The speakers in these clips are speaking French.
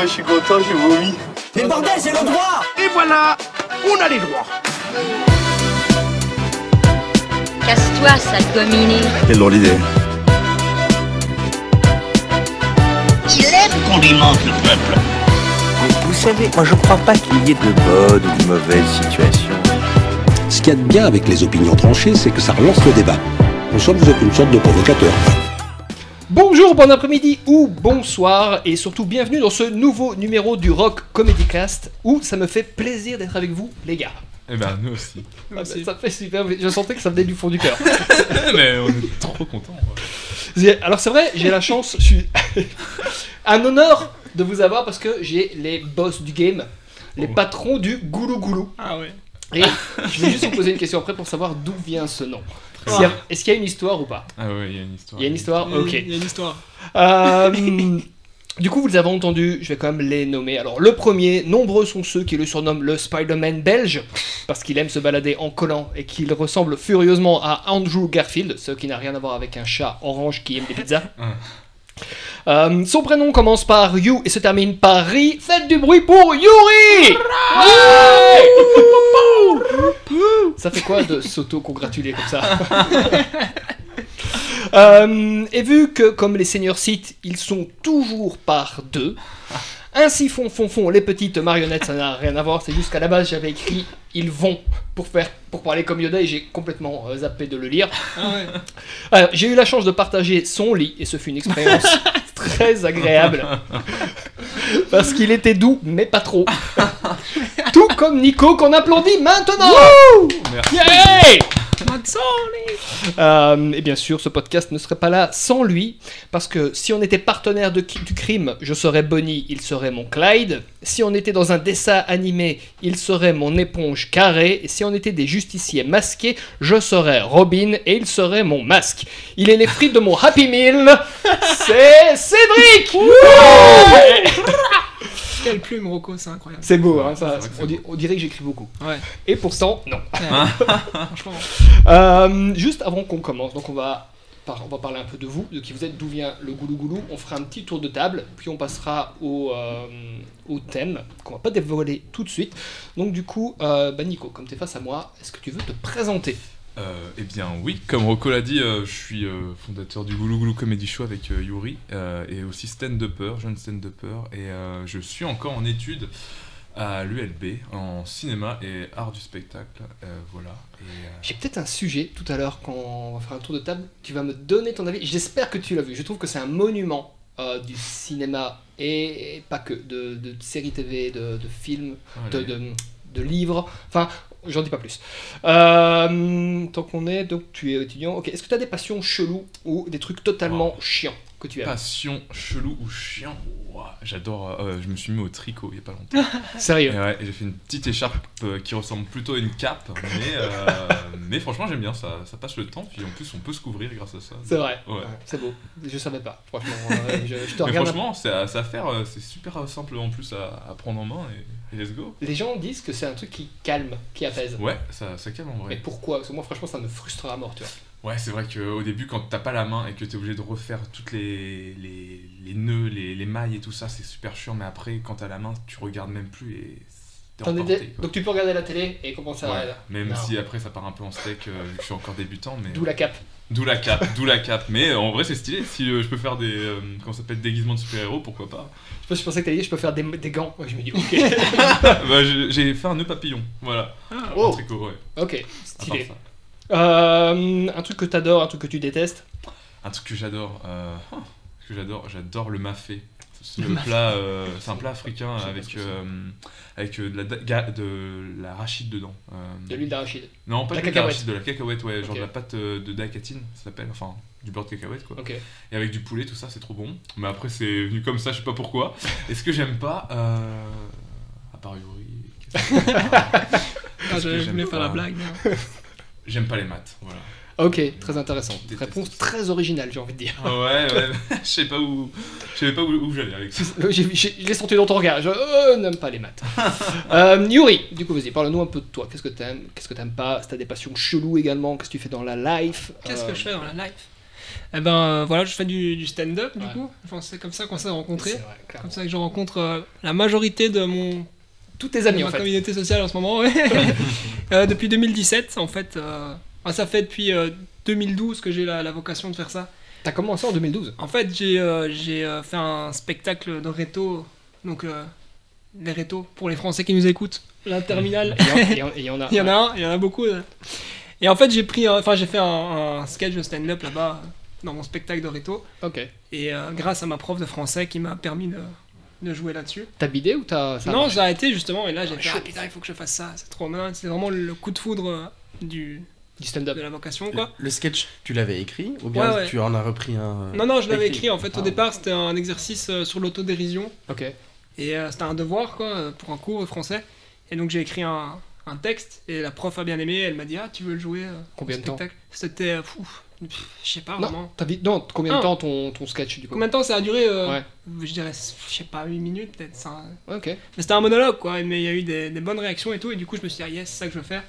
Quand je suis content, je vomis. Mais bordel, c'est le droit Et voilà, on a les droits. Casse-toi, sale gominé. Quelle drôle d'idée. Il aime Qu'on lui manque le peuple. Mais vous savez, moi je crois pas qu'il y ait de bonnes ou de mauvaises situations. Ce qu'il y a de bien avec les opinions tranchées, c'est que ça relance le débat. En somme, vous êtes une sorte de provocateur. Bonjour, bon après-midi ou bonsoir et surtout bienvenue dans ce nouveau numéro du Rock Comedy Cast où ça me fait plaisir d'être avec vous les gars. Eh ben, nous aussi. Ah bah, ça fait super, je sentais que ça venait du fond du cœur. Mais on est trop contents. J'ai- Alors c'est vrai, j'ai la chance, je suis un honneur de vous avoir parce que j'ai les boss du game, les Oh. patrons du goulou goulou. Ah ouais. Et je vais juste vous poser une question après pour savoir d'où vient ce nom. S'il y a- Est-ce qu'il y a une histoire ou pas Ah ouais, il y a une histoire. Il y a une histoire Il y a- Ok. Il y a une histoire. Euh, du coup, vous les avez entendus, je vais quand même les nommer. Alors, le premier, nombreux sont ceux qui le surnomment le Spider-Man belge, parce qu'il aime se balader en collant et qu'il ressemble furieusement à Andrew Garfield, ce qui n'a rien à voir avec un chat orange qui aime les pizzas. Euh, son prénom commence par You et se termine par Ri. Faites du bruit pour Yuri! Ça fait quoi de s'auto-congratuler comme ça? Euh, et vu que, comme les seigneurs citent, ils sont toujours par deux, ainsi font, font, font les petites marionnettes, ça n'a rien à voir, c'est juste qu'à la base j'avais écrit ils vont pour, faire, pour parler comme Yoda et j'ai complètement euh, zappé de le lire. Ah ouais. Alors, j'ai eu la chance de partager son lit et ce fut une expérience très agréable. Parce qu'il était doux, mais pas trop. Tout comme Nico qu'on applaudit maintenant Merci. Euh, et bien sûr, ce podcast ne serait pas là sans lui, parce que si on était partenaire de, du crime, je serais Bonnie, il serait mon Clyde. Si on était dans un dessin animé, il serait mon éponge carrée. Et si on était des justiciers masqués, je serais Robin et il serait mon masque. Il est les frites de mon Happy Meal. C'est Cédric. Quelle plume, Rocco, c'est incroyable. C'est beau, hein, ça, on, di- on dirait que j'écris beaucoup. Ouais. Et pourtant, non. Franchement. Euh, juste avant qu'on commence, donc on va, par- on va parler un peu de vous, de qui vous êtes, d'où vient le goulou goulou. On fera un petit tour de table, puis on passera au, euh, au thème qu'on va pas dévoiler tout de suite. Donc du coup, euh, bah Nico, comme tu es face à moi, est-ce que tu veux te présenter? Euh, eh bien, oui, comme Rocco l'a dit, euh, je suis euh, fondateur du Goulou Goulou Comedy Show avec Yuri et aussi stand-upper, jeune stand-upper. Et je suis encore en études à l'ULB en cinéma et art du spectacle. voilà. J'ai peut-être un sujet tout à l'heure quand on va faire un tour de table. Tu vas me donner ton avis. J'espère que tu l'as vu. Je trouve que c'est un monument du cinéma et pas que de, de séries TV, de, de films, de, de livres. Enfin, j'en dis pas plus. Euh, tant qu'on est, donc tu es étudiant. Ok, est-ce que tu as des passions cheloues ou des trucs totalement chiants que tu aimes? Passion chelou ou chiant? Ouah, J'adore. euh, je me suis mis au tricot il y a pas longtemps. Sérieux? Et ouais, j'ai fait une petite écharpe euh, qui ressemble plutôt à une cape, mais, euh, mais franchement j'aime bien, ça, ça passe le temps, puis en plus on peut se couvrir grâce à ça. C'est vrai. Ouais. C'est beau. Je savais pas. Franchement, je, je te Mais regarde. franchement, c'est à, faire, c'est super simple en plus à, à prendre en main et let's go. Les gens disent que c'est un truc qui calme, qui apaise. Ouais, ça, ça calme en Mais vrai. pourquoi? Parce que moi, franchement, ça me frustre à mort, tu vois. Ouais, c'est vrai qu'au début, quand t'as pas la main et que t'es obligé de refaire toutes les, les, les nœuds, les, les mailles et tout ça, c'est super chiant, mais après, quand t'as la main, tu regardes même plus et emporté. Donc tu peux regarder la télé et commencer à. Ouais, même Non. si après ça part un peu en steak, euh, je suis encore débutant, mais. D'où la cape. D'où la cape, d'où la cape. Mais euh, en vrai, c'est stylé. Si euh, je peux faire des. euh, comment ça s'appelle Déguisements de super-héros, pourquoi pas Je pense- je pensais que t'allais dire je peux faire des, des gants. Ouais, je me dis ok. Bah, j'ai fait un nœud papillon. Voilà. Ah, Oh. Un tricot, ouais. ok, À stylé. Euh, un truc que t'adores, un truc que tu détestes? Un truc que j'adore. Euh... oh, que j'adore, j'adore le mafé. C'est le plat, euh, c'est un plat africain avec euh, avec euh, de la da- de l'arachide dedans. Euh, De l'huile d'arachide. non, pas La de l'huile cacahuète. d'arachide, de la cacahuète, ouais, genre Ok. de la pâte euh, de dacatine, ça s'appelle, enfin du beurre de cacahuète quoi. Ok. Et avec du poulet, tout ça, c'est trop bon. Mais après, c'est venu comme ça, je sais pas pourquoi. Et ce que j'aime pas, euh... à part Yuri, Ah, que je j'aime voulais faire pas? la blague. j'aime pas les maths. Voilà. Ok, très intéressant. Déteste. Réponse très originale, j'ai envie de dire. Ah ouais, ouais, je sais pas où, je savais pas où, où j'allais avec ça. Euh, Je l'ai senti dans ton regard. Je euh, n'aime pas les maths. Euh, Yuri, du coup, vas-y, parle-nous un peu de toi. Qu'est-ce que t'aimes Qu'est-ce que t'aimes pas? Si t'as des passions cheloues également, qu'est-ce que tu fais dans la life? Qu'est-ce Euh, que je fais dans la life? Eh ben euh, voilà, je fais du, du stand-up du Ouais. coup. Enfin, c'est comme ça qu'on s'est rencontrés. C'est vrai. Comme ça que je rencontre euh, la majorité de mon Tous tes de amis ma en fait. communauté sociale en ce moment. ouais. Euh, depuis 2017 en fait. Enfin, ça fait depuis euh, 2012 que j'ai la, la vocation de faire ça. T'as commencé en 2012. En fait, j'ai euh, euh, fait un spectacle de réto, donc euh, les rétos pour les Français qui nous écoutent, la terminale. Et il y en- il y en a. Il y en a un, il y en a beaucoup. là. Et en fait, j'ai pris, enfin, j'ai fait un, un sketch de stand-up là-bas, dans mon spectacle de réto. Ok. Et euh, grâce à ma prof de français qui m'a permis de, de jouer là-dessus. T'as bidé ou t'as. ça a non, j'ai arrêté justement, et là j'ai Ah, fait, ah putain, il faut que je fasse ça, c'est trop bien. C'est vraiment le coup de foudre euh, du, Du stand-up. de la vocation, quoi. Le sketch, tu l'avais écrit ou bien Ouais, ouais. tu en as repris un Non, non, je l'avais écrit. écrit en fait. Au départ, c'était un exercice euh, sur l'autodérision. Ok. Et euh, c'était un devoir, quoi, euh, pour un cours français. Et donc j'ai écrit un, un texte, et la prof a bien aimé, elle m'a dit, ah, tu veux le jouer euh, Combien de temps C'était, euh, je sais pas Non, vraiment. non, combien de Ah. temps ton, ton sketch du coup Combien de temps ça a duré euh, Ouais. Je dirais, je sais pas, 8 minutes peut-être. ça. Ok. Mais c'était un monologue, quoi, mais il y a eu des, des bonnes réactions et tout, et du coup je me suis dit, ah, yes, c'est ça que je veux faire.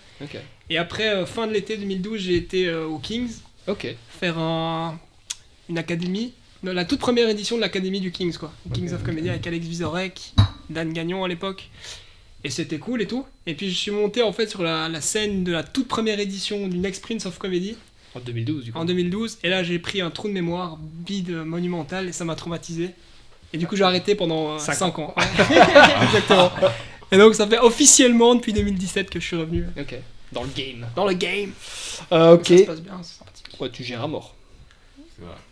Et après, euh, fin de l'été 2012, j'ai été euh, au Kings Ok. faire un, une académie, la toute première édition de l'académie du Kings, quoi. Kings of Comedy avec Alex Vizorek, Dan Gagnon à l'époque. Et c'était cool et tout. Et puis je suis monté en fait sur la, la scène de la toute première édition du Next Prince of Comedy En 2012 du coup. en 2012. Et là j'ai pris un trou de mémoire bide monumental et ça m'a traumatisé. Et du coup j'ai arrêté pendant Cinq 5 ans. Exactement. Et donc ça fait officiellement depuis 2017 que je suis revenu Ok. Dans le game. dans le game. Euh, ok. Ça se passe bien, c'est sympathique. Ouais, tu gères à mort.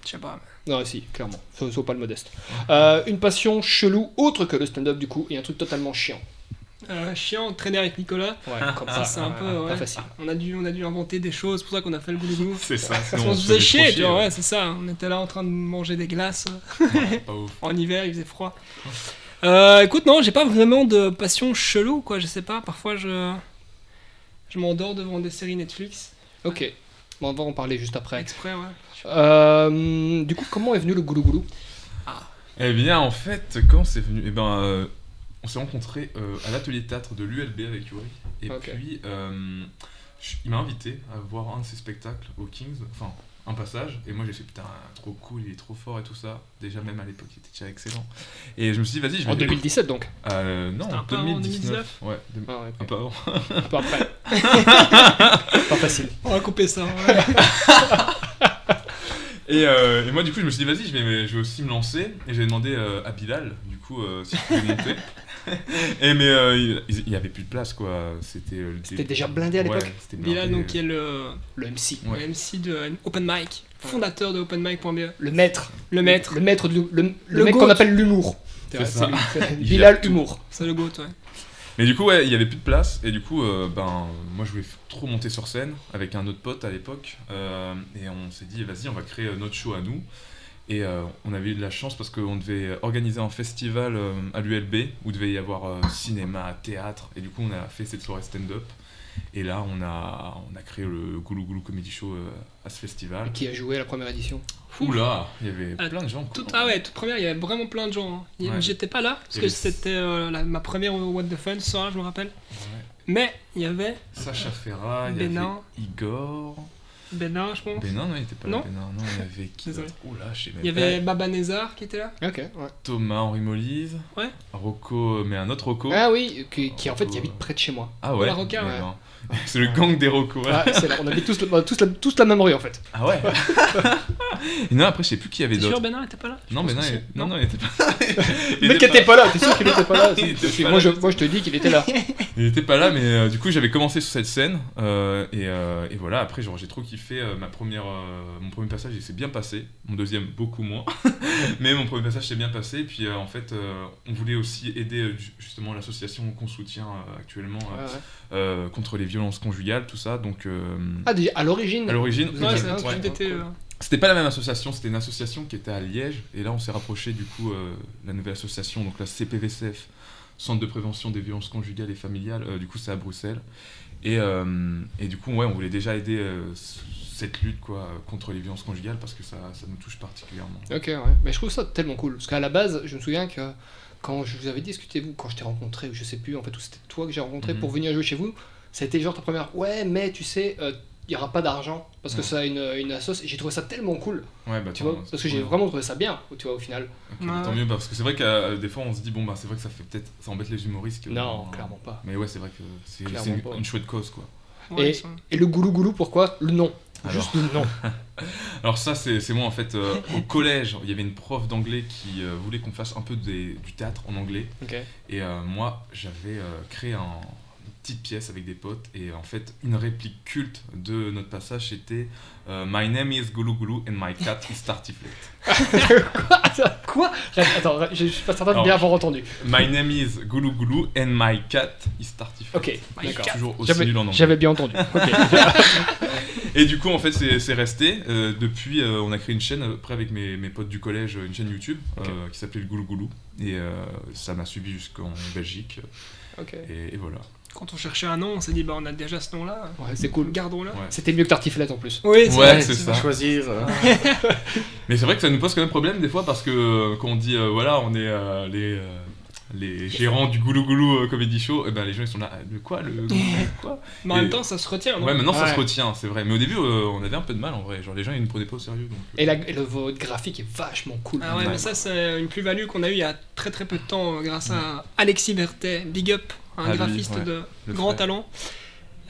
Je sais pas. Non, si, clairement. Faut, faut pas le modeste. Euh, une passion chelou autre que le stand-up du coup et un truc totalement chiant. Euh, chiant, traîner avec Nicolas. Ouais, comme Ça, c'est un peu. Pas facile. On a, dû, on a dû inventer des choses, c'est pour ça qu'on a fait le goulou C'est ça. Qu'on se faisait chier, tu vois, ouais. c'est ça. On était là en train de manger des glaces. Pas ouf. En hiver, il faisait froid. Euh, écoute, non, j'ai pas vraiment de passion chelou, quoi. Je sais pas, parfois je. Je m'endors devant des séries Netflix. Ok. Bon, on va en parler juste après. Exprès, ouais. Euh, du coup, comment est venu le goulou goulou Eh bien, en fait, quand c'est venu, eh ben, euh, on s'est rencontrés euh, à l'atelier de théâtre de l'ULB avec Yuri. Et puis, euh, je- il m'a invité à voir un de ses spectacles au Kings, enfin, un passage. Et moi, j'ai fait putain, trop cool, il est trop fort et tout ça. Déjà, même à l'époque, il était déjà excellent. Et je me suis dit, vas-y, je vais. En 2017 donc. Euh, non, en un peu avant 2019. Ouais, de- Ah ouais, un peu avant. Un peu après. pas facile. On va couper ça. ouais. Et, euh, et moi, du coup, je me suis dit, vas-y, je vais, je vais aussi me lancer. Et j'ai demandé euh, à Bilal, du coup, euh, si je pouvais monter. et mais euh, il- il y avait plus de place, quoi. C'était euh, le C'était déjà blindé à l'époque Ouais. Bilal, donc, qui est le, Le MC. Ouais. le MC de Open Mic, fondateur de OpenMic.be, Le maître. le maître. Le maître du. Le, le qu'on appelle l'humour. Bilal. Humour. C'est le GOAT, ouais. Mais du coup, ouais, il y avait plus de place. Et du coup, euh, ben, moi, je voulais trop monter sur scène avec un autre pote à l'époque. Euh, et on s'est dit, vas-y, on va créer euh, notre show à nous. Et euh, on avait eu de la chance parce qu'on devait organiser un festival euh, à l'ULB où devait y avoir euh, cinéma, théâtre. Et du coup, on a fait cette soirée stand-up. Et là, on a, on a créé le Goulou Goulou Comedy Show euh, à ce festival. Qui a joué à la première édition Oula, il y avait Ah, plein de gens. quoi. Tout, ah ouais, toute première, il y avait vraiment plein de gens. hein. Ouais. J'étais pas là, parce que c'était euh, ma première What the Fun ce soir-là, je me rappelle. Ouais. Mais il y avait Sacha Ferra, il y Bénin. avait Igor. Bénin, je pense. Bénin, non, il était pas Non. là. Bénin, non, il y avait qui Oula, je sais même Il y pas. avait Baba Nezar qui était là. Ok, ouais. Thomas Henri Molise. Ouais. Rocco, mais un autre Rocco. Ah oui, qui, qui en fait qui habite près de chez moi. Ah ouais. La Roca, Ouais, ouais. C'est le gang des Rocco. ouais. Ah, là, on habite tous, le- tous, la, tous la même rue en fait. Ah ouais. Et non, après, je sais plus qui y avait T'es sûr d'autres. Bénin était pas là? Non, que il... non, non, il était pas. Le mec était pas là, t'es sûr qu'il était pas là? Moi, là je, moi je te dis qu'il était là. Il était pas là, mais euh, du coup, j'avais commencé sur cette scène. euh, et, euh, et voilà, après, genre, j'ai trop kiffé euh, ma première, euh, mon premier passage, il s'est bien passé. Mon deuxième, beaucoup moins. mais mon premier passage s'est bien passé. Puis euh, en fait, euh, on voulait aussi aider ju- justement l'association qu'on soutient euh, actuellement euh, Ouais, ouais. euh, contre les violences conjugales, tout ça. Donc, euh, Ah, déjà, à l'origine à l'origine, Vous Ouais, étiez- c'est un ouais, truc d'été. cool. euh, C'était pas la même association, c'était une association qui était à Liège, et là on s'est rapproché du coup euh, la nouvelle association, donc la CPVCF, Centre de prévention des violences conjugales et familiales, euh, du coup c'est à Bruxelles. Et, euh, et du coup ouais, on voulait déjà aider cette lutte quoi, contre les violences conjugales parce que ça, ça nous touche particulièrement. Ok, ouais. Mais je trouve ça tellement cool. Parce qu'à la base, je me souviens que quand je vous avais discuté, vous, quand je t'ai rencontré, ou je sais plus, en fait, ou c'était toi que j'ai rencontré Mhm. pour venir jouer chez vous, c'était genre ta première. Ouais, mais tu sais, euh, il y aura pas d'argent parce que Ouais. ça a une, une assos et j'ai trouvé ça tellement cool, Ouais, bah tu vois, parce que j'ai vraiment trouvé ça bien, tu vois, au final. Ouais. Tant mieux, bah, parce que c'est vrai que euh, des fois on se dit, bon, bah c'est vrai que ça fait peut-être. Ça embête les humoristes. que- Non, clairement pas. Mais ouais, c'est vrai que c'est une, chouette cause quoi. Ouais, Et- Et le goulou goulou, pourquoi? Le nom. Alors. Juste le nom. Alors ça c'est c'est moi en fait euh, au collège il y avait une prof d'anglais qui euh, voulait qu'on fasse un peu des- du théâtre en anglais et euh, moi j'avais euh, créé un- petite pièce avec des potes et en fait une réplique culte de notre passage c'était euh, My name is Gulu Gulu and my cat is Tartiflette. Quoi? Attends, je suis pas certain de bien avoir entendu. My name is Gulu Gulu and my cat is Tartiflette. Ok, suis d'accord. toujours aussi J'avais nul en anglais. j'avais bien entendu. Ok. Et du coup, en fait, c'est resté. Euh, depuis, euh, on a créé une chaîne, euh, après avec mes, mes potes du collège, une chaîne YouTube euh, qui s'appelait le Goulou Goulou. Et euh, ça m'a suivi jusqu'en Belgique. Et, et voilà. Quand on cherchait un nom, on s'est dit, bah on a déjà ce nom-là, Ouais, c'est cool. gardons-le. Ouais. C'était mieux que Tartiflette en plus. Oui, c'est Ouais, vrai, c'est ça. Choisir. Mais c'est vrai que ça nous pose quand même problème des fois parce que quand on dit, euh, voilà, on est euh, les, euh, les gérants du Goulou Goulou euh, Comedy Show, et ben les gens ils sont là, le quoi Le quoi Mais en même temps, ça se retient. non Ouais, maintenant ça se retient, c'est vrai. Mais au début, euh, on avait un peu de mal en vrai. Genre les gens ils nous prenaient pas au sérieux. Donc, euh, Et, la, et le votre graphique est vachement cool. Ah ouais, Ouais. mais ça, c'est une plus-value qu'on a eu il y a très très peu de temps grâce à Alexis Berthet, big up, un Ah, graphiste ouais, de le grand frère. talent,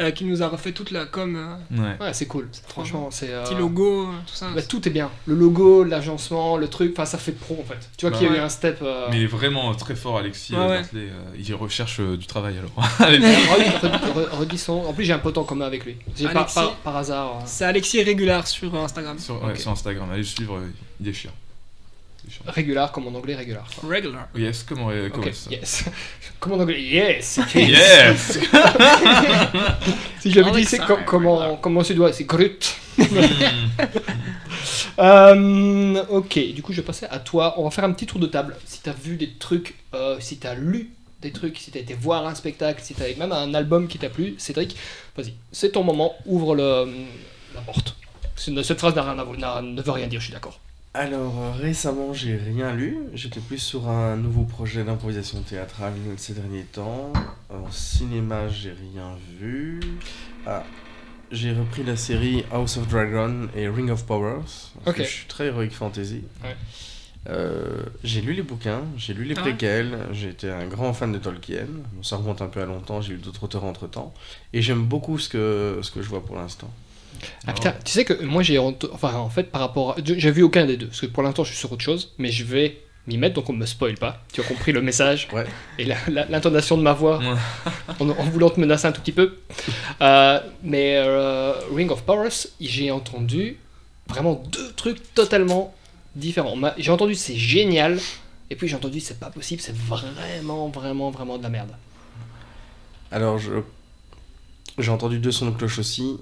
euh, qui nous a refait toute la com, euh, Ouais. Ouais, c'est cool. Franchement, c'est. euh, petit logo, tout ça. bah, tout est bien. Le logo, l'agencement, le truc, enfin ça fait pro en fait. Tu vois Bah qu'il y a eu un step. euh, Mais vraiment très fort, Alexis Ouais, ouais. Berthellet, il recherche euh, du travail alors. Avec- redis, redis- re- redis son- En plus, j'ai un pote en commun avec lui. J'ai par, Alexis. par, par hasard. euh, C'est Alexis Régular sur Instagram. sur, sur Instagram, allez le suivre, euh, il déchire. Régular, comme en anglais, régular. Regular. Yes, comment, euh, comment Ok, ça yes. comme en anglais, yes. Yes Si je l'avais dit, c'est com- comment, comment doit, c'est Grut. Euh, ok, du coup, je vais passer à toi. On va faire un petit tour de table. Si t'as vu des trucs, euh, si t'as lu des trucs, si t'as été voir un spectacle, si t'as même un album qui t'a plu, Cédric, vas-y, c'est ton moment, ouvre le, la porte. Cette phrase n'a rien à ne veut rien dire, je suis d'accord. Alors euh, récemment, j'ai rien lu. J'étais plus sur un nouveau projet d'improvisation théâtrale ces derniers temps. En cinéma, j'ai rien vu. Ah, j'ai repris la série House of Dragon et Ring of Powers. Parce que je suis très heroic fantasy. Ouais. Euh, j'ai lu les bouquins, j'ai lu les Ah ouais préquels, j'ai été un grand fan de Tolkien. Bon, ça remonte un peu à longtemps, j'ai lu d'autres auteurs entre temps. Et j'aime beaucoup ce que, ce que je vois pour l'instant. Ah putain, tu sais que moi j'ai. Enfin, en fait, par rapport. à- J'ai vu aucun des deux, parce que pour l'instant je suis sur autre chose, mais je vais m'y mettre donc on me spoil pas. Tu as compris le message Ouais. Et l'intonation de ma voix en, en voulant te menacer un tout petit peu. Euh, mais euh, Ring of Powers, j'ai entendu vraiment deux trucs totalement différents. J'ai entendu c'est génial, et puis j'ai entendu c'est pas possible, c'est vraiment, vraiment, vraiment de la merde. Alors, je... j'ai entendu deux sons de cloche aussi.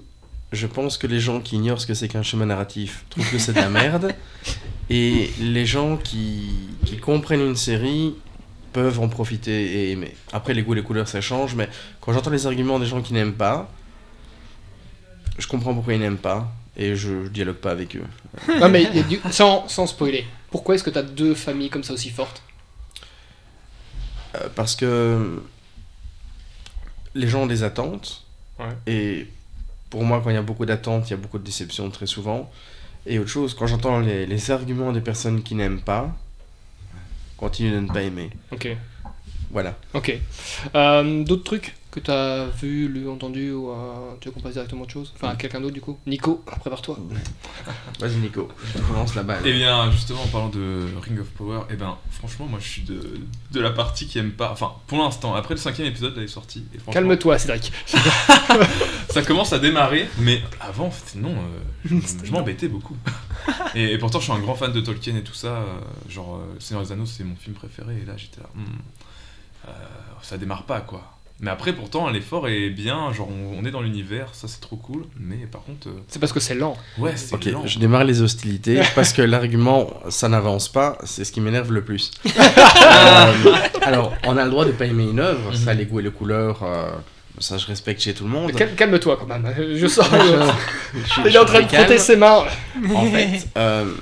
Je pense que les gens qui ignorent ce que c'est qu'un schéma narratif trouvent que c'est de la merde. Et les gens qui... qui comprennent une série peuvent en profiter et aimer. Après, les goûts et les couleurs, ça change, mais quand j'entends les arguments des gens qui n'aiment pas, je comprends pourquoi ils n'aiment pas et je dialogue pas avec eux. non mais du- sans, sans spoiler, pourquoi est-ce que tu as deux familles comme ça aussi fortes? Euh, parce que les gens ont des attentes. Ouais. Et pour moi, quand il y a beaucoup d'attentes, il y a beaucoup de déceptions très souvent. Et autre chose, quand j'entends les, les arguments des personnes qui n'aiment pas, continue de ne pas aimer. Ok. Voilà. Ok. Euh, D'autres trucs? Que tu as vu, lu, entendu, ou euh, tu veux qu'on passe directement à autre chose? Enfin, à quelqu'un d'autre du coup? Nico, prépare-toi. Vas-y Nico, je te relance la balle. Eh bien, justement, en parlant de Ring of Power, eh ben, franchement, moi, je suis de, de la partie qui aime pas. Enfin, pour l'instant, après le cinquième épisode, là, il est sorti. Franchement, Calme-toi, Cédric. Ça commence à démarrer, mais avant, c'était non, euh, je, m'embêtais beaucoup. Et, et pourtant, je suis un grand fan de Tolkien et tout ça. euh, genre, euh, Seigneur des Anneaux, c'est mon film préféré. Et là, j'étais là, euh, ça démarre pas, quoi. Mais après, pourtant, l'effort est bien. Genre, on, on est dans l'univers, ça, c'est trop cool. Mais par contre, euh, C'est parce que c'est lent. ouais, c'est Ok, lent. je démarre les hostilités parce que l'argument ça n'avance pas, c'est ce qui m'énerve le plus. Euh, alors, on a le droit de pas aimer une œuvre, ça, les goûts et les couleurs, euh, ça je respecte chez tout le monde. Cal- Calme-toi quand même. Je sens. Je- suis- Il est en train de frotter ses mains. En fait, euh,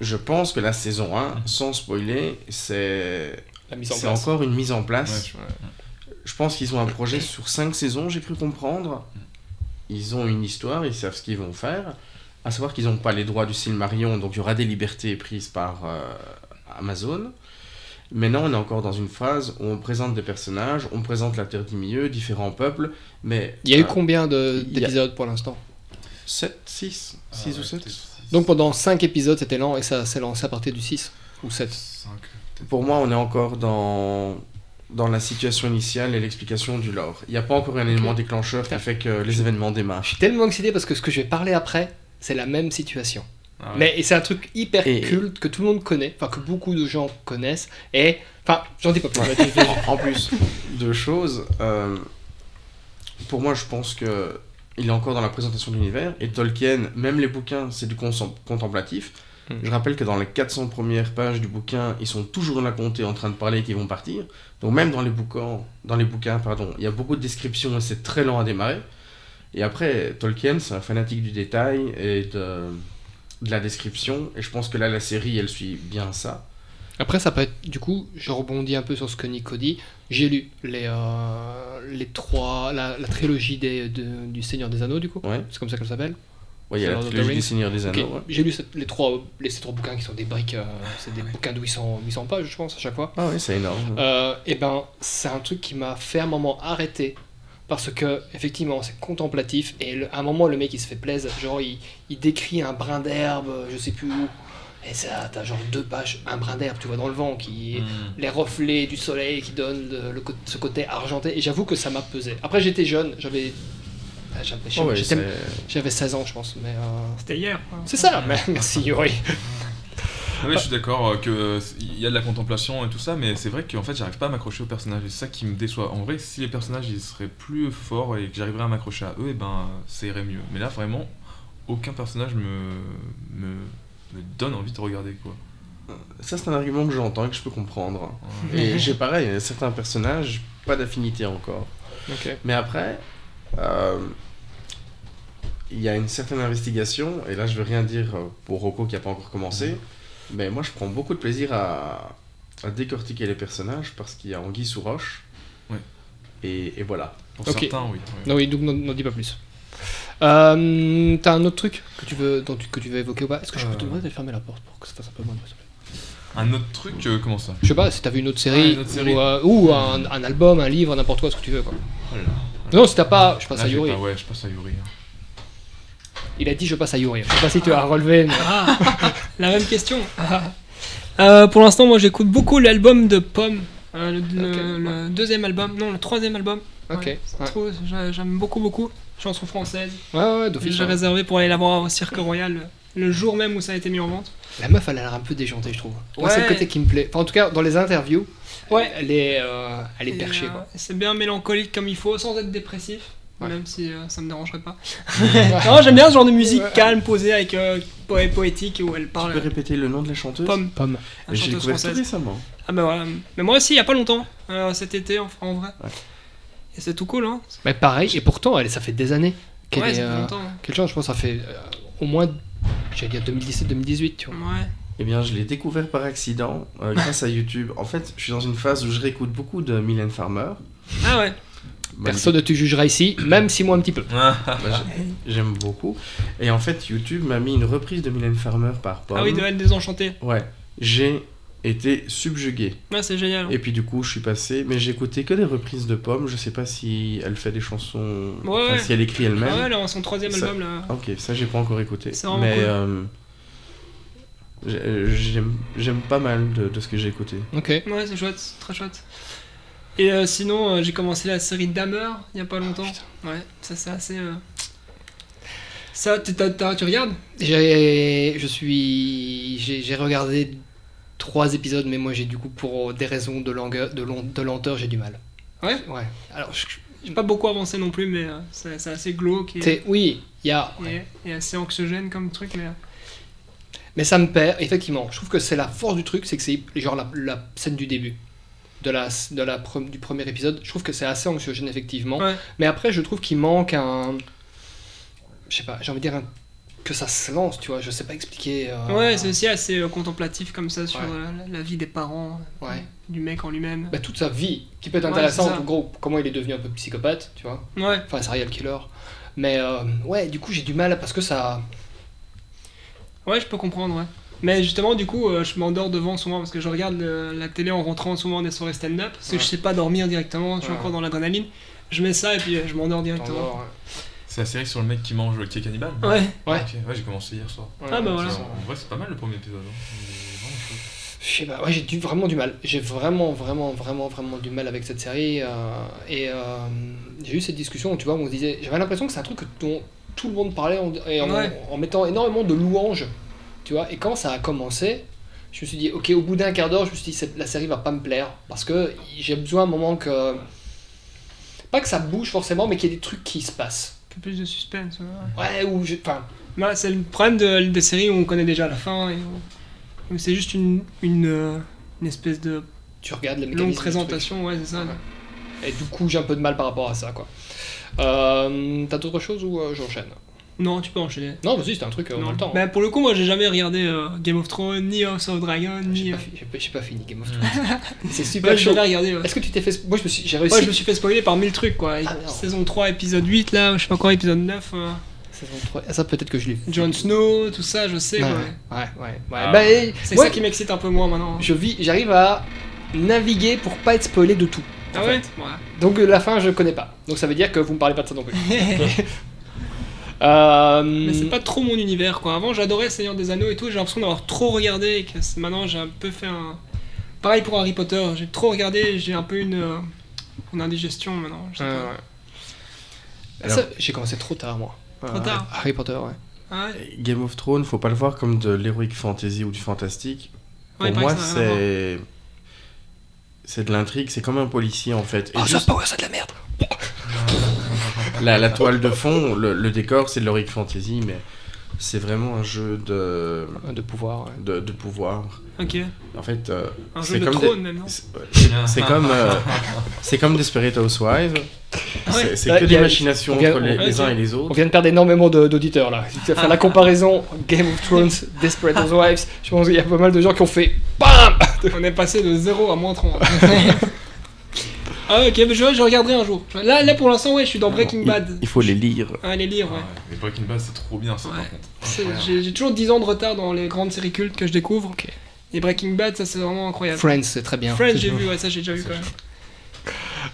je pense que la saison 1, sans spoiler, c'est La mise en c'est place. encore une mise en Ouais, place. je- Je pense qu'ils ont un projet sur 5 saisons, j'ai cru comprendre. ils ont une histoire, ils savent ce qu'ils vont faire. À savoir qu'ils n'ont pas les droits du Silmarion, donc il y aura des libertés prises par euh, Amazon. Maintenant, on est encore dans une phase où on présente des personnages, on présente la Terre du Milieu, différents peuples, mais... Il y a eu euh, combien a- d'épisodes pour l'instant? 7, 6, 6 Ah ou ouais, 7 peut-être six. Donc pendant 5 épisodes c'était lent et ça s'est lancé à partir du 6 ou 7. Cinq, peut-être. Pour moi, on est encore dans, dans la situation initiale et l'explication du lore. Il n'y a pas encore un élément déclencheur qui fait que les événements démarrent. Je suis tellement excité parce que ce que je vais parler après, c'est la même situation. Ah ouais. Mais et c'est un truc hyper Et- culte que tout le monde connaît, enfin que beaucoup de gens connaissent. Et enfin, j'en dis pas plus. en, en plus, deux choses. euh, pour moi, je pense que il est encore dans la présentation de l'univers. Et Tolkien, même les bouquins, c'est du contemplatif. Je rappelle que dans les 400 premières pages du bouquin, ils sont toujours dans la comté en train de parler qu'ils vont partir. Donc même dans les bouquins, dans les bouquins pardon, il y a beaucoup de descriptions et c'est très lent à démarrer. Et après, Tolkien, c'est un fanatique du détail et de, de la description. Et je pense que là, la série, elle suit bien ça. Après, ça peut être. Du coup, je rebondis un peu sur ce que Nico dit. J'ai lu les, euh, les trois. La, la trilogie des, de- du Seigneur des Anneaux, du coup. Ouais. C'est comme ça qu'elle s'appelle. Ouais, il y a la des Anneaux. ouais. J'ai lu cette- les, trois, les, ces trois bouquins qui sont des briques. euh, c'est des bouquins de 800, 800 pages, je pense, à chaque fois. Ah oui, c'est énorme. Euh, et ben, c'est un truc qui m'a fait un moment arrêter. Parce que, effectivement, c'est contemplatif. Et le- à un moment, le mec, il se fait plaisir. Genre, il, il décrit un brin d'herbe, je sais plus où. Et ça, t'as genre deux pages, un brin d'herbe, tu vois, dans le vent, qui. Hmm. Les reflets du soleil qui donnent le, ce côté argenté. Et j'avoue que ça m'a pesé. Après, j'étais jeune, j'avais. Ah, J'avais Oh ouais, j'étais- c'est- j'avais 16 ans, je pense. Mais. euh, C'était hier. C'est ça, mais- merci Yuri. Oui, je suis d'accord euh, que euh, il y a de la contemplation et tout ça, mais c'est vrai qu'en fait, j'arrive pas à m'accrocher aux personnages. Et c'est ça qui me déçoit. En vrai, si les personnages ils seraient plus forts et que j'arriverais à m'accrocher à eux, et ben ça irait mieux. Mais là, vraiment, aucun personnage me, me, me donne envie de regarder quoi. Ça, c'est un argument que j'entends et que je peux comprendre. Et j'ai pareil, certains personnages, pas d'affinité encore. Mais après, il y a une certaine investigation, et là je veux rien dire euh, pour Rocco qui n'a pas encore commencé, mais moi je prends beaucoup de plaisir à, à décortiquer les personnages parce qu'il y a Anguille sous roche. Ouais. Et, et voilà. Pour Ok. certains, oui. Non, oui, donc n'en dis pas plus. Euh, T'as un autre truc que tu veux, dont tu, que tu veux évoquer ou pas? Est-ce que je peux te Euh. demander de fermer la porte pour que ça fasse un peu moins de bruit Un autre truc, euh, comment ça? Je sais pas, si t'as vu une autre série, Ah, une autre série. ou, euh, ou un, un album, un livre, n'importe quoi, ce que tu veux quoi. Oh là Non, si t'as pas, je passe Là, à j'ai Yuri. pas- ouais, je passe à Yuri. hein. Il a dit je passe à Yuri. Je sais pas si tu as relevé. mais- Ah, la même question. Euh, pour l'instant, moi j'écoute beaucoup l'album de Pomme. Euh, le, le- Ok. le deuxième album, non, le troisième album. Ok. Ouais, c'est Ouais. trop- j'a- J'aime beaucoup, beaucoup. Chanson française. Ouais, ouais, d'office. J'ai ouais. réservé pour aller la voir au Cirque Royal le, jour même où ça a été mis en vente. La meuf, elle a l'air un peu déjantée, je trouve. Moi, Ouais. c'est le côté qui me plaît. Enfin, en tout cas, dans les interviews, Ouais. elle est, euh, elle est Et, perchée euh, quoi. C'est bien mélancolique comme il faut, sans être dépressif. Ouais. Même si euh, ça me dérangerait pas. non, j'aime bien ce genre de musique calme, posée, avec euh, po- poétique, où elle Tu parle. peux répéter le nom de la chanteuse? Pomme, Pomme. la J'ai chanteuse découvert française. récemment. Ah bah voilà. Mais moi aussi, il y a pas longtemps, euh, cet été, en, en vrai. Ouais. Et c'est tout cool, hein. Mais pareil, et pourtant, elle, ça fait des années qu'elle Ouais, est. ça fait euh, longtemps. Quel genre, je pense, ça fait euh, au moins, j'allais dire 2017-2018, tu vois. Ouais. Eh bien, je l'ai découvert par accident euh, grâce à YouTube. En fait, je suis dans une phase où je réécoute beaucoup de Mylène Farmer. Ah ouais. Personne ne te jugera ici, même si moi un petit peu. Bah, j'ai- J'aime beaucoup. Et en fait, YouTube m'a mis une reprise de Mylène Farmer par Pomme. Ah oui, de Elle désenchantée. Ouais. J'ai été subjugué. Ouais, c'est génial. Et puis du coup, je suis passé, mais j'ai écouté que des reprises de Pomme. Je sais pas si elle fait des chansons, Ouais, enfin, ouais. si elle écrit elle-même. Ah ouais, là, son troisième Ça- album, là. Ah, Ok, ça j'ai pas encore écouté. Mais cool. euh, j'aime j'aime pas mal de, de ce que j'ai écouté. Ok. Ouais, c'est chouette, c'est très chouette. Et euh, sinon, euh, j'ai commencé la série Dahmer il y a pas longtemps. Ouais, ça c'est assez. euh, Ça, t'as- tu regardes? J'ai, je suis, j'ai regardé trois épisodes, mais moi j'ai du coup pour des raisons de longueur, de, long- de lenteur, j'ai du mal. Ouais? Ouais. Alors, je- J'ai pas beaucoup avancé non plus, mais euh, c'est c'est assez glauque et, oui, il y a, et- et assez anxiogène comme truc. Mais... mais ça me perd. Effectivement, je trouve que c'est la force du truc, c'est que c'est genre la, la scène du début. De la, de la du premier épisode, je trouve que c'est assez anxiogène effectivement. Ouais. Mais après, je trouve qu'il manque un. Je sais pas, j'ai envie de dire un- que ça se lance, tu vois, je sais pas expliquer. euh, Ouais, c'est aussi assez euh, contemplatif comme ça sur Ouais. euh, la, la vie des parents, euh, du mec en lui-même. bah, toute sa vie, qui peut être intéressante, en gros, comment il est devenu un peu psychopathe, tu vois. Ouais, Enfin, serial killer. Mais ouais, du coup, j'ai du mal parce que ça. Ouais, je peux comprendre, ouais. Mais justement, du coup, euh, je m'endors devant souvent parce que je regarde le- la télé en rentrant souvent des soirées stand-up parce que je sais pas dormir directement, je suis Ouais. encore dans l'adrénaline. Je mets ça et puis euh, je m'endors directement. t'endors. C'est la série sur le mec qui mange le cake cannibale Ouais. Ouais. Ok, ouais, j'ai commencé hier soir. Ouais, Ah, bah voilà. C'est- En vrai, c'est pas mal le premier épisode. hein. Il est vraiment chouette. Je sais pas, ouais, j'ai du- vraiment du mal. J'ai vraiment, vraiment, vraiment, vraiment du mal avec cette série. euh, et euh, j'ai eu cette discussion, tu vois, où on se disait. J'avais l'impression que c'est un truc dont tout le monde parlait en, et en, Ouais. en mettant énormément de louanges, tu vois. Et quand ça a commencé, je me suis dit, ok, au bout d'un quart d'heure, je me suis dit, la série va pas me plaire. Parce que j'ai besoin à un moment que. Pas que ça bouge forcément, mais qu'il y ait des trucs qui se passent. Un peu plus de suspense. ouais. Ouais, ou. je- Enfin, c'est le problème de- des séries où on connaît déjà la fin et c'est juste une, une, une espèce de tu regardes le longue présentation, ouais, c'est ça. Ouais. Et du coup, j'ai un peu de mal par rapport à ça, quoi. Euh, T'as d'autres choses ou euh, j'enchaîne Non, tu peux enchaîner. Non, vas-y, c'était un truc, euh, on a le temps. Bah, pour le coup, moi j'ai jamais regardé euh, Game of Thrones, ni House of Dragon, ni. j'ai pas- j'ai pas fini Game of Thrones. c'est super Ouais, j'ai chaud. jamais regardé. ouais. Est-ce que tu t'es fait. Moi, je me suis... j'ai réussi. Ouais, je me suis fait spoiler par mille trucs quoi. Ah. Saison 3, épisode 8, là, je sais pas quoi, épisode 9. euh, Saison 3. Ah, ça, peut-être que je l'ai. Jon Snow, tout ça, je sais. Ouais, ouais. ouais, ouais. Ah, Bah, C'est ça qui m'excite un peu moins maintenant. Je vis, j'arrive à naviguer pour pas être spoilé de tout. Ah ouais. Donc euh, la fin, je connais pas. Donc ça veut dire que vous me parlez pas de ça non plus. Euh, Mais c'est pas trop mon univers quoi. Avant j'adorais Seigneur des Anneaux et tout, j'ai l'impression d'avoir trop regardé et que maintenant j'ai un peu fait un. Pareil pour Harry Potter, j'ai trop regardé, j'ai un peu une, euh, une indigestion maintenant. je sais Ouais, pas. ouais. Alors- Ça, J'ai commencé trop tard, moi. Trop Euh, tard. Harry Potter, ouais. Ah ouais Game of Thrones, faut pas le voir comme de l'heroic fantasy ou du fantastique. Pour moi, c'est. C'est de l'intrigue, c'est comme un policier en fait. Et Oh, juste ça Power, c'est de la merde. la, la toile de fond, le, le décor, c'est de l'heroic fantasy, mais c'est vraiment un jeu de, De pouvoir, ouais. de, de pouvoir. Ok. En fait, euh, Un c'est jeu de comme trône des- même, non c'est- comme euh, c'est comme Desperate Housewives. Ah ouais. C'est- que on vient- entre les, on- les uns et les On autres. vient de perdre énormément d'auditeurs là. Si tu vas faire la comparaison Game of Thrones, Desperate Housewives, je pense qu'il y a pas mal de gens qui ont fait BAM On est passé de 0 à moins 30. ah ok, mais je, je regarderai un jour. Là, là pour l'instant, ouais, je suis dans Breaking Bad. il faut les lire. Ah, les ouais. Mais Breaking Bad, c'est trop bien ça Ouais. par contre. C'est- J'ai j'ai toujours 10 ans de retard dans les grandes séries cultes que je découvre. Et Breaking Bad, ça c'est vraiment incroyable. Friends, c'est très bien. Friends, j'ai vu, ouais, ça j'ai déjà vu quand même.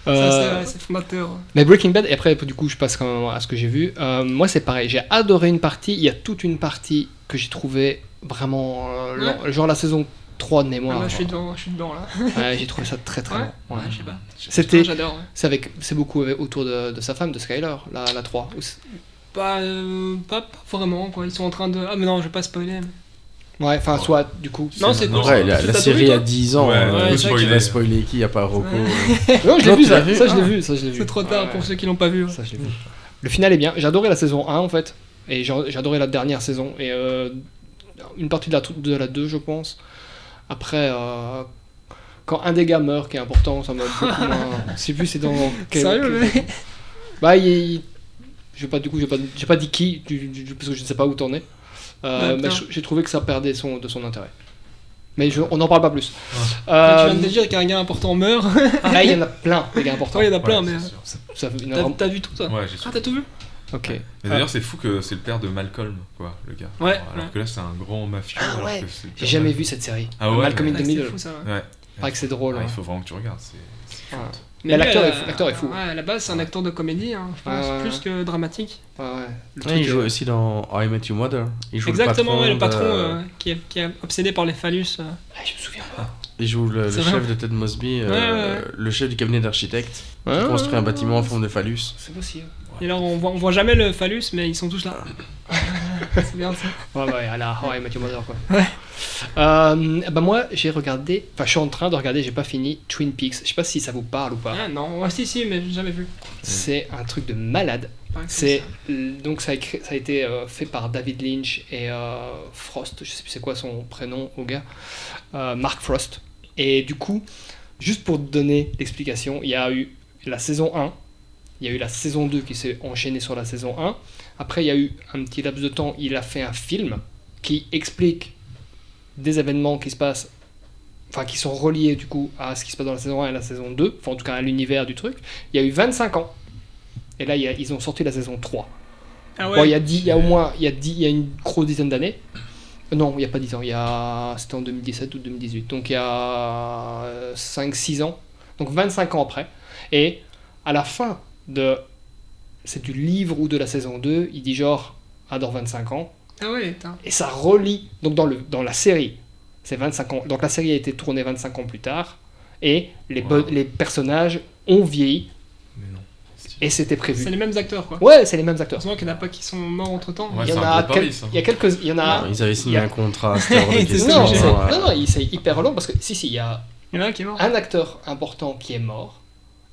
Euh, Ça, c'est ouais, c'est fondateur. Mais Breaking Bad, et après du coup je passe quand même à ce que j'ai vu. Euh, moi c'est pareil, j'ai adoré une partie, il y a toute une partie que j'ai trouvé vraiment... euh, genre la saison 3 de Ah, mémoire. là, je suis dedans, je suis dedans là. Ouais, j'ai trouvé ça très très Ouais, bon. Ouais. ouais, je sais pas. C'était... J'adore. ouais. C'est avec, c'est beaucoup avec- autour de, de sa femme, de Skyler, la, la 3. Ou c'est- Pas, euh, pas, pas vraiment quoi. Ils sont en train de. Ah, mais non, je vais pas spoiler. mais- Ouais, enfin, soit du coup. Non, c'est Non. Ouais, la, la série a toi 10 ans. Ouais, euh, ouais, qui c'est vrai va que- spoiler qui à part Rocco Ouais. euh. Non, je l'ai vu, ça, vu ça je l'ai Ah. vu, ça je l'ai vu. C'est trop tard Ouais, pour ceux qui l'ont pas vu. ouais. Ça, je l'ai vu. Le final est bien. J'ai adoré la saison 1 en fait. Et adoré la dernière saison. Et euh, une partie de la, de la 2, je pense. Après, euh, quand un des gars meurt, qui est important, ça m'a beaucoup moins. Je sais plus, c'est dans. quel- Sérieux, quel- mais Bah, il. vais pas, du coup, j'ai pas, j'ai pas dit qui, du- du- parce que je ne sais pas où t'en es. Euh, mais j'ai trouvé que ça perdait son, de son intérêt. Mais je- on n'en parle pas plus. Tu Euh, viens de te dire qu'un gars important meurt. ah, il y en a plein, des gars importants. Ouais, il y en a plein, Ouais, mais. T'as vu tout ça Ouais, j'ai Ah, t'as tout vu Ok. Et d'ailleurs, c'est fou que c'est le père de Malcolm, quoi, le gars. Ouais, Alors ouais. que là, c'est un grand mafieux. Ah alors ouais, J'ai jamais de- vu cette série. Ah ouais, Malcolm in the Middle. fou ça. ouais. Ouais. Paraît que c'est drôle. Ah, ouais. il faut vraiment que tu regardes. c'est-. Mais Mais l'acteur est est fou. Ouais, à la base, c'est un acteur de comédie, hein, je pense, plus que dramatique. Ouais, ouais. Le Ouais, truc, il joue euh, aussi dans How I Met Your Mother. Il joue Exactement, le ouais, le patron, patron de- euh, qui, est, qui est obsédé par les phallus. euh. ah, je me souviens pas. Il joue le, chef de Ted Mosby, euh, Ouais, ouais, ouais. le chef du cabinet d'architectes, qui construit un bâtiment en forme de phallus. C'est possible. Et là, on voit, on voit jamais le phallus, mais ils sont tous là. c'est bien ça. Ouais, ouais, à la How I Met Your Mother, quoi. Ouais. Euh, bah, moi, j'ai regardé, enfin, je suis en train de regarder, j'ai pas fini, Twin Peaks. Je sais pas si ça vous parle ou pas. Ah non, ouais, si, si, mais j'ai jamais vu. C'est un truc de malade. C'est donc ça a, ça a été euh, fait par David Lynch et euh, Frost, je sais plus c'est quoi son prénom au gars, Mark Frost. Et du coup, juste pour donner l'explication, il y a eu la saison 1, il y a eu la saison 2 qui s'est enchaînée sur la saison 1. Après, il y a eu un petit laps de temps, il a fait un film qui explique des événements qui se passent, enfin qui sont reliés du coup à ce qui se passe dans la saison 1 et la saison 2, enfin en tout cas à l'univers du truc. Il y a eu 25 ans. Et là, il y a- ils ont sorti la saison 3. Ah Bon, il y a dix- il y a au moins, il y a dix- il y a une grosse dizaine d'années. Euh, Non, il n'y a pas 10 ans, il y a... c'était en 2017 ou 2018, donc il y a 5-6 ans, donc 25 ans après. Et à la fin de... C'est du livre ou de la saison 2, il dit genre, adore 25 ans, Ah ouais, et ça relie, donc dans, le, dans la série, c'est 25 ans, donc la série a été tournée 25 ans plus tard, et les, Wow. les personnages ont vieilli, Mais non. et c'était C'est prévu. les mêmes acteurs, quoi. Ouais, c'est les mêmes acteurs. Heureusement qu'il n'y en a pas qui sont morts entre temps. Ouais, il y c'est en un a gros quel- pari, ça. il y a quelques, il y en a. Non, ils avaient signé il y a- un contrat, C'est Non, c'est- ouais. non, non, c'est hyper long parce que si, si, il y a Il y en a un qui est mort. un acteur important qui est mort,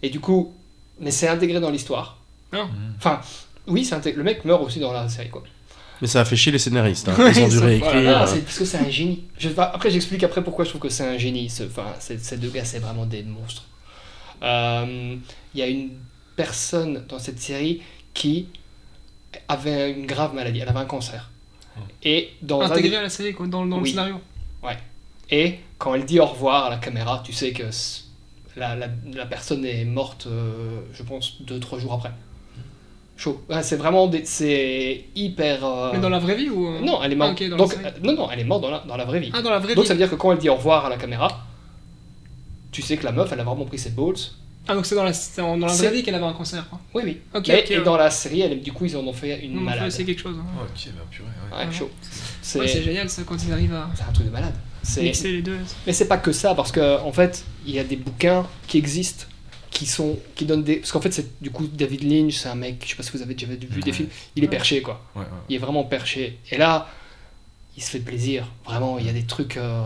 et du coup, mais c'est intégré dans l'histoire. Non. Mmh. Enfin, oui, c'est intégré- le mec meurt aussi dans la série, quoi. Mais ça a fait chier les scénaristes. hein. Ouais, Ils ont dû réécrire. voilà. Ah, euh, c'est parce que c'est un génie. Je, enfin, après, j'explique après pourquoi je trouve que c'est un génie. ce- Enfin, ces deux gars, c'est vraiment des monstres. Euh, Il y a une personne dans cette série qui avait une grave maladie. Elle avait un cancer. Et dans un des- Intégré à la série, quoi, dans, dans Oui. le scénario. Et quand elle dit au revoir à la caméra, tu sais que la, la- la personne est morte, euh, je pense, deux, trois jours après. Chaud. Ouais, c'est vraiment des- c'est hyper. euh, Mais dans la vraie vie ou. euh, Non, elle est morte. Ah, Donc, euh, non, non, elle est morte dans la, dans la vraie vie. Ah, dans la vraie donc vie. ça veut dire que quand elle dit au revoir à la caméra, tu sais que la meuf, elle a vraiment pris ses balls. Ah, donc c'est dans la, dans la vraie vie qu'elle avait un cancer, quoi. Oui, oui. Ok, Mais- ok, et ouais. dans la série, elle, du coup, ils en ont fait une Non, malade. c'est quelque chose. hein. Ok, bah purée, ouais. Ouais, Ouais. chaud. C'est Ouais, c'est génial ça quand ils arrivent à c'est un truc de malade. C'est mixer les deux. Mais c'est pas que ça, parce que en fait, il y a des bouquins qui existent, qui sont, qui donnent des, parce qu'en fait, c'est du coup David Lynch, c'est un mec, je sais pas si vous avez déjà vu des Ouais. films, il est perché quoi. Ouais, ouais. Il est vraiment perché. Et là, il se fait plaisir. Vraiment, il y a des trucs. Euh,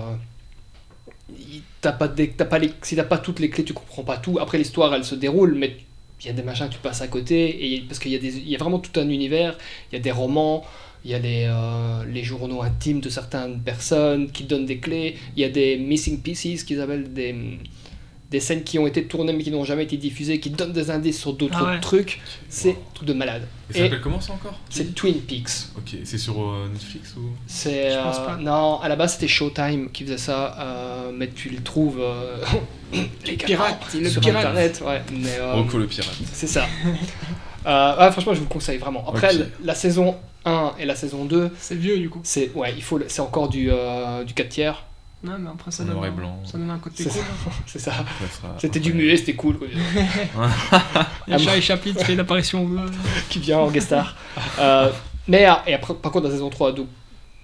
t'as pas des, t'as pas les, si t'as pas toutes les clés, tu comprends pas tout. Après, l'histoire, elle se déroule, mais il y a des machins que tu passes à côté. Et parce qu'il y a des, il y a vraiment tout un univers. Il y a des romans. Il y a les, euh, les journaux intimes de certaines personnes qui donnent des clés. Il y a des missing pieces qu'ils appellent des, des scènes qui ont été tournées mais qui n'ont jamais été diffusées, qui donnent des indices sur d'autres Ah ouais. trucs. C'est un truc de malade. Et ça s'appelle comment ça encore? C'est Twin Peaks. Ok, c'est sur euh, Netflix ou? C'est euh, pas. non, à la base c'était Showtime qui faisait ça, euh, mais tu le trouves euh, les Pirate, il le sur pirate. internet, ouais. Mais euh, Rocco le pirate. c'est ça. Euh, ouais, franchement, je vous le conseille vraiment. Après, la saison 1 et la saison 2, C'est vieux du coup. c'est ouais, il faut, le- c'est encore du euh, du 4 tiers. Non, mais après ça donne, noir et un- blanc. ça donne un côté C'est cool. ça. C'est ça. C'était du muet, c'était cool. quoi. Il y a Charlie Chaplin qui fait une apparition. euh, qui vient en guest star. Euh, mais ah, et après, par contre, la saison 3, donc,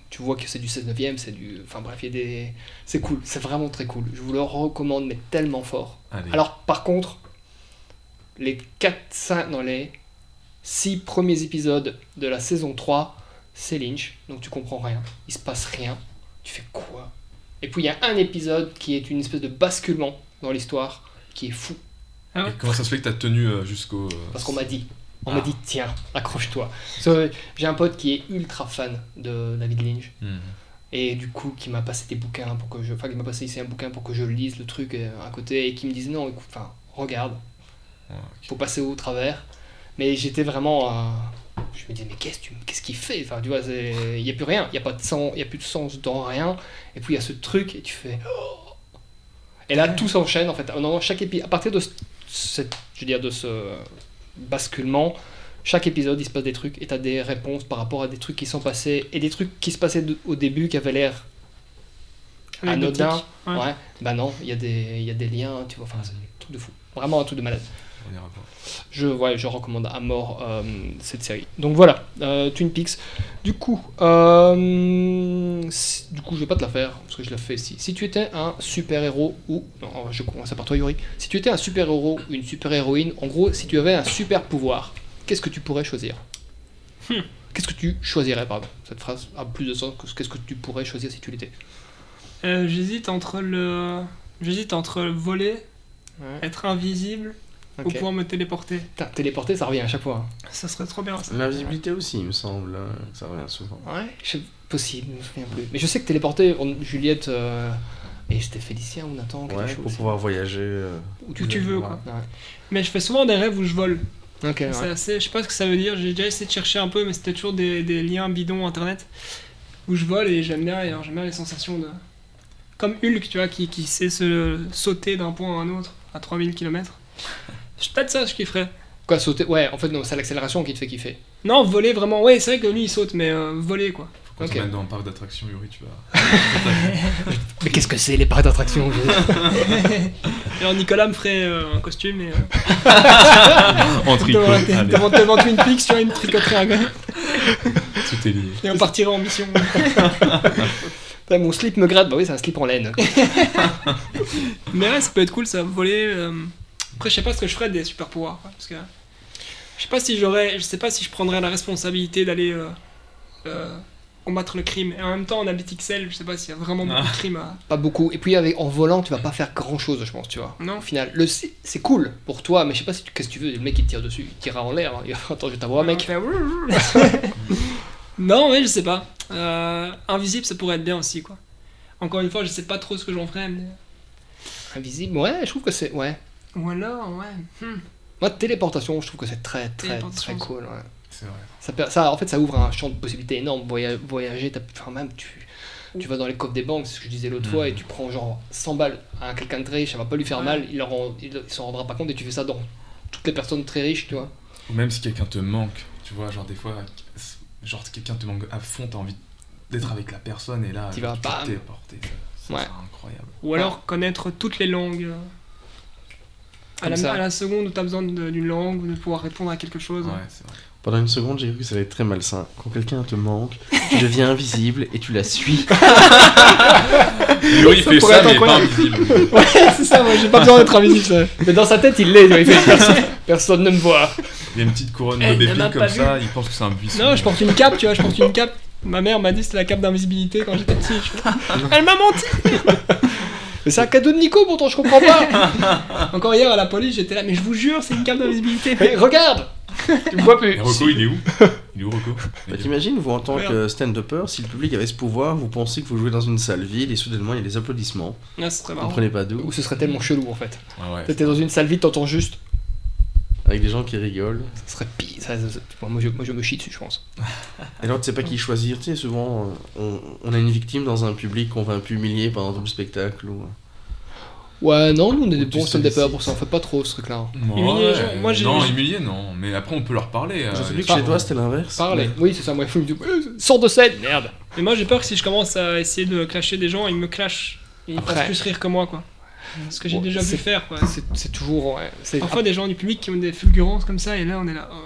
tu vois que c'est du 16 9 c'est du. Enfin bref, il y a des. C'est cool, c'est vraiment très cool. Je vous le recommande, mais tellement fort. Allez. Alors, par contre, les 4, 5, non, les 6 premiers épisodes de la saison 3, c'est Lynch, donc tu comprends rien. Il se passe rien. Tu fais quoi? Et puis il y a un épisode qui est une espèce de basculement dans l'histoire qui est fou. Ah ouais Et comment ça se fait que t'as tenu euh, jusqu'au. euh, Parce qu'on m'a dit. On Ah. m'a dit, tiens, accroche-toi. J'ai un pote qui est ultra fan de David Lynch. Hmm. Et du coup, qui m'a passé des bouquins pour que je. Enfin, qui m'a passé ici un bouquin pour que je lise le truc euh, à côté. Et qui me disait, non, écoute, enfin, regarde, Ouais, ok. faut passer au travers. Mais j'étais vraiment. euh, je me disais, mais qu'est-ce qu'il fait? Enfin, tu vois, il n'y a plus rien. Il n'y a, pas de sens- il y a plus de sens dans rien. Et puis il y a ce truc, et tu fais. oh. Et là, tout s'enchaîne, en fait. Non, chaque épi- à partir de ce, cette- je veux dire, de ce basculement, chaque épisode, il se passe des trucs, et tu as des réponses par rapport à des trucs qui sont passés, et des trucs qui se passaient de- au début qui avaient l'air anodins. Ouais. Ouais. Bah non, il y, a des- il y a des liens, tu vois. Enfin, c'est un truc de fou. Vraiment un truc de malade. On ira voir. Je, ouais, je recommande à mort euh, cette série. Donc voilà, euh, Twin Peaks. Du coup, euh, si- du coup, je vais pas te la faire parce que je la fais ici. Si tu étais un super héros ou non, je commence par toi, Yuri. Si tu étais un super héros ou une super héroïne, en gros, si tu avais un super pouvoir, qu'est-ce que tu pourrais choisir? Qu'est-ce que tu choisirais, pardon? Cette phrase a plus de sens que qu'est-ce que tu pourrais choisir si tu l'étais? Euh, J'hésite entre le. J'hésite entre voler, être invisible ou Ok. pouvoir me téléporter. Putain, téléporter, ça revient à chaque fois. hein. Ça serait trop bien. L'invisibilité aussi, il me semble. hein, Ça revient souvent. Ouais, je- possible, je me souviens plus. Mais je sais que téléporter, on- Juliette euh, et c'était Félicien ou Nathan, quelque Ouais, chose. pour pouvoir voyager. euh, Où tu veux, quoi. Ouais. Mais je fais souvent des rêves où je vole. Ok, ouais. C'est assez, je sais pas ce que ça veut dire, j'ai déjà essayé de chercher un peu, mais c'était toujours des, des liens bidons internet où je vole et j'aime bien, et alors j'aime bien les sensations de. Comme Hulk, tu vois, qui, qui sait se sauter d'un point à un autre à 3000 km. Peut-être ça, je kifferais. Quoi, sauter? Ouais, en fait, non, c'est l'accélération qui te fait kiffer. Non, voler vraiment, ouais, c'est vrai que lui il saute, mais euh, voler quoi. Faut qu'on Ok. t'emmène dans un parc d'attractions, Yuri, tu vas. Mais qu'est-ce que c'est les parcs d'attractions Alors Nicolas me ferait euh, un costume et. en Euh, tricot. devant, devant, Twin Peaks, tu vois, une tricoterie un gars. tout est lié. Et on partirait en mission. Mon slip me gratte, bah oui, c'est un slip en laine. Mais ouais, ça peut être cool ça, voler. Après, je sais pas ce que je ferais des super pouvoirs. quoi, parce que. Je sais pas si j'aurais. Je sais pas si je prendrais la responsabilité d'aller euh, euh, combattre le crime. Et en même temps, en habit XL, je sais pas s'il y a vraiment beaucoup de crimes à. Pas beaucoup. Et puis avec, en volant, tu vas pas faire grand chose, je pense, tu vois. Non. Au final, le c'est cool pour toi, mais je sais pas si tu, qu'est-ce que tu veux. Le mec il tire dessus, il tire en l'air. hein. Attends, je t'envoie, mec. Faire non, mais je sais pas. Euh, invisible, ça pourrait être bien aussi, quoi. Encore une fois, je sais pas trop ce que j'en ferais, mais. Invisible, ouais, je trouve que c'est. Ouais. Ou alors, ouais. hmm. Moi, téléportation, je trouve que c'est très, très, très cool. ouais. C'est vrai. Ça, en fait, ça ouvre un champ de possibilités énorme. Voya- voyager, t'as- enfin, même tu, tu vas dans les coffres des banques, c'est ce que je disais l'autre fois, et tu prends genre 100 balles à quelqu'un de très riche, ça va pas lui faire Ouais. mal, il il s'en rendra pas compte, et tu fais ça dans toutes les personnes très riches, tu vois. Ou même si quelqu'un te manque, tu vois, genre des fois, genre quelqu'un te manque à fond, t'as envie d'être avec la personne et là, vas, tu bam. te téléporter. ça- ça, Ouais. C'est incroyable. Ou alors connaître toutes les langues. À la, ça. à la seconde où t'as besoin de- d'une langue ou de pouvoir répondre à quelque chose. Ouais, c'est vrai. Pendant une seconde, j'ai cru que ça allait être très malsain. Quand quelqu'un te manque, tu deviens invisible et tu la suis. Yuri fait pourrait ça, mais pas invisible. Ouais, c'est ça, moi j'ai pas besoin d'être invisible. ça. Mais dans sa tête, il l'est, il fait personne, personne ne me voit. Il y a une petite couronne Eh, de il pas comme ça, il pense que c'est un buisson. Non, je porte une cape, tu vois, je porte une cape. Ma mère m'a dit que c'était la cape d'invisibilité quand j'étais petit. Elle m'a menti Mais c'est un cadeau de Nico, pourtant, je comprends pas. Encore hier à la police, j'étais là, mais je vous jure, c'est une cape d'invisibilité. Mais regarde Tu me vois plus. Rocco, il est où Il est où, Rocco Bah, T'imagines, vous en tant Merde. que stand-upper, si le public avait ce pouvoir, vous pensez que vous jouez dans une salle vide et soudainement il y a des applaudissements. Ah, c'est très Vous marrant. comprenez pas d'où. Ou ce serait tellement chelou, en fait. Ah ouais. T'étais dans une salle vide, t'entends juste. Avec des gens qui rigolent. Ça serait pire. ça- ça- ça- moi, je, moi, je me chie dessus, je pense. Et alors tu sais pas qui choisir. Tu sais, souvent euh, on, on a une victime dans un public qu'on va un peu humilier pendant tout le spectacle. Ou... Ouais, non, nous, on est des bons si- pour ça, on fait pas trop ce truc-là. Ouais, Humilier moi, j'ai- Non, humilier, non. Mais après, on peut leur parler. Je euh, sais que chez toi c'était l'inverse. Parler. Oui, c'est ça, moi, il faut me dire, euh, Sors de scène, merde Mais moi j'ai peur que si je commence à essayer de clasher des gens, ils me clashent. Ils fassent plus rire que moi, quoi. Ce que j'ai Bon, déjà vu faire, quoi. C'est toujours. Ouais, Parfois des gens du public qui ont des fulgurances comme ça, et là on est là. oh.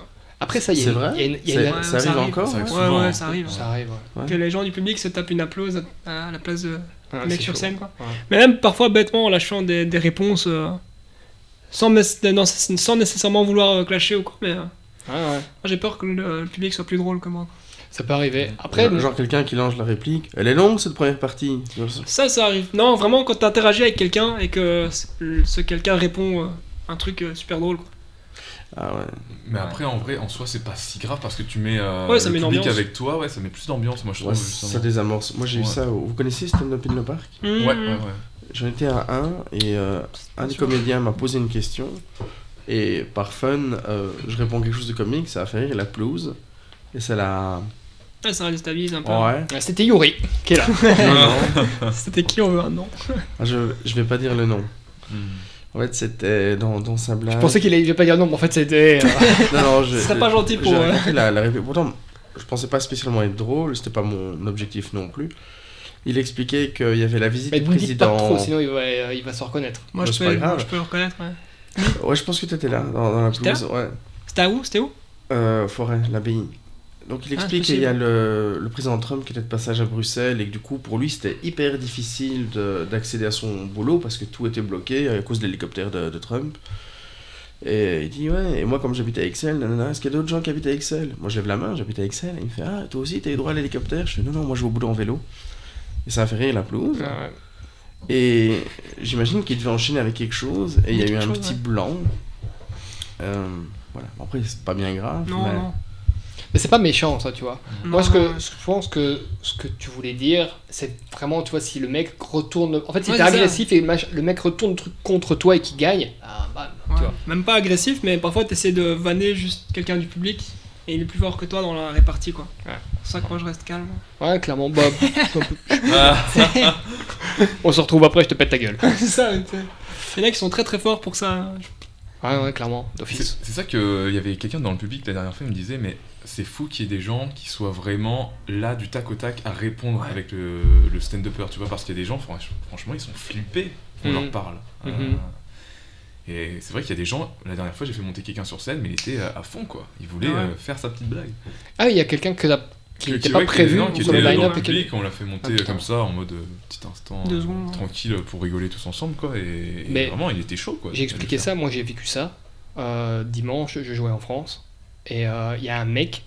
Après, ça y est. C'est vrai y a une- il y a C'est- une- Ouais, Ça ça arrive encore ça arrive ouais Ouais, ça arrive. Ça arrive, ouais. Ouais. Que les gens du public se tapent une applause à, à la place de le mec sur chaud. scène, quoi. Ouais. Mais même parfois bêtement en lâchant des, des réponses euh, sans, non, sans nécessairement vouloir euh, clasher ou quoi. Mais euh, Ouais, ouais. moi, j'ai peur que le, le public soit plus drôle que moi. quoi. Ça peut arriver. Après, Genre, genre quelqu'un qui lance la réplique. Elle est longue cette première partie. Ça, ça arrive. Non, vraiment quand t'interagis avec quelqu'un et que ce, quelqu'un répond euh, un truc euh, super drôle. Quoi. Ah ouais. Mais après, en vrai, en soi, c'est pas si grave parce que tu mets euh, Ouais, ça le met une public ambiance. avec toi, ouais, ça met plus d'ambiance, moi je Ouais, trouve. ça justement. désamorce. Moi j'ai eu Ouais. ça. Vous connaissez Stand Up in the Park? Ouais, ouais, ouais. J'en étais à un et euh, un des comédiens m'a posé une question et par fun, euh, je réponds quelque chose de comique, ça a fait rire la pelouse et ça l'a. Ouais, ça déstabilise un peu. Ouais. euh, c'était Yuri qui est là. C'était qui on veut un nom? Ah, je, je vais pas dire le nom. Hmm. En fait, c'était dans, dans sa blague. Je pensais qu'il allait. Je vais pas dire non, mais en fait, c'était. euh, Non, non, je. Ce serait pas gentil pour, j'ai euh, la, la réplique. Pourtant, je pensais pas spécialement être drôle, c'était pas mon objectif non plus. Il expliquait qu'il y avait la visite Mais du ne me dites pas président. trop, sinon il va, euh, il va se reconnaître. Moi, je c'est peux, pas grave. je peux le reconnaître. Ouais. Ouais, je pense que t'étais là, dans, dans la J'étais pelouse. Ouais. C'était à où? C'était où? Euh, Forêt, l'abbaye. Donc il Ah, explique qu'il y a le, le président Trump qui était de passage à Bruxelles et que du coup pour lui c'était hyper difficile de- d'accéder à son boulot parce que tout était bloqué à cause de l'hélicoptère de, de Trump. Et il dit ouais, et moi comme j'habite à Excel, nanana, est-ce qu'il y a d'autres gens qui habitent à Excel? Moi je lève la main, j'habite à Excel. Et il me fait ah toi aussi t'as eu droit à l'hélicoptère? Je fais non non moi je vais au boulot en vélo. Et ça a fait rire la pelouse. Ah ouais. Et j'imagine qu'il devait enchaîner avec quelque chose et il y a eu un chose, petit ouais. blanc. Euh, voilà. Après c'est pas bien grave. Non, mais... non. Mais c'est pas méchant, ça, tu vois. Moi, Non, ce que, non. ce que je pense que ce que tu voulais dire, c'est vraiment, tu vois, si le mec retourne. En fait, si Ouais, t'es agressif et le, mec retourne le truc contre toi et qu'il gagne, ah, bam, Ouais. tu vois. Même pas agressif, mais parfois t'essaies de vanner juste quelqu'un du public et il est plus fort que toi dans la répartie quoi. Ouais. C'est pour ça que moi je reste calme. Ouais, clairement, Bob. On se retrouve après, je te pète ta gueule. c'est ça, tu sais. Il y en a qui sont très très forts pour ça. Hein. Ouais, ouais, clairement, C'est d'office. c'est ça qu'il y avait quelqu'un dans le public la dernière fois, il me disait, mais c'est fou qu'il y ait des gens qui soient vraiment là du tac au tac à répondre avec le, le stand-upper, tu vois, parce qu'il y a des gens, franch- franchement, ils sont flippés, on Mhm. leur parle. Euh, Mhm. et c'est vrai qu'il y a des gens, la dernière fois j'ai fait monter quelqu'un sur scène, mais il était euh, à fond, quoi. Il voulait Ouais. euh, faire sa petite blague. Ah, il y a quelqu'un que qui n'était pas prévu non, qui était dans line-up le et qui- public, on l'a fait monter Ah, comme ça, en mode euh, petit instant, Deux euh, secondes. tranquille, pour rigoler tous ensemble, quoi. Et, et Mais vraiment, il était chaud, quoi. J'ai expliqué ça, moi j'ai vécu ça. Euh, dimanche, je jouais en France. Et euh, il y a un mec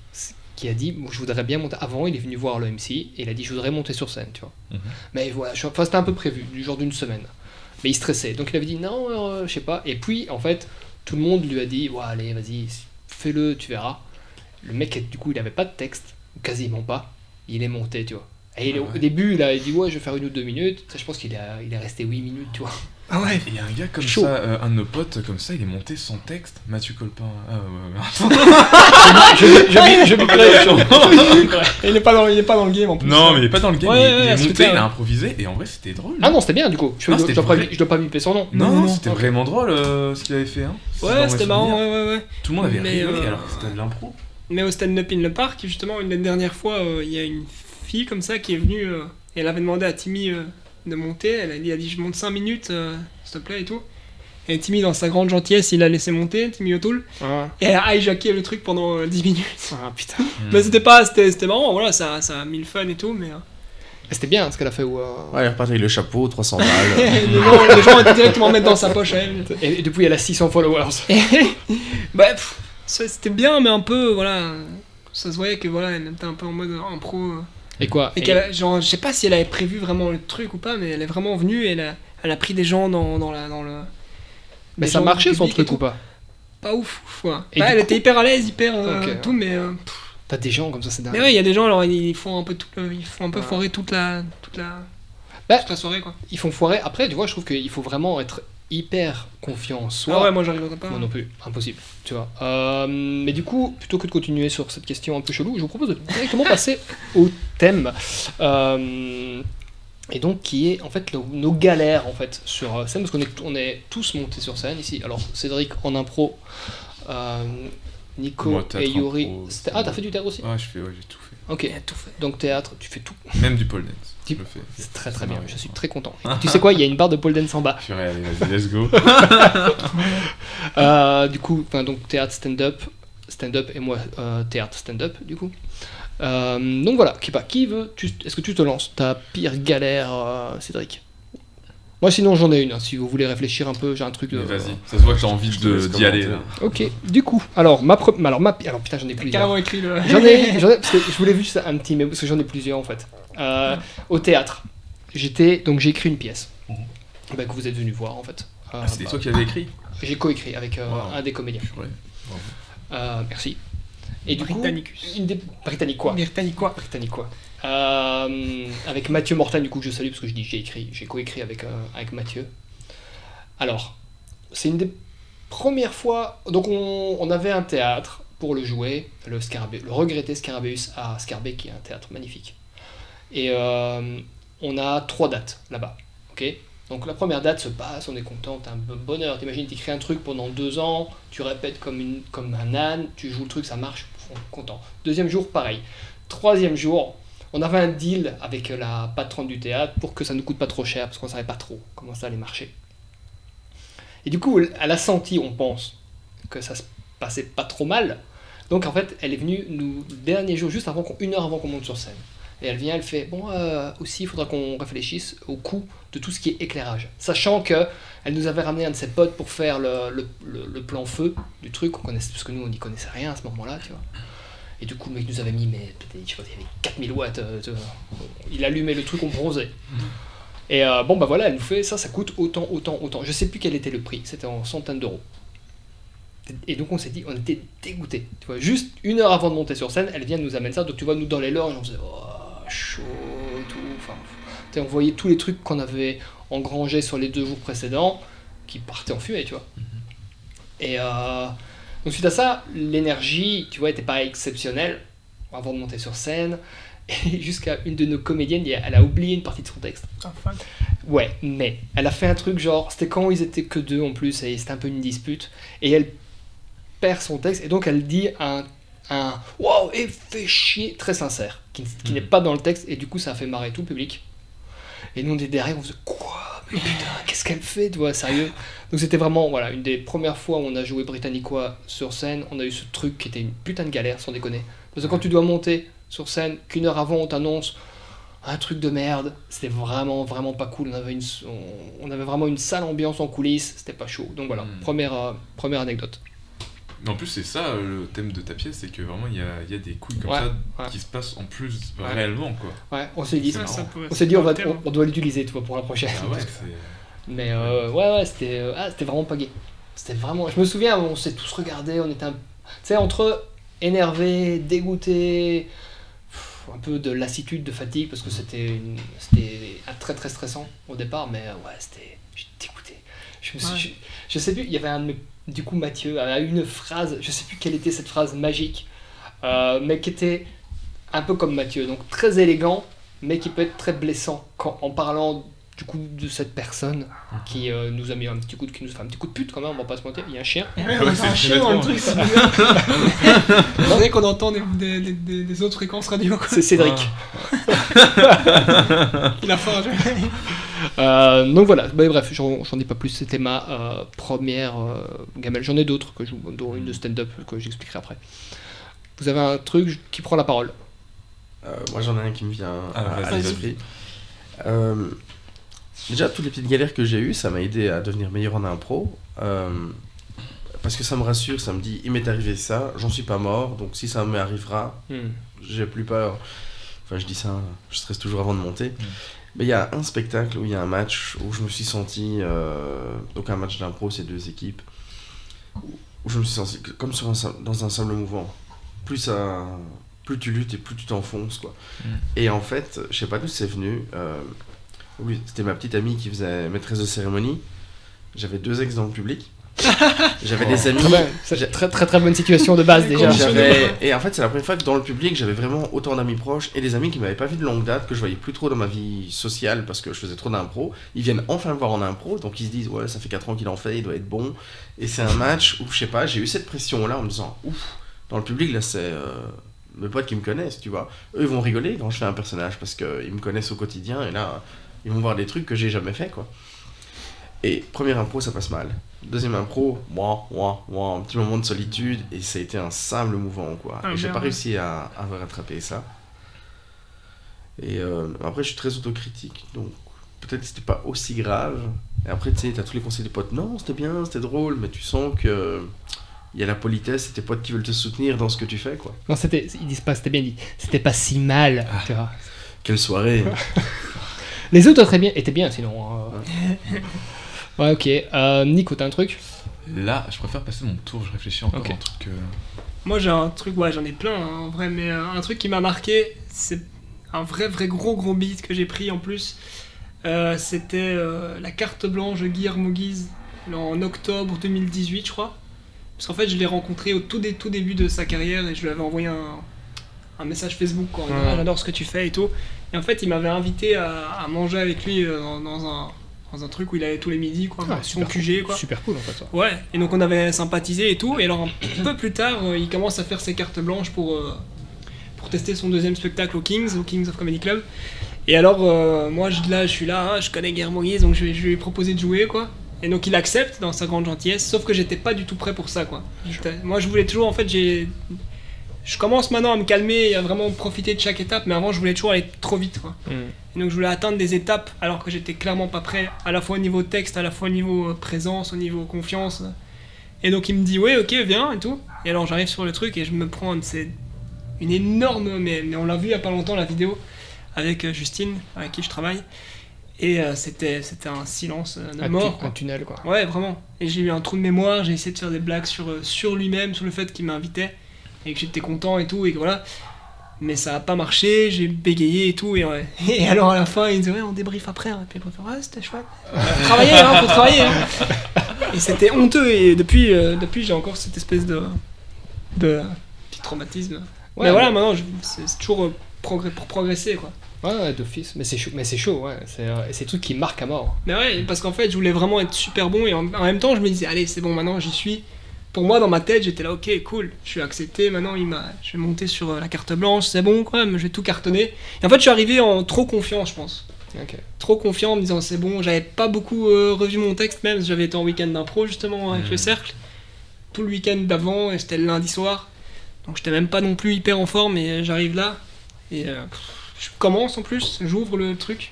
qui a dit Je voudrais bien monter. Avant, il est venu voir le MC et il a dit Je voudrais monter sur scène, tu vois. Mhm. Mais voilà, je- enfin, c'était un peu prévu, du genre d'une semaine. Mais il stressait. Donc il avait dit Non, euh, je sais pas. Et puis, en fait, tout le monde lui a dit Ouais, allez, vas-y, fais-le, tu verras. Le mec, du coup, il avait pas de texte, quasiment pas. Il est monté, tu vois. Et il est- Ah ouais. au début, il a dit Ouais, je vais faire une ou deux minutes. Ça, je pense qu'il a- il est resté 8 minutes, tu vois. Ah ouais. Et Il y a un gars comme Chaud. ça, euh, un de nos potes comme ça, il est monté sans texte. Mathieu Colpin. Ah ouais, ouais. je, je, Il est pas dans, il est pas dans le game en plus. non, mais il est pas dans le game. Ouais, il, ouais, il est monté, clair. il a improvisé et en vrai c'était drôle. Ah non, c'était bien du coup. Je, Non, dois pas, je dois pas son nom. non, non, c'était vraiment drôle euh, ce qu'il avait fait. Hein. Ouais, c'était marrant, ouais, ouais, ouais. Tout le monde avait Mais, rigolé euh, alors que c'était de l'impro. Mais au stand-up in le parc, justement, une des dernières fois, euh, il y a une fille comme ça qui est venue. euh, et elle avait demandé à Timmy euh, de monter. Elle a dit, elle a dit Je monte 5 minutes, euh, s'il te plaît, et tout. Et Timmy, dans sa grande gentillesse, il l'a laissé monter, Timmy O'Toole. Ah, Et elle a hijacké le truc pendant euh, 10 minutes. ah, putain. Mais c'était pas. C'était c'était marrant, voilà, ça, ça a mis le fun et tout, mais. euh, C'était bien ce qu'elle a fait. Ou, euh, Ouais, il repart avec le chapeau, 300 balles. les, gens, les gens étaient directement mettre dans sa poche à elle. Et, et depuis, elle a 600 followers. bah, pff, c'était bien, mais un peu, voilà. Ça se voyait que voilà, elle était un peu en mode impro. euh. Et quoi Et Et- qu'elle a- genre, je sais pas si elle avait prévu vraiment le truc ou pas, mais elle est vraiment venue et elle a, elle a pris des gens dans, dans, la, dans le. Mais ça marchait son truc ou pas Pas ouf, ouf, quoi. Bah, elle coup- était hyper à l'aise, hyper euh, ouais. tout, mais. euh, T'as des gens comme ça, c'est dingue. mais ouais, il y a des gens, alors ils font un peu tout le- ils font un peu Ouais. foirer toute la, toute la, Bah, toute la soirée, quoi. Ils font foirer. Après, tu vois, je trouve qu'il faut vraiment être hyper confiant en soi. ah ouais, moi j'arriverai pas. Moi non plus, impossible, tu vois. Euh, mais du coup, plutôt que de continuer sur cette question un peu chelou, je vous propose de directement passer au thème. Euh, et donc, qui est en fait nos, nos galères en fait sur euh, scène, parce qu'on est, on est tous montés sur scène ici. Alors, Cédric en impro, euh, Nico Moi, et Yuri. Ah, t'as fait du théâtre aussi? Ouais, je fais, ouais, j'ai tout fait. Ok, donc théâtre, tu fais tout. Même du pole dance. Je le fais. C'est très très bien, je suis très content. tu sais quoi, il y a une barre de pole dance en bas. Purée, allez, vas-y, let's go. Euh, du coup, enfin, donc théâtre stand-up, stand-up et moi euh, théâtre stand-up du coup. Euh, donc voilà, qui, pas, qui veut tu- Est-ce que tu te lances? Ta pire galère, euh, Cédric? Moi sinon j'en ai une, hein, si vous voulez réfléchir un peu, j'ai un truc de... Mais vas-y, ça se voit que t'as envie te de- laisse d'y aller. là. Ok, du coup, alors ma pre- alors ma alors putain j'en ai plusieurs. Carrément écrit le. J'en ai, j'en ai- parce que je voulais juste un petit mais parce que j'en ai plusieurs en fait. Euh, au théâtre, j'étais donc j'ai écrit une pièce bah, que vous êtes venu voir en fait. Euh, Ah, c'était bah, toi qui avais écrit? J'ai coécrit avec euh, Wow. un des comédiens. Purée. Euh, merci. Et du coup, Britannicus. une des britanniquois. Britannicois. Britanniquois. Euh, avec Mathieu Mortagne, du coup, que je salue parce que je dis j'ai écrit, j'ai coécrit avec, euh, avec Mathieu. Alors, c'est une des premières fois. Donc, on, on avait un théâtre pour le jouer, le, Scarabée, le regretté Scarabeus à Scarbeck, qui est un théâtre magnifique. Et euh, on a trois dates là-bas. ok? Donc la première date se passe, on est content, un bonheur. T'imagines, t'écris un truc pendant deux ans, tu répètes comme, une, comme un âne, tu joues le truc, ça marche, on est content. Deuxième jour, pareil. Troisième jour, on avait un deal avec la patronne du théâtre pour que ça nous coûte pas trop cher, parce qu'on savait pas trop comment ça allait marcher. Et du coup, elle a senti, on pense, que ça se passait pas trop mal. Donc en fait, elle est venue nous, dernier jour, juste avant une heure avant qu'on monte sur scène. Et elle vient, elle fait Bon, euh, aussi, il faudra qu'on réfléchisse au coût de tout ce qui est éclairage. Sachant que elle nous avait ramené un de ses potes pour faire le- le plan feu du truc, on connaissait, parce que nous, on n'y connaissait rien à ce moment-là, tu vois. Et du coup, le mec nous avait mis, mais je sais pas, il y avait 4000 watts. euh, il allumait le truc, on bronzait. Et euh, bon, bah voilà, elle nous fait ça, ça coûte autant, autant, autant. Je sais plus quel était le prix, c'était en centaines d'euros. Et donc on s'est dit, on était dégoûtés. Tu vois, juste une heure avant de monter sur scène, elle vient nous amener ça. Donc tu vois, nous dans les loges, on faisait oh, chaud tout. Enfin, on voyait tous les trucs qu'on avait engrangés sur les deux jours précédents qui partaient en fumée, tu vois. Et euh, donc suite à ça, l'énergie, tu vois, était pas exceptionnelle avant de monter sur scène. Et jusqu'à une de nos comédiennes, elle a oublié une partie de son texte. Ah, fuck. Ouais, mais elle a fait un truc genre, c'était quand ils étaient que deux en plus, et c'était un peu une dispute, et elle perd son texte, et donc elle dit un, un wow, et fait chier, très sincère, qui, qui Mhm. n'est pas dans le texte, et du coup ça a fait marrer tout le public. Et nous on est derrière, on faisait quoi? Putain, qu'est-ce qu'elle fait, tu vois, sérieux? Donc c'était vraiment, voilà, une des premières fois où on a joué britannicois sur scène, on a eu ce truc qui était une putain de galère, sans déconner. Parce que quand tu dois monter sur scène, qu'une heure avant on t'annonce un truc de merde. C'était vraiment, vraiment pas cool. On avait, une, on, on avait vraiment une sale ambiance en coulisses. C'était pas chaud. Donc voilà, Mm. première, euh, première anecdote. Mais en plus, c'est ça euh, le thème de ta pièce, c'est que vraiment il y a, il y a des couilles comme Ouais, ça ouais. qui se passent en plus Ouais. réellement quoi. Ouais, on s'est dit, Ça, ça on s'est dit, on, va, on, on doit l'utiliser, tu vois, pour la prochaine. Ah. Mais euh, ouais, ouais, c'était euh, ah, c'était vraiment pas gay. C'était vraiment. Je me souviens, on s'est tous regardés, on était un. Tu sais, entre énervé, dégoûté, un peu de lassitude, de fatigue, parce que c'était une- très très stressant au départ, mais ouais, c'était. J'étais dégoûté. Je, me suis, Ouais. je, je sais plus, il y avait un de mes- Du coup, Mathieu a eu une phrase, je sais plus quelle était cette phrase magique, euh, mais qui était un peu comme Mathieu, donc très élégant, mais qui peut être très blessant quand, en parlant du coup de cette personne qui euh, nous a mis un petit coup de, qui nous a fait un petit coup de pute quand même, on va pas se mentir, il y a un chien. Ouais, Ouais, c'est un chien dans le truc, c'est dirait qu'on entend des, des, des- des- autres fréquences radio. C'est Cédric. Il a faim. Euh, donc voilà, bah, bref, j'en j'en ai pas plus, c'était ma euh, première euh, gamelle. J'en ai d'autres, que je- dont une de stand-up que j'expliquerai après. Vous avez un truc qui prend la parole. Euh, moi j'en ai un qui me vient Ah, à, l'esprit. Euh, déjà, toutes les petites galères que j'ai eues, ça m'a aidé à devenir meilleur en impro. Euh, parce que ça me rassure, ça me dit, il m'est arrivé ça, j'en suis pas mort, donc si ça m'arrivera, j'ai plus peur. Enfin, je dis ça, je stresse toujours avant de monter. Mais il y a un spectacle où il y a un match où je me suis senti. euh, donc, un match d'impro, c'est deux équipes. Où je me suis senti comme sur un, dans un simple mouvement. Plus, ça, plus tu luttes et plus tu t'enfonces, quoi. Mm. Et en fait, je sais pas d'où c'est venu. euh, c'était ma petite amie qui faisait maîtresse de cérémonie. J'avais deux ex dans le public. J'avais des amis. Très, bien, c'est très très très bonne situation de base déjà. Et en fait c'est la première fois que dans le public j'avais vraiment autant d'amis proches et des amis qui m'avaient pas vu de longue date que je voyais plus trop dans ma vie sociale parce que je faisais trop d'impro. Ils viennent enfin me voir en impro donc ils se disent ouais ça fait 4 ans qu'il en fait il doit être bon et c'est un match où je sais pas j'ai eu cette pression là en me disant ouf dans le public là c'est euh, mes potes qui me connaissent tu vois eux ils vont rigoler quand je fais un personnage parce qu'ils me connaissent au quotidien et là ils vont voir des trucs que j'ai jamais fait quoi. Et première impro, ça passe mal. Deuxième impro, moi, moi, moi, un petit moment de solitude, et ça a été un simple mouvement, quoi. Ah, et j'ai pas réussi à, à rattraper ça. Et euh, après, je suis très autocritique, donc peut-être que c'était pas aussi grave. Et après, tu sais, t'as tous les conseils des potes, non, c'était bien, c'était drôle, mais tu sens que. Il y a la politesse et tes potes qui veulent te soutenir dans ce que tu fais, quoi. Non, c'était, ils disent pas, c'était bien dit. C'était pas si mal. tu vois. Quelle soirée Les autres très bien, étaient bien sinon. euh. Ouais, ok. Euh, Nico, t'as un truc Là, je préfère passer mon tour, je réfléchis encore Ok. un truc. euh, Moi j'ai un truc, ouais j'en ai plein hein, en vrai, mais euh, un truc qui m'a marqué, c'est un vrai vrai gros gros beat que j'ai pris en plus. Euh, C'était euh, la carte blanche de Guillermo Guise en octobre 2018 je crois. Parce qu'en fait je l'ai rencontré au tout, dé- tout début de sa carrière et je lui avais envoyé un, un message Facebook quoi. en disant, Ouais. Ah, J'adore ce que tu fais et tout. Et en fait il m'avait invité à, à manger avec lui euh, dans, dans un, dans un truc où il allait tous les midis quoi, Ah, son QG quoi. Super cool en fait. ça. Ouais, et donc on avait sympathisé et tout, et alors un peu plus tard, euh, il commence à faire ses cartes blanches pour, euh, pour tester son deuxième spectacle au Kings, au Kings of Comedy Club. Et alors, euh, moi, je, là, je suis là, hein, je connais Guillermo Guise, donc je, je lui ai proposé de jouer, quoi. Et donc il accepte dans sa grande gentillesse, sauf que j'étais pas du tout prêt pour ça, quoi. Moi, je voulais toujours, en fait, j'ai... Je commence maintenant à me calmer et à vraiment profiter de chaque étape, mais avant, je voulais toujours aller trop vite, quoi. Et donc je voulais atteindre des étapes alors que j'étais clairement pas prêt, à la fois au niveau texte, à la fois au niveau euh, présence, au niveau confiance. Et donc il me dit ouais ok viens et tout. Et alors j'arrive sur le truc et je me prends une, c'est une énorme, mais, mais on l'a vu il y a pas longtemps la vidéo avec euh, Justine avec qui je travaille. Et euh, c'était c'était un silence de Un, mort. quoi. un tunnel quoi. Ouais, vraiment. Et j'ai eu un trou de mémoire, j'ai essayé de faire des blagues sur, sur lui-même, sur le fait qu'il m'invitait, et que j'étais content et tout, et que voilà. Mais ça a pas marché, j'ai bégayé et tout, et, ouais. et alors à la fin, il me dit Ouais, on débrief après, hein. puis ouais, c'était chouette. Faut travailler, hein, faut travailler. hein. Et c'était honteux, et depuis, euh, depuis j'ai encore cette espèce de. de petit traumatisme. Ouais, mais voilà, maintenant, c'est toujours. euh, progr- pour progresser, quoi. Ouais, d'office. Mais c'est chaud, mais c'est chaud, ouais. C'est euh, et c'est des trucs qui marquent à mort. Mais ouais, parce qu'en fait, je voulais vraiment être super bon et en, en même temps, je me disais, allez, c'est bon, maintenant j'y suis. Pour moi, dans ma tête, j'étais là, ok, cool, je suis accepté, maintenant il m'a, je vais monter sur euh, la carte blanche, c'est bon, quoi, mais je vais tout cartonner. Et en fait, je suis arrivé en trop confiant, je pense. Trop confiant en me disant, c'est bon, j'avais pas beaucoup euh, revu mon texte, même, j'avais été en week-end d'impro justement avec le cercle. Tout le week-end d'avant, et c'était le lundi soir. Donc j'étais même pas non plus hyper en forme, et j'arrive là. Et euh, je commence en plus, j'ouvre le truc.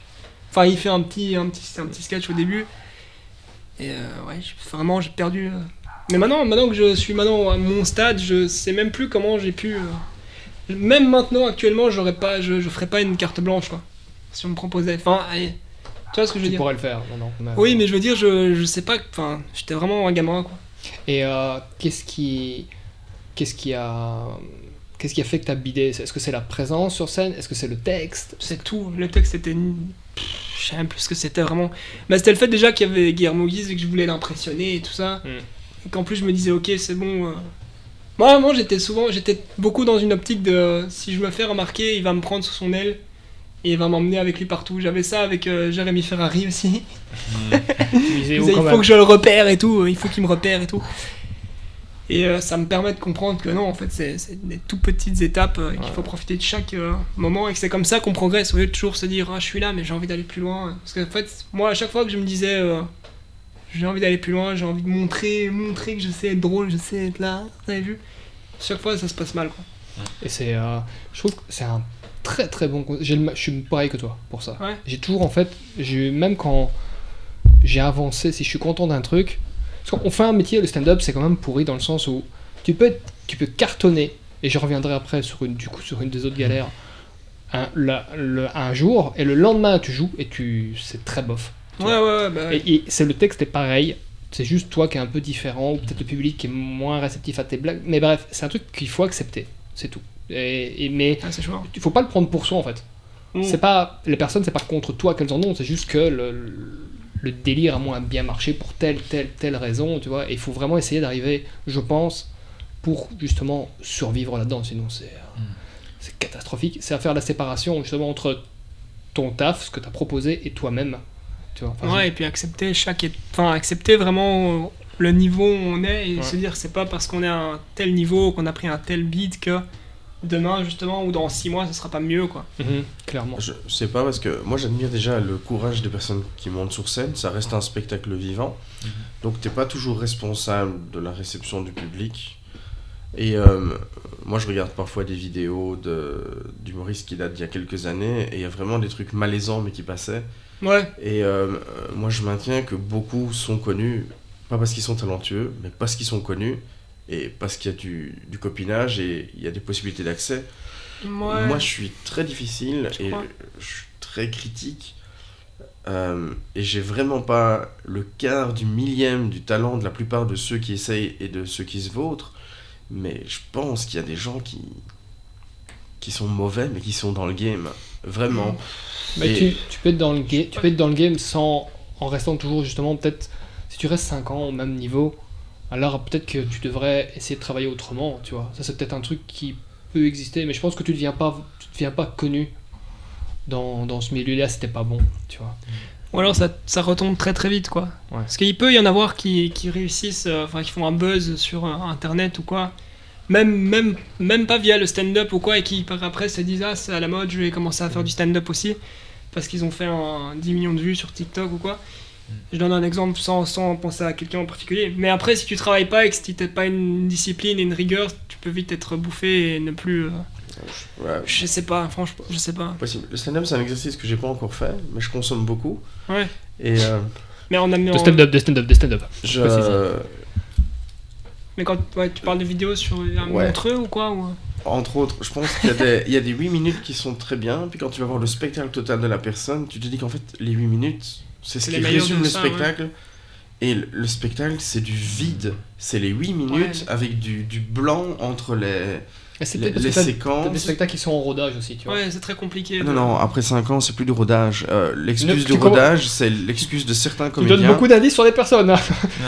Enfin, il fait un petit, un petit, un petit sketch au début. Et euh, ouais, vraiment, j'ai perdu. Mais maintenant, maintenant que je suis maintenant à mon stade, je sais même plus comment j'ai pu. euh, Même maintenant, actuellement, j'aurais pas, je, je ferais pas une carte blanche, quoi. Si on me proposait. Enfin, allez. Tu vois ce que je veux Tu dire? pourrais le faire. Non, Oui, mais je veux dire, je, je sais pas. Enfin, j'étais vraiment un gamin, quoi. Et euh, qu'est-ce qui, qu'est-ce qui a, qu'est-ce qui a fait que t'as bidé? Est-ce que c'est la présence sur scène? Est-ce que c'est le texte? C'est tout. Le texte était. Je sais même plus ce que c'était vraiment. Mais c'était le fait déjà qu'il y avait Guillermo Guise et que je voulais l'impressionner et tout ça. Mm. Et qu'en plus je me disais, ok, c'est bon. euh. Moi, vraiment, j'étais souvent. J'étais beaucoup dans une optique de. Si je me fais remarquer, il va me prendre sous son aile. Et il va m'emmener avec lui partout. J'avais ça avec euh, Jérémy Ferrari aussi. Disais Il même faut que je le repère et tout, il faut qu'il me repère et tout. Et euh, ça me permet de comprendre que non, en fait, c'est des tout petites étapes, euh, et qu'il faut profiter de chaque euh, moment et que c'est comme ça qu'on progresse au lieu de toujours se dire ah, je suis là, mais j'ai envie d'aller plus loin. Parce qu'en fait, moi, à chaque fois que je me disais j'ai envie d'aller plus loin, j'ai envie de montrer, montrer que je sais être drôle, je sais être là, vous avez vu? Chaque fois, ça se passe mal quoi. Et c'est, euh, je trouve que c'est un très très bon. j'ai le je suis pareil que toi pour ça. Ouais. J'ai toujours en fait, j'ai même quand j'ai avancé, si je suis content d'un truc, parce qu'on fait un métier, le stand-up, c'est quand même pourri dans le sens où tu peux, être- tu peux cartonner. Et je reviendrai après sur une, du coup, sur une des autres galères. Un, la- le- un jour et le lendemain tu joues et tu c'est très bof. Ouais, ouais, ouais, bah, Et, et c'est le texte est pareil, c'est juste toi qui est un peu différent, ou peut-être le public qui est moins réceptif à tes blagues. Mais bref, c'est un truc qu'il faut accepter, c'est tout. Et, et- mais ah, il faut pas le prendre pour soi en fait. Mm. C'est pas les personnes, c'est pas contre toi qu'elles en ont, c'est juste que le, le- le délire a moins bien marché pour telle telle telle raison, tu vois. Et il faut vraiment essayer d'arriver, je pense, pour justement survivre là-dedans. Sinon c'est euh, c'est catastrophique. C'est à faire la séparation justement entre ton taf, ce que tu as proposé, et toi-même. Tu vois. Enfin, Ouais, et puis accepter chaque. Enfin, accepter vraiment euh, le niveau où on est et Ouais. se dire c'est pas parce qu'on est à un tel niveau, qu'on a pris un tel beat que demain, justement, ou dans 6 mois, ce sera pas mieux, quoi. Mhm, clairement. Je sais pas parce que moi j'admire déjà le courage des personnes qui montent sur scène, ça reste un spectacle vivant. Donc t'es pas toujours responsable de la réception du public. Et euh, moi je regarde parfois des vidéos de- d'humoristes qui datent d'il y a quelques années et il y a vraiment des trucs malaisants mais qui passaient. Ouais, Et euh, moi je maintiens que beaucoup sont connus, pas parce qu'ils sont talentueux, mais parce qu'ils sont connus et parce qu'il y a du, du copinage et il y a des possibilités d'accès. ouais. Moi, je suis très difficile et crois? je suis très critique. Euh, et j'ai vraiment pas le quart du millième du talent de la plupart de ceux qui essayent et de ceux qui se vautrent. Mais je pense qu'il y a des gens qui, qui sont mauvais, mais qui sont dans le game. Vraiment. Mais Et- tu, tu peux être dans le game, tu peux être dans le game sans en restant toujours justement peut-être si tu restes 5 ans au même niveau, alors peut-être que tu devrais essayer de travailler autrement, tu vois. Ça c'est peut-être un truc qui peut exister, mais je pense que tu ne deviens pas tu deviens pas connu dans, dans ce milieu-là, c'était pas bon, tu vois. Ou alors ça, ça retombe très très vite, quoi. Ouais. Parce qu'il peut y en avoir qui, qui réussissent, euh, enfin qui font un buzz sur euh, internet ou quoi. Même, même, même pas via le stand-up ou quoi, et qui par après se disent Ah, c'est à la mode, je vais commencer à faire du stand-up aussi. Parce qu'ils ont fait un 10 millions de vues sur TikTok ou quoi. Je donne un exemple sans, sans penser à quelqu'un en particulier. Mais après, si tu travailles pas et que si t'as pas une discipline et une rigueur, tu peux vite être bouffé et ne plus. euh, Ouais, je sais pas, franchement, je sais pas. possible. Le stand-up, c'est un exercice que j'ai pas encore fait, mais je consomme beaucoup. Ouais. Et euh, Mais en amenant. De stand-up, de stand-up, de stand-up. je. Mais quand ouais, tu parles de vidéos sur un Ouais. Montreux ou quoi ou... Entre autres, je pense qu'il y, a des- il y a des 8 minutes qui sont très bien, puis quand tu vas voir le spectacle total de la personne, tu te dis qu'en fait, les 8 minutes, c'est ce qui résume le ça, spectacle. Et le, le spectacle, c'est du vide. C'est les 8 minutes avec du, du blanc entre les, C'est les, peut-être parce les que séquences. des spectacles qui sont en rodage aussi, tu vois. Ouais, c'est très compliqué. Non, de- non, après 5 ans, c'est plus du rodage. Euh, l'excuse tu du rodage, c'est l'excuse de certains Tu comédiens. donnes beaucoup d'indices sur les personnes. hein.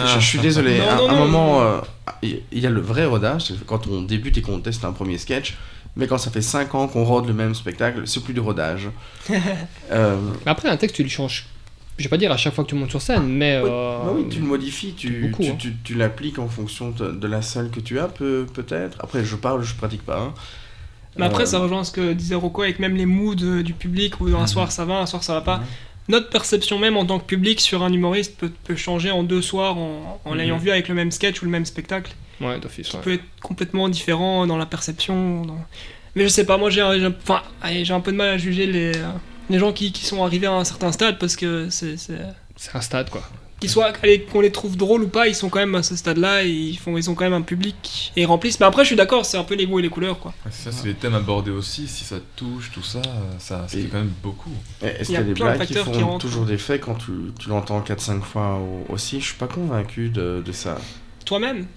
Je, je suis désolé. Non, à non, un non, moment, non. euh, il y a le vrai rodage, c'est quand on débute et qu'on teste un premier sketch. Mais quand ça fait 5 ans qu'on rôde le même spectacle, c'est plus du rodage. Euh, Mais après, un texte, tu le changes. Je vais pas dire à chaque fois que tu montes sur scène, mais. Oui, euh, bah oui, tu le modifies, tu, tu, hein. tu- tu l'appliques en fonction de, de la salle que tu as, peut- peut-être. Après, je parle, je pratique pas. hein. Mais après, Euh, ça rejoint ce que disait Rocco avec même les moods euh, du public, où un Mhm. soir ça va, un soir ça va pas. Mhm. Notre perception même en tant que public sur un humoriste peut, peut changer en deux soirs en, en Mhm. l'ayant vu avec le même sketch ou le même spectacle. Ouais, d'office, ouais. peut être complètement différent dans la perception. dans- Mais je sais pas, moi j'ai un, j'ai un- enfin, allez, j'ai un peu de mal à juger les, euh, les gens qui, qui sont arrivés à un certain stade parce que c'est. c'est- C'est un stade, quoi. qu'ils soient, qu'on les trouve drôles ou pas, ils sont quand même à ce stade-là et ils, font, ils ont quand même un public et ils remplissent. Mais après, je suis d'accord, c'est un peu les goûts et les couleurs quoi. Ouais, c'est ça, c'est les thèmes abordés aussi. Si ça touche, tout ça, ça, fait quand même beaucoup. Et Est-ce Il qu'il y y a des plein de blagues qui facteurs qui font rentrent. toujours des faits quand tu, tu l'entends 4-5 fois au- aussi Je suis pas convaincu de, de ça. Toi-même?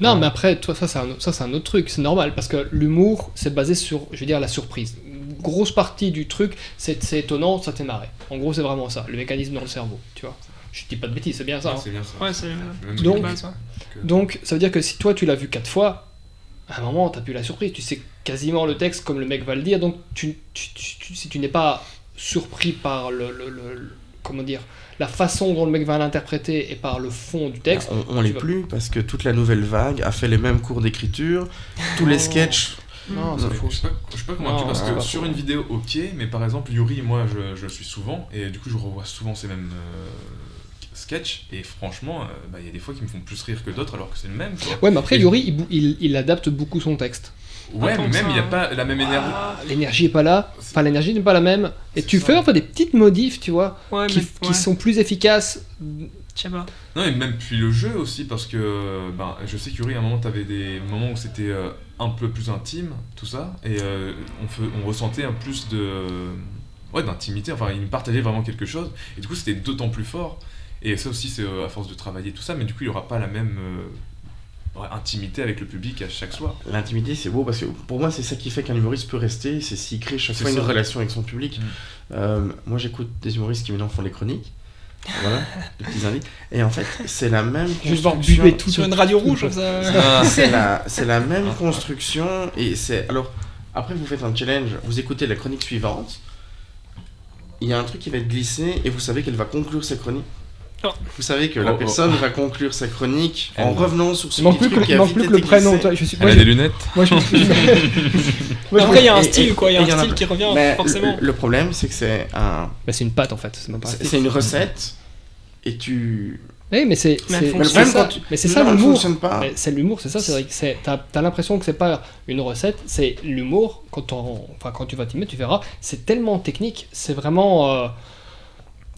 Non, Ouais. mais après, toi, ça, c'est un, ça, c'est un autre truc. C'est normal, parce que l'humour, c'est basé sur, je veux dire, la surprise. Grosse partie du truc, c'est c'est étonnant, ça t'est marré. En gros, c'est vraiment ça, le mécanisme dans le cerveau, tu vois. Je dis pas de bêtises, c'est bien ça. hein. c'est bien ça. Ouais, c'est. Donc- ouais. Ça veut dire que si toi, tu l'as vu quatre fois, à un moment, t'as plus la surprise. Tu sais quasiment le texte comme le mec va le dire, donc tu, tu- tu- tu- si tu n'es pas surpris par le, le- le- le- comment dire, la façon dont le mec va l'interpréter et par le fond du texte, On, on l'est vas- plus parce que toute la nouvelle vague a fait les mêmes cours d'écriture, tous les Oh. sketchs. Non, c'est Je suis pas, je suis pas convaincu Non, parce que pas sur faux. une vidéo, ok, mais par exemple, Yuri, moi je, je le suis souvent et du coup je revois souvent ces mêmes euh, sketchs et franchement, euh, bah, il y a des fois qui me font plus rire que d'autres alors que c'est le même. Quoi. Ouais, mais après, Et- Yuri, il, il- il adapte beaucoup son texte. Ouais, mais même il n'y a hein. pas la même énergie. Ah, l'énergie est pas là, enfin l'énergie n'est pas la même, et tu ça. fais enfin des petites modifs, tu vois, Ouais, qui, mais. qui ouais, sont plus efficaces. Je sais pas. Non, et même puis le jeu aussi, parce que ben, je sais que Yuri, à un moment, t'avais des moments où c'était euh, un peu plus intime, tout ça, et euh, on, fe- on ressentait un plus de. Ouais, d'intimité, enfin, il partageait vraiment quelque chose, et du coup, c'était d'autant plus fort. Et ça aussi, c'est euh, à force de travailler tout ça, mais du coup, il n'y aura pas la même euh, intimité avec le public à chaque soir. L'intimité, c'est beau parce que pour moi, c'est ça qui fait qu'un humoriste peut rester, c'est s'il crée chaque C'est fois une relation avec son public. Mm. Euh, moi, j'écoute des humoristes qui maintenant font des chroniques. Voilà, des petits indices. Et en fait, c'est la même Juste construction. buer tout Sur une radio rouge, comme ça. Ah. C'est la, la même construction et c'est alors après vous faites un challenge, vous écoutez la chronique suivante, il y a un truc qui va être glissé et vous savez qu'elle va conclure sa chronique. Oh. Vous savez que Oh, la oh. personne va conclure sa chronique en Elle- revenant sur ce petit truc qui il a manque vite plus que le prénom. toi, Je suis, Elle moi, a je- des lunettes moi, je suis- Moi, je- Après, il y a un style, quoi. Il y a un a style qui revient, Mais forcément. Le, le problème, c'est que c'est un, Bah, c'est une patte en fait. C'est une recette et tu. Oui, mais c'est elle ça. Mais c'est ça elle l'humour. fonctionne pas. Mais C'est l'humour, c'est ça. C'est vrai que c'est- t'as as, l'impression que c'est pas une recette, c'est l'humour. Quand on, enfin quand tu vas t'y mettre, tu verras. C'est tellement technique. C'est vraiment, euh,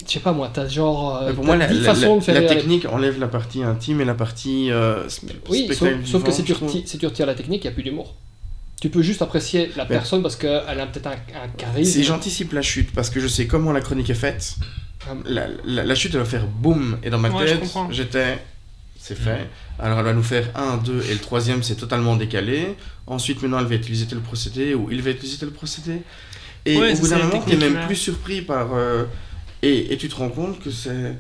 je sais pas moi. T'as genre euh, Mais pour moi, la, 10 la- façons la- de faire la rire les- technique enlève la partie intime et la partie. euh, Oui, sauf, spectacle sauf que vivant, si tu, retires, si tu retires la technique, il n'y a plus d'humour. Tu peux juste apprécier la personne parce qu'elle a peut-être un, un charisme. Si j'anticipe la chute parce que je sais comment la chronique est faite, Ah. la, la- la chute elle va faire boum et dans ma Ouais, tête j'étais c'est fait. Alors elle va nous faire un, deux et le troisième c'est totalement décalé. Ensuite maintenant elle va utiliser tel procédé ou il va utiliser tel procédé. Et Ouais, au bout d'un moment t'es même plus surpris par euh, et, et tu te rends compte que c'est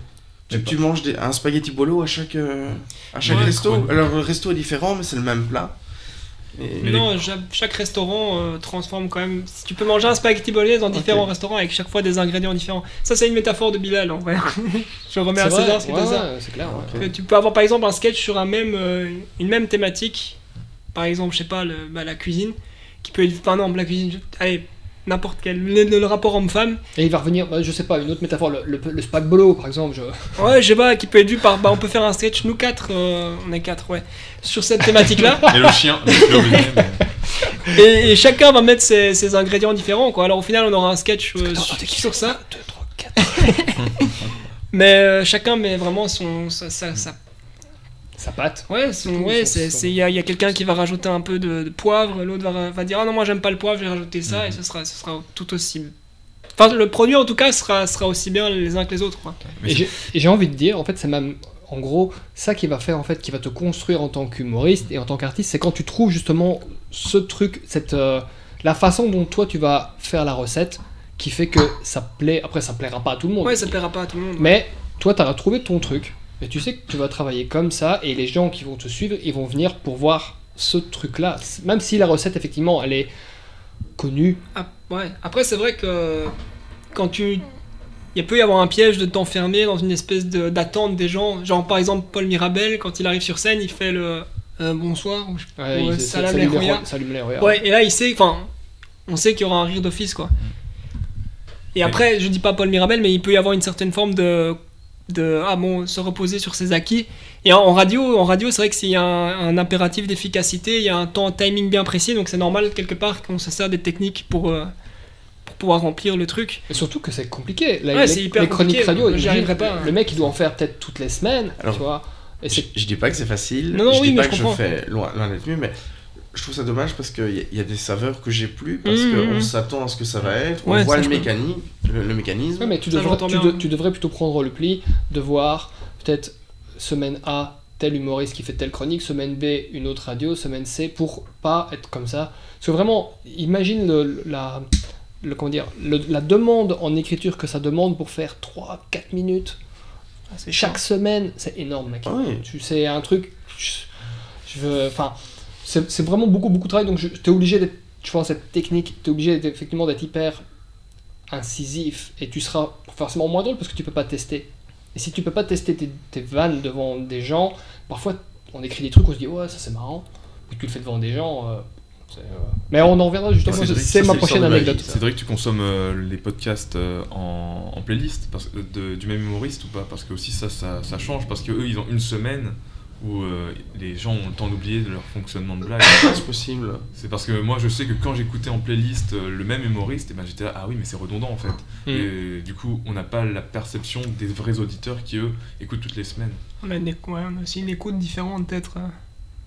tu, tu manges des- un spaghetti bolo à chaque euh, à chaque Ouais, resto. Alors le resto est différent mais c'est le même plat. Et- non, chaque restaurant euh, transforme quand même. Si tu peux manger un spaghetti bolognaise dans différents restaurants avec chaque fois des ingrédients différents. Ça, c'est une métaphore de Bilal en vrai. Je remets à César ce qu'il c'est clair. ouais. Tu peux avoir par exemple un sketch sur un même, euh, une même thématique. Par exemple, je sais pas, le, bah, la cuisine. Qui peut être. Par exemple, la cuisine. je- Allez, n'importe quel. Le, le rapport homme-femme. Et il va revenir, bah, je sais pas, une autre métaphore, le, le, le spag-bolo par exemple. Je... Ouais, je sais pas, qui peut être vu par. Bah, on peut faire un sketch, nous quatre. euh, on est quatre, ouais. Sur cette thématique-là. Et le chien, et, et chacun va mettre ses, ses ingrédients différents, quoi. Alors au final, on aura un sketch euh, sur, ça. 2, 3, 4. Mais euh, chacun met vraiment son. sa- sa- sa Ça pâte. Ouais, c'est, il y a, il y a quelqu'un qui va rajouter un peu de, de poivre, l'autre va, va dire ah non moi j'aime pas le poivre, je vais rajouter ça Mhm. et ce sera, ce sera tout aussi. Enfin le produit en tout cas sera, sera aussi bien les uns que les autres quoi. j'ai et j'ai envie de dire, en fait, c'est même, en gros, ça qui va faire, en fait, qui va te construire en tant qu'humoriste et en tant qu'artiste, c'est quand tu trouves justement ce truc, cette, euh, la façon dont toi tu vas faire la recette, qui fait que ça plaît. Après, ça plaira pas à tout le monde. Ouais ça plaira pas à tout le monde. Mais toi, tu as trouvé ton truc. Et tu sais que tu vas travailler comme ça. Et les gens qui vont te suivre, ils vont venir pour voir ce truc-là. Même si la recette, effectivement, elle est connu. Ah, ouais. Après, c'est vrai que quand tu. Il peut y avoir un piège de t'enfermer dans une espèce de- d'attente des gens. Genre, par exemple, Paul Mirabel, quand il arrive sur scène, il fait le euh, bonsoir. ou Ouais, euh, ça- salam les. Ouais, et là, il sait. Enfin, on sait qu'il y aura un rire d'office, quoi. Et après, je dis pas Paul Mirabel, mais il peut y avoir une certaine forme de. De ah bon, se reposer sur ses acquis. Et en, en radio, en radio c'est vrai que s'il y a un, un impératif d'efficacité, il y a un temps, un timing bien précis, donc c'est normal quelque part qu'on se sert des techniques pour. euh, pour pouvoir remplir le truc. Et surtout que c'est compliqué. La- Ouais, les, c'est hyper les chroniques compliqué. radio, arriverais pas, hein. Le mec, il doit en faire peut-être toutes les semaines, Alors, tu vois. Et Je, c'est je dis pas que c'est facile, Non, non, je oui, dis mais pas je que comprends. je fais loin, loin d'être mieux, mais je trouve ça dommage parce qu'il y, y a des saveurs que j'ai plus, parce Mhm, qu'on mhm. s'attend à ce que ça va être, on voit le, je peux. mécanique, le, le mécanisme. Ouais, mais tu devrais, j'entends tu, bien. de- tu devrais plutôt prendre le pli de voir peut-être semaine A tel humoriste qui fait telle chronique, semaine B une autre radio, semaine C pour pas être comme ça. Parce que vraiment, imagine le, la, le, comment dire, le- la demande en écriture que ça demande pour faire 3-4 minutes Ah, chaque semaine, c'est énorme, mec. Ah oui. Tu sais, un truc. Je, je veux. Enfin, c'est c'est vraiment beaucoup, beaucoup de travail. Donc, je- t'es obligé d'être. Tu vois, cette technique, t'es obligé d'être- effectivement d'être hyper incisif. Et tu seras forcément moins drôle parce que tu peux pas tester. Et si tu peux pas tester tes, tes vannes devant des gens, parfois on écrit des trucs, on se dit ouais, ça c'est marrant. Ou tu le fais devant des gens. euh, c'est, euh, Mais on en reviendra justement. C'est c'est ma c'est prochaine anecdote. ça. Cédric, tu consommes euh, les podcasts en, en playlist parce, de- du même humoriste ou pas? Parce que aussi ça, ça, ça change, parce que eux ils ont une semaine où euh, les gens ont le temps d'oublier de leur fonctionnement de blague. C'est possible. C'est parce que moi je sais que quand j'écoutais en playlist euh, le même humoriste, et ben j'étais là, ah oui mais c'est redondant en fait. Mm. Et du coup on n'a pas la perception des vrais auditeurs qui eux écoutent toutes les semaines. On a, une, ouais, on a aussi une écoute différente, peut-être. euh.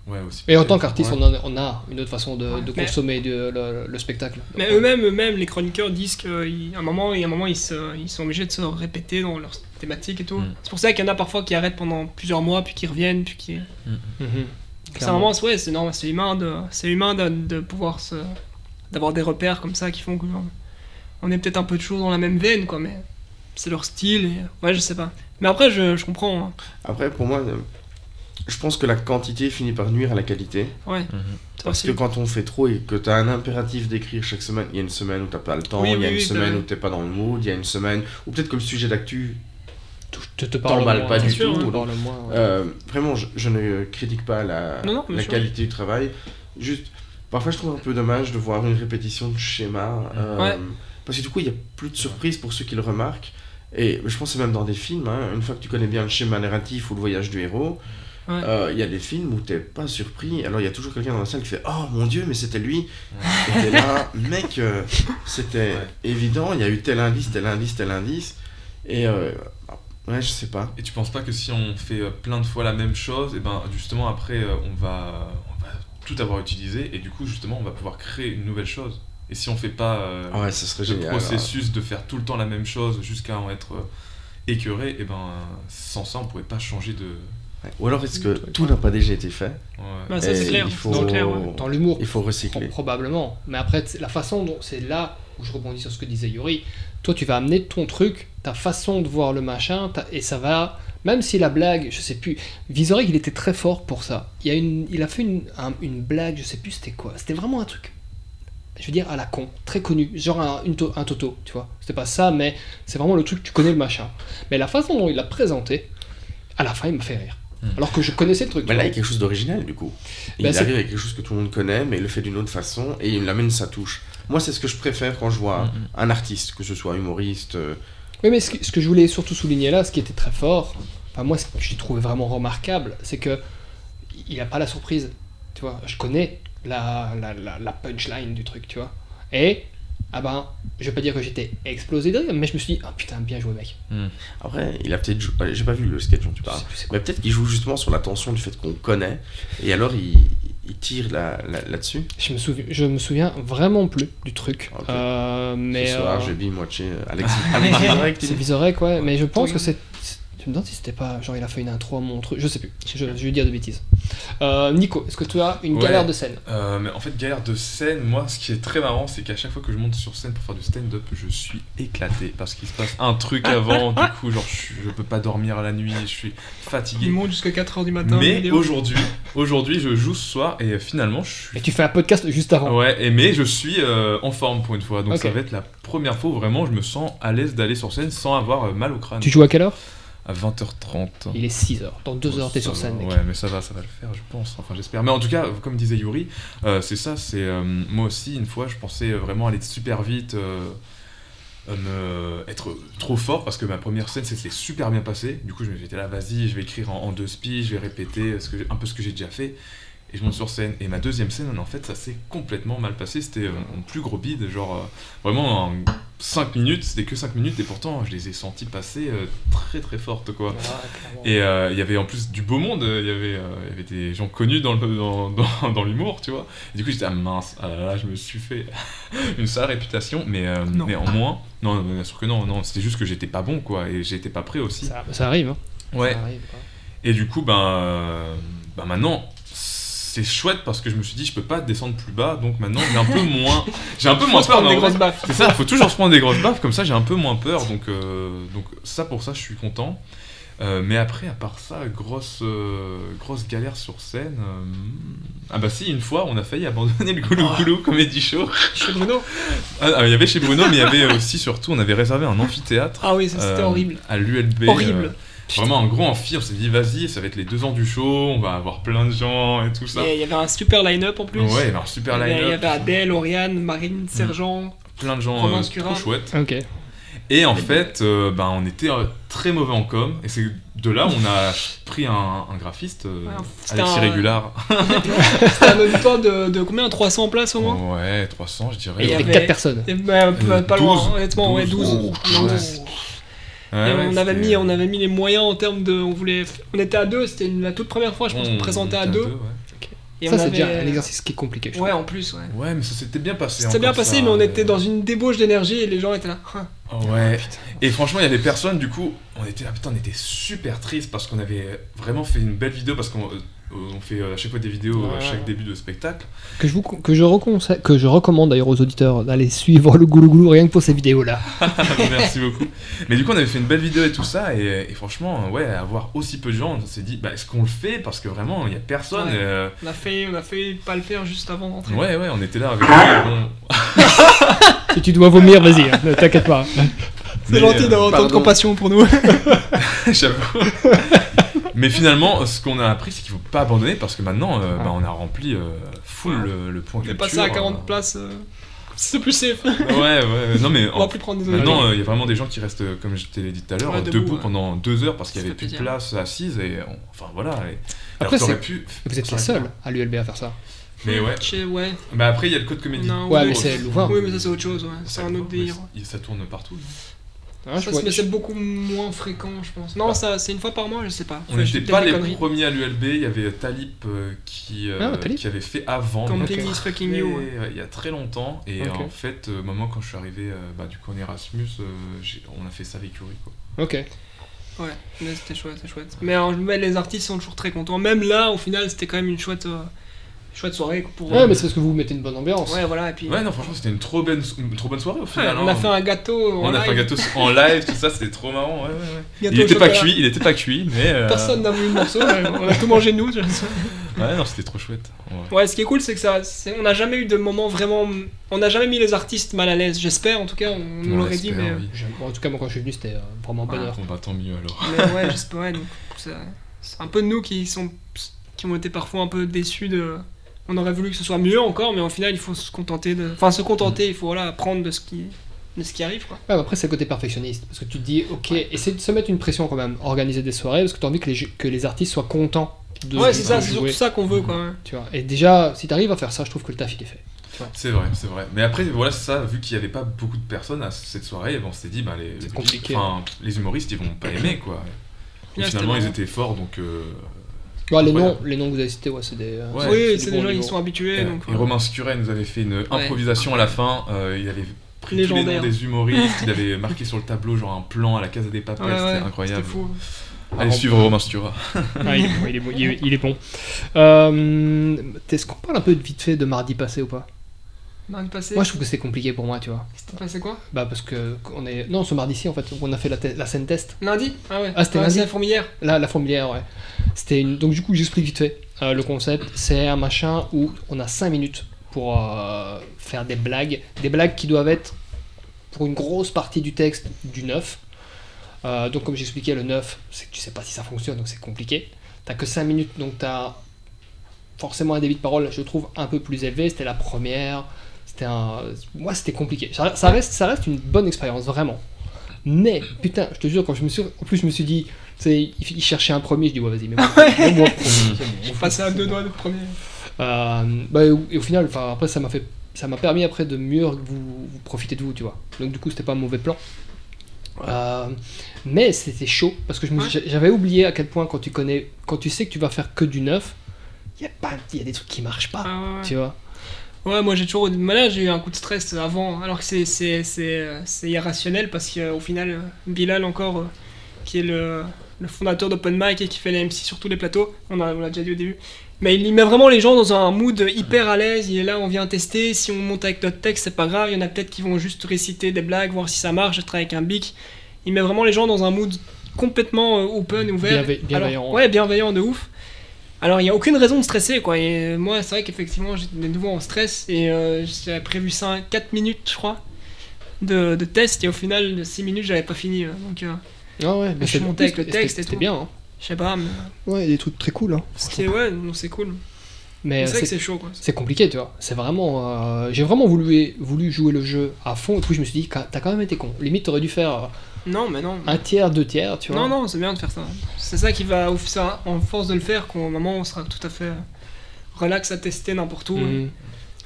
Ouais aussi. Et en tant qu'artiste, Ouais. on, a- on a une autre façon de, de Mais- consommer de- le, le spectacle. Mais eux-mêmes, eux-mêmes, les chroniqueurs disent qu'à un moment, a un moment ils, se- ils sont obligés de se répéter dans leurs thématiques et tout. Mm. C'est pour ça qu'il y en a parfois qui arrêtent pendant plusieurs mois, puis qui reviennent, puis qui. mhm. C'est un moment, ouais, c'est normal, c'est humain de, c'est humain de, de pouvoir se, d'avoir des repères comme ça qui font que genre, on est peut-être un peu toujours dans la même veine, quoi, mais c'est leur style. Et, ouais, je sais pas. Mais après, je, je comprends. hein. Après, pour moi, je pense que la quantité finit par nuire à la qualité. Ouais. Mhm. Parce que quand on fait trop et que tu as un impératif d'écrire chaque semaine, il y a une semaine où t'as pas le temps, Oui, il y a oui, une oui, semaine où t'es pas dans le mood, il y a une semaine où peut-être que le sujet d'actu, te, parle pas du sûr, tout, donc, moins, ouais. euh, vraiment, je, je ne critique pas la, Non, non, bien la qualité du travail. Juste, parfois je trouve un peu dommage de voir une répétition de schéma. euh, Ouais. Parce que du coup, il y a plus de surprise pour ceux qui le remarquent. Et je pense que c'est même dans des films, hein, une fois que tu connais bien le schéma narratif ou le voyage du héros, Ouais. euh, il y a des films où t'es pas surpris. Alors il y a toujours quelqu'un dans la salle qui fait Oh mon dieu, mais c'était lui Et t'es là, mec, euh, c'était Ouais. évident, il y a eu tel indice, tel indice, tel indice. Et euh, ouais, je sais pas. Et tu penses pas que si on fait euh, plein de fois la même chose, et ben justement après euh, on va, on va tout avoir utilisé et du coup justement on va pouvoir créer une nouvelle chose. Et si on fait pas euh, Ah ouais, ça serait le génial. processus de faire tout le temps la même chose jusqu'à en être euh, écœuré, et ben sans ça on pourrait pas changer de. Ouais. Ou alors est-ce que tout n'a pas déjà été fait Ouais. Bah, ça, c'est clair. Il faut. Dans l'humour, il faut recycler. probablement. Mais après, la façon dont c'est là où je rebondis sur ce que disait Yuri. Toi, tu vas amener ton truc, ta façon de voir le machin, et ça va. Même si la blague, je sais plus. Vizorek, il était très fort pour ça. Il, a fait une, un- une blague, je sais plus c'était quoi. C'était vraiment un truc. Je veux dire, à la con, très connu. Genre un, un toto, tu vois. C'était pas ça, mais c'est vraiment le truc, tu connais le machin. Mais la façon dont il l'a présenté, à la fin, il m'a fait rire. Hmm. Alors que je connaissais le truc. Mais là, il y a quelque chose d'original du coup. Il Bah, c'est- arrive avec quelque chose que tout le monde connaît, mais il le fait d'une autre façon et il amène sa touche. Moi, c'est ce que je préfère quand je vois Mhm. un artiste, que ce soit humoriste. euh, Oui, mais ce que, ce que je voulais surtout souligner là, ce qui était très fort, enfin moi, ce que j'ai trouvé vraiment remarquable, c'est que il a pas la surprise. Tu vois, je connais la, la, la, la punchline du truc, tu vois. Et, ah ben, je vais pas dire que j'étais explosé de rire, mais je me suis dit, ah putain, bien joué, mec. Après, il a peut-être. jou- euh, J'ai pas vu le sketch dont tu parles. Mais peut-être qu'il joue justement sur la tension du fait qu'on connaît et alors il, il tire là- là- là-dessus. Je me, souviens, je me souviens vraiment plus du truc. Euh, mais, Ce soir, euh, je vais binge-watcher euh, Alex Alex Vizorek, tu c'est Vizorek, ouais, mais je pense Oui. que c'est. Je me demande si c'était pas. Genre, il a fait une intro à mon truc. Je sais plus. Je, je vais dire de bêtises. Euh, Nico, est-ce que tu as une Ouais. galère de scène? Euh, mais en fait, galère de scène, moi, ce qui est très marrant, c'est qu'à chaque fois que je monte sur scène pour faire du stand-up, je suis éclaté parce qu'il se passe un truc avant. du coup, genre, je, je peux pas dormir la nuit, je suis fatigué. Il monte jusqu'à 4h du matin. Mais aujourd'hui, aujourd'hui, je joue ce soir et finalement, je suis. Et tu fais un podcast juste avant. Ouais, et mais je suis euh, en forme pour une fois, donc ça va être la première fois où vraiment je me sens à l'aise d'aller sur scène sans avoir euh, mal au crâne. Tu joues à quelle heure? À 20h30. Il est 6h. Dans 2 heures, t'es sur scène, mec. Ouais, mais ça va, ça va le faire, je pense. Enfin, j'espère. Mais en tout cas, comme disait Yuri, euh, c'est ça. C'est euh, moi aussi une fois, je pensais vraiment aller super vite, euh, être trop fort parce que ma première scène, s'est super bien passé. Du coup, je me- j'étais là, vas-y, je vais écrire en, en deux spies, je vais répéter ce que j'ai- un peu ce que j'ai déjà fait. Et je monte sur scène. Et ma deuxième scène, en fait, ça s'est complètement mal passé. C'était euh, mon plus gros bide, genre euh, vraiment 5 minutes. C'était que 5 minutes et pourtant, je les ai sentis passer euh, très très fortes, quoi. Et euh, il y avait en plus du beau monde, il y avait, euh, il y avait des gens connus dans, le, dans, dans, dans l'humour, tu vois. Et du coup, j'étais, ah mince, ah là là, je me suis fait une sale réputation, mais, euh, Non. en moins. Non, bien sûr que non, non c'était juste que j'étais pas bon, quoi, et j'étais pas prêt aussi. Ça, ça arrive, hein. ouais. Ça arrive, quoi. Et du coup, ben, ben maintenant, c'est chouette parce que je me suis dit, je peux pas descendre plus bas, donc maintenant, j'ai un peu moins, j'ai un peu moins peur. des grosses baffes. c'est ça, faut toujours se prendre des grosses baffes, comme ça j'ai un peu moins peur, donc, euh, donc ça pour ça je suis content. Euh, mais après, à part ça, grosse, euh, grosse galère sur scène. euh, Ah bah si, une fois, on a failli abandonner le Goulou Goulou Comedy Show. Chez Bruno Ah, ah, il y avait chez Bruno, mais il y avait aussi, surtout, on avait réservé un amphithéâtre. Ah oui, ça c'était horrible. À l'ULB. Horrible. Vraiment un gros amphi, on s'est dit, vas-y, ça va être les deux ans du show, on va avoir plein de gens et tout ça. Et Il y avait un super line-up en plus. Ouais, il y avait un super avait- il y line-up, avait Adèle, Oriane, Marine, Sergent. plein de gens euh, trop chouettes. Ok. Et en fait, euh, ben, on était euh, très mauvais en com, et c'est de là où on a pris un, un graphiste, euh, Ouais, c'était Alexis un- Régulard. C'était un auditoire de, de combien? 300 places au moins? Ouais, 300, je dirais. Et il y avait avait- 4 personnes. Et bah, pas, Euh, pas 12. loin, honnêtement, ouais, 12. 12. Non, Ouais. 12. Ouais, Et ouais, on, avait mis, on avait mis les moyens en termes de. On, voulait, on était à deux, c'était la toute première fois, je pense, on qu'on présentait à deux. Et ça, on c'est avait- déjà un exercice qui est compliqué. je Ouais, en plus, ouais. Ouais, mais ça s'était bien passé. C'était bien encore passé, ça, mais on euh, était dans une débauche d'énergie et les gens étaient là. Hein. Ouais. Et franchement, il y avait personne, du coup, on était là, putain, on était super triste parce qu'on avait vraiment fait une belle vidéo parce qu'on euh, on fait euh, à chaque fois des vidéos à Ouais. chaque début de spectacle. Que je, vous, que, je reconseille- que je recommande d'ailleurs aux auditeurs d'aller suivre le Goulou Goulou rien que pour ces vidéos-là. Merci beaucoup. Mais du coup, on avait fait une belle vidéo et tout ça, et, et franchement, ouais, avoir aussi peu de gens, on s'est dit, bah, est-ce qu'on le fait? Parce que vraiment, il y a personne. Ouais. euh, On a fait, on a fait pas le faire juste avant d'entrer. ouais, ouais, on était là avec lui. et bon, si tu dois vomir, vas-y, hein, ne t'inquiète pas. C'est gentil euh, d'avoir autant de compassion pour nous. J'avoue. Mais finalement, ce qu'on a appris, c'est qu'il faut pas abandonner parce que maintenant, euh, bah, on a rempli euh, full le, le point On est passé à 40 euh. places. euh, C'est plus safe. Ouais, ouais, non mais On va en- plus prendre des maintenant, autres. euh, il y a vraiment des gens qui restent, comme je te l'ai dit tout à l'heure, Ouais, euh, debout, debout, ouais. pendant deux heures parce qu'il y Ça avait fait plus de plaisir. place assise et on- enfin voilà. Et, Après, alors, t'aurais c'est- pu. Vous êtes les seuls à l'ULB à faire ça. Mais ouais. Chez- ouais. Bah après, il y a le code comédie. Non, Ouais, oui, mais oui. c'est Louvain. Oui, mais ça c'est autre chose, ouais. C'est un autre délire. ça- Ça tourne partout. Ah, je Ça, vois- mais c'est beaucoup moins fréquent, je pense. Non, ça, c'est une fois par mois, je sais pas. On n'était pas les conneries. premiers à l'ULB, il y avait Talip euh, qui, euh, Ah, Talip. qui avait fait avant. Camping is fucking you, Il y a très longtemps. Et en fait, euh, au moment quand je suis arrivé euh, bah, du coup en Erasmus, euh, on a fait ça avec Yuri. Quoi. Ok. Ouais, c'était chouette, c'est chouette. Mais, euh, mais les artistes sont toujours très contents. Même là, au final, c'était quand même une chouette, euh, chouette soirée pour. Ouais, mais c'est parce que vous mettez une bonne ambiance. Ouais, voilà, et puis. Ouais, non, franchement, c'était une trop bonne, une trop bonne soirée au Ouais, final. on hein. a fait un gâteau. en On a fait un live. gâteau en live, tout ça, c'était trop marrant. Ouais, ouais, Il était pas cuit, il était pas cuit, mais. euh, Personne n'a voulu le morceau, on a tout mangé nous. Ouais, non, c'était trop chouette. Ouais. Ouais, ce qui est cool, c'est que ça, c'est- on n'a jamais eu de moment vraiment. On n'a jamais mis les artistes mal à l'aise. J'espère, en tout cas, on nous On l'aurait dit, mais. oui. En tout cas, moi quand je suis venu, c'était euh, vraiment bonheur. Bon, bah tant mieux alors. Mais ouais, j'espère. ouais, donc, c'est un peu de nous qui sont qui ont été parfois un peu déçus de. On aurait voulu que ce soit mieux encore, mais au final, il faut se contenter de. Enfin, se contenter, il faut voilà, apprendre de ce qui, de ce qui arrive, quoi. Ouais, après, c'est le côté perfectionniste. Parce que tu te dis, ok, essaie de se mettre une pression quand même, organiser des soirées, parce que tu as envie que les, que les artistes soient contents de ouais, c'est ça, c'est surtout ça qu'on veut, quoi. ouais. Tu vois. Et déjà, si tu arrives à faire ça, je trouve que le taf il est fait. C'est vrai, c'est vrai. Mais après, voilà, c'est ça, vu qu'il n'y avait pas beaucoup de personnes à cette soirée, on s'est dit, bah, les, compliqué. les humoristes, ils vont pas aimer, quoi. Et Ouais, finalement, ils étaient forts, donc. euh, Ouais, les, noms, les noms que vous avez cités, ouais, c'est des. euh, Ouais, oui, c'est bon des gens, ils sont habitués, Et, donc. et Romain Scuret nous avait fait une Ouais. improvisation à la fin. euh, il avait pris tous les noms des humoristes. il avait marqué sur le tableau genre un plan à la Casa des Papels. Ouais, ouais, c'était c'était incroyable. fou. Allez suivre Romain Stura. Ah, il, est bon, il est bon, il est- il est bon. Euh, Est-ce qu'on parle un peu de vite fait de mardi passé ou pas? Passé. Moi, je trouve que c'est compliqué pour moi, tu vois. C'était passé quoi? Bah, parce que on est. Non, ce mardi-ci, en fait, on a fait la, scène test. Lundi? Ah ouais. Ah, c'était lundi la fourmilière. Là, la fourmilière, ouais. C'était une... Donc, du coup, j'explique vite fait. Euh, le concept, c'est un machin où on a 5 minutes pour euh, faire des blagues. Des blagues qui doivent être, pour une grosse partie du texte, du neuf. Euh, donc, comme j'expliquais, le neuf, c'est que tu sais pas si ça fonctionne, donc c'est compliqué. T'as que 5 minutes, donc t'as forcément un débit de parole, je trouve, un peu plus élevé. C'était la première. C'était un. Moi, c'était compliqué. Ça, ça reste, ça reste une bonne expérience, vraiment. Mais, putain, je te jure, quand je me suis. En plus, je me suis dit. Il, cherchait un premier, je dis, ouais, vas-y, mais moi, moi, moi, Je passais à deux doigts de premier. euh, bah, et au- et au final, enfin, après, ça m'a fait, ça m'a permis après de mieux vous, vous profiter de vous, tu vois. Donc du coup, c'était pas un mauvais plan. Euh, mais c'était chaud parce que j'avais oublié à quel point quand tu connais, quand tu sais que tu vas faire que du neuf, il y a pas, il y a des trucs qui marchent pas, Ah ouais, ouais. tu vois. Ouais, moi j'ai toujours. Là, j'ai eu un coup de stress avant, alors que c'est- c'est c'est, c'est irrationnel parce qu'au final, Bilal, encore, euh, qui est le, le fondateur d'Open Mic et qui fait les MC sur tous les plateaux, on l'a déjà dit au début, mais il met vraiment les gens dans un mood hyper à l'aise. Il est là, on vient tester. Si on monte avec notre texte, c'est pas grave. Il y en a peut-être qui vont juste réciter des blagues, voir si ça marche. Travaille avec un bic. Il met vraiment les gens dans un mood complètement euh, open, ouvert. Bienve- bienveillant. Alors, ouais, bienveillant de ouf. Alors il n'y a aucune raison de stresser quoi. Et euh, moi c'est vrai qu'effectivement j'étais de nouveau en stress et euh, j'avais prévu 5, 4 minutes je crois de, de test et au final de 6 minutes j'avais pas fini. euh, Donc euh, Ah ouais, je suis monté avec le texte et C'était tout. bien. Hein. je sais pas mais Ouais, des trucs très cool. Hein. c'était ouais non, c'est cool. Mais C'est vrai que c'est c'est chaud quoi. c'est compliqué, tu vois. C'est vraiment. euh, J'ai vraiment voulu, voulu jouer le jeu à fond et puis je me suis dit, t'as quand même été con. Limite, t'aurais dû faire euh, Non mais non. un tiers, deux tiers, tu vois. Non non c'est bien de faire ça. C'est ça qui va ça, en force de le faire qu'au moment on sera tout à fait euh, relax à tester n'importe où. Mhm.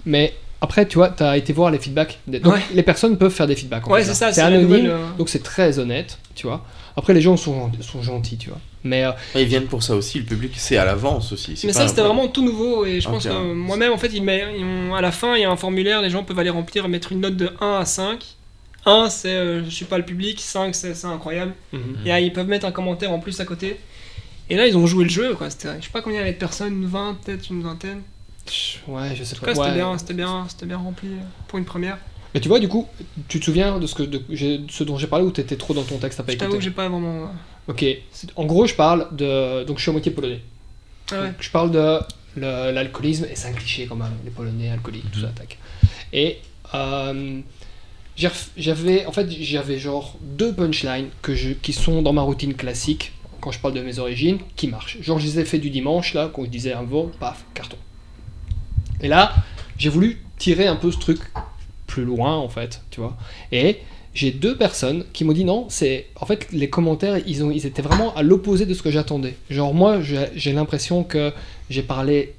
Mais après, tu vois, tu as été voir les feedbacks. Donc, Ouais. les personnes peuvent faire des feedbacks. en Ouais c'est là. ça. C'est anonyme, nouvelle, euh, donc c'est très honnête, tu vois. Après, les gens sont, sont gentils, tu vois. Mais euh, Ils viennent pour ça aussi, le public, c'est à l'avance aussi. Mais ça, c'était vraiment tout nouveau. Et je pense que moi-même, en fait, ils met- ils ont- à la fin, il y a un formulaire, les gens peuvent aller remplir et mettre une note de 1 à 5. 1, c'est euh, je suis pas le public. 5, c'est incroyable. mhm. Et là, ils peuvent mettre un commentaire en plus à côté. Et là, ils ont joué le jeu, quoi. C'était- Je sais pas combien il y avait de personnes, une 20, peut-être une vingtaine. ouais, je sais pas. c'était Ouais. bien, c'était bien, c'était bien rempli pour une première. Mais tu vois, du coup, tu te souviens de ce, que, de, j'ai- ce dont j'ai parlé ou t'étais trop dans ton texte, t'as pas Je t'avoue que j'ai pas vraiment. euh, Ok. En gros, je parle de. Donc, je suis à moitié polonais. Ah ouais. Donc, je parle de l'alcoolisme, et c'est un cliché quand même, les Polonais alcooliques, tout ça, tac. Et euh, j'avais, en fait, j'avais genre deux punchlines que je, qui sont dans ma routine classique quand je parle de mes origines, qui marchent. Genre, je les ai fait du dimanche, là, quand je disais un vol, paf, carton. Et là, j'ai voulu tirer un peu ce truc plus loin, en fait, tu vois. Et j'ai deux personnes qui m'ont dit non, c'est en fait les commentaires ils ont ils étaient vraiment à l'opposé de ce que j'attendais. Genre moi j'ai l'impression que j'ai parlé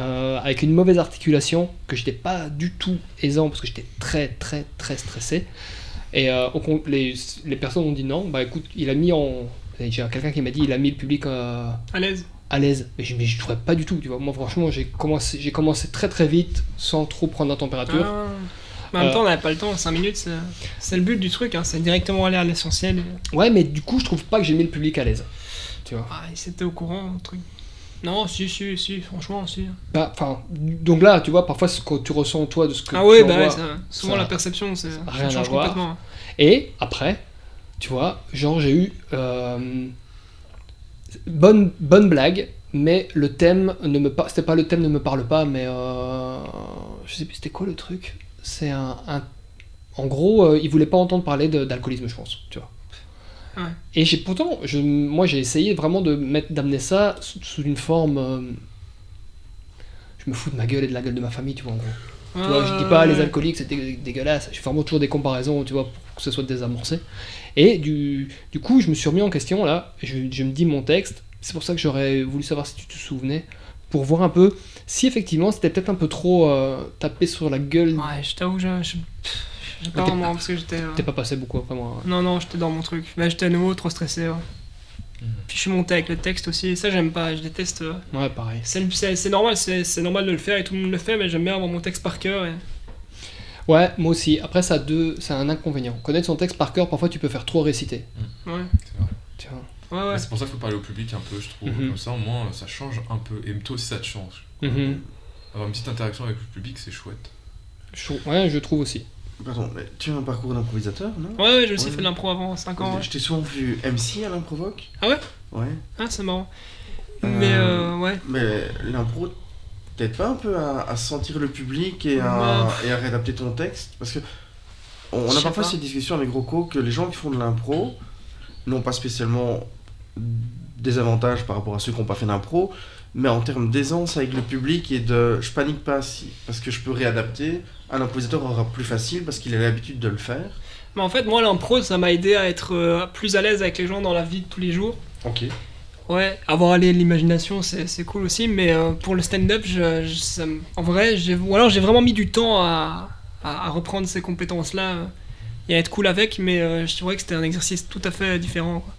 euh, avec une mauvaise articulation, que j'étais pas du tout aisant parce que j'étais très très très stressé. Et euh, con- les, les personnes ont dit non, bah écoute, il a mis en j'ai quelqu'un qui m'a dit il a mis le public euh, À l'aise. À l'aise, mais je mais je pas du tout, tu vois. Moi franchement j'ai commencé j'ai commencé très très vite sans trop prendre la température. Ah. Mais en même Euh. temps, on n'avait pas le temps, 5 minutes, c'est- le but du truc, hein, c'est directement aller à l'essentiel. Ouais, mais du coup je trouve pas que j'ai mis le public à l'aise. Tu vois. Ah, ils étaient au courant, le truc. Non, si, si, si, franchement, si. Bah, enfin, donc là, tu vois, parfois ce que tu ressens toi de ce que Ah tu ouais, bah ouais, ça- souvent ça- la perception, c'est, ça rien à change voir. complètement. Et après, tu vois, genre j'ai eu euh, bonne bonne blague, mais le thème ne me par- c'était pas le thème ne me parle pas, mais euh, je sais plus c'était quoi le truc? C'est un, un- en gros, euh, il voulait pas entendre parler d'alcoolisme, je pense, tu vois. Ouais. Et j'ai pourtant, je, moi j'ai essayé vraiment de mettre d'amener ça sous, sous une forme. euh, je me fous de ma gueule et de la gueule de ma famille, tu vois, en gros. Tu vois, je dis pas les alcooliques c'est dé- dégueulasse, je fais vraiment toujours des comparaisons, tu vois, pour que ce soit désamorcé. Et du, du coup, je me suis remis en question là, je, je me dis mon texte, c'est pour ça que j'aurais voulu savoir si tu te souvenais, pour voir un peu si effectivement c'était peut-être un peu trop euh, tapé sur la gueule. Ouais, je t'avoue, je. je- J'ai pas t'es- vraiment, parce que j'étais. euh, T'es pas passé beaucoup après moi. Non, non, j'étais dans mon truc. Mais j'étais à nouveau trop stressé. ouais. Hmm. Puis je suis monté avec le texte aussi, et ça j'aime pas, je déteste. euh, Ouais, pareil. C'est normal, c'est c'est normal de le faire et tout le monde le fait, mais j'aime bien avoir mon texte par cœur. Et... Ouais, moi aussi. Après, ça a deux, c'est un inconvénient. Connaître son texte par cœur, parfois tu peux faire trop réciter. Ouais. Tu vois. Ouais, ouais. C'est pour ça qu'il faut parler au public un peu, je trouve. Mhm. Comme ça, au moins, ça change un peu. Et toi aussi, ça te change. Mhm. Avoir une petite interaction avec le public, c'est chouette. Trouve- Ouais, je trouve aussi. Pardon, mais tu as un parcours d'improvisateur, non? Ouais, ouais, j'ai aussi Ouais. fait de l'impro avant 5 ans. Je t'ai souvent vu MC à l'improvoque. Ah ouais? Ouais. Ah, c'est marrant. Euh, Mais euh, ouais. Mais l'impro, t'aides pas un peu à, à sentir le public et à, et à réadapter ton texte Parce que on, a parfois pas. cette discussion avec Rocco que les gens qui font de l'impro n'ont pas spécialement des avantages par rapport à ceux qui n'ont pas fait d'impro, mais en termes d'aisance avec le public et de je panique pas si, parce que je peux réadapter, un improvisateur aura plus facile parce qu'il a l'habitude de le faire. Mais en fait, moi, l'impro, ça m'a aidé à être euh, plus à l'aise avec les gens dans la vie de tous les jours. Ok. Ouais, avoir allé l'imagination, c'est cool aussi, mais euh, pour le stand-up, je, je- en vrai, j'ai- ou alors j'ai vraiment mis du temps à, à- à reprendre ces compétences-là euh, et à être cool avec, mais euh, je trouvais que c'était un exercice tout à fait différent. quoi.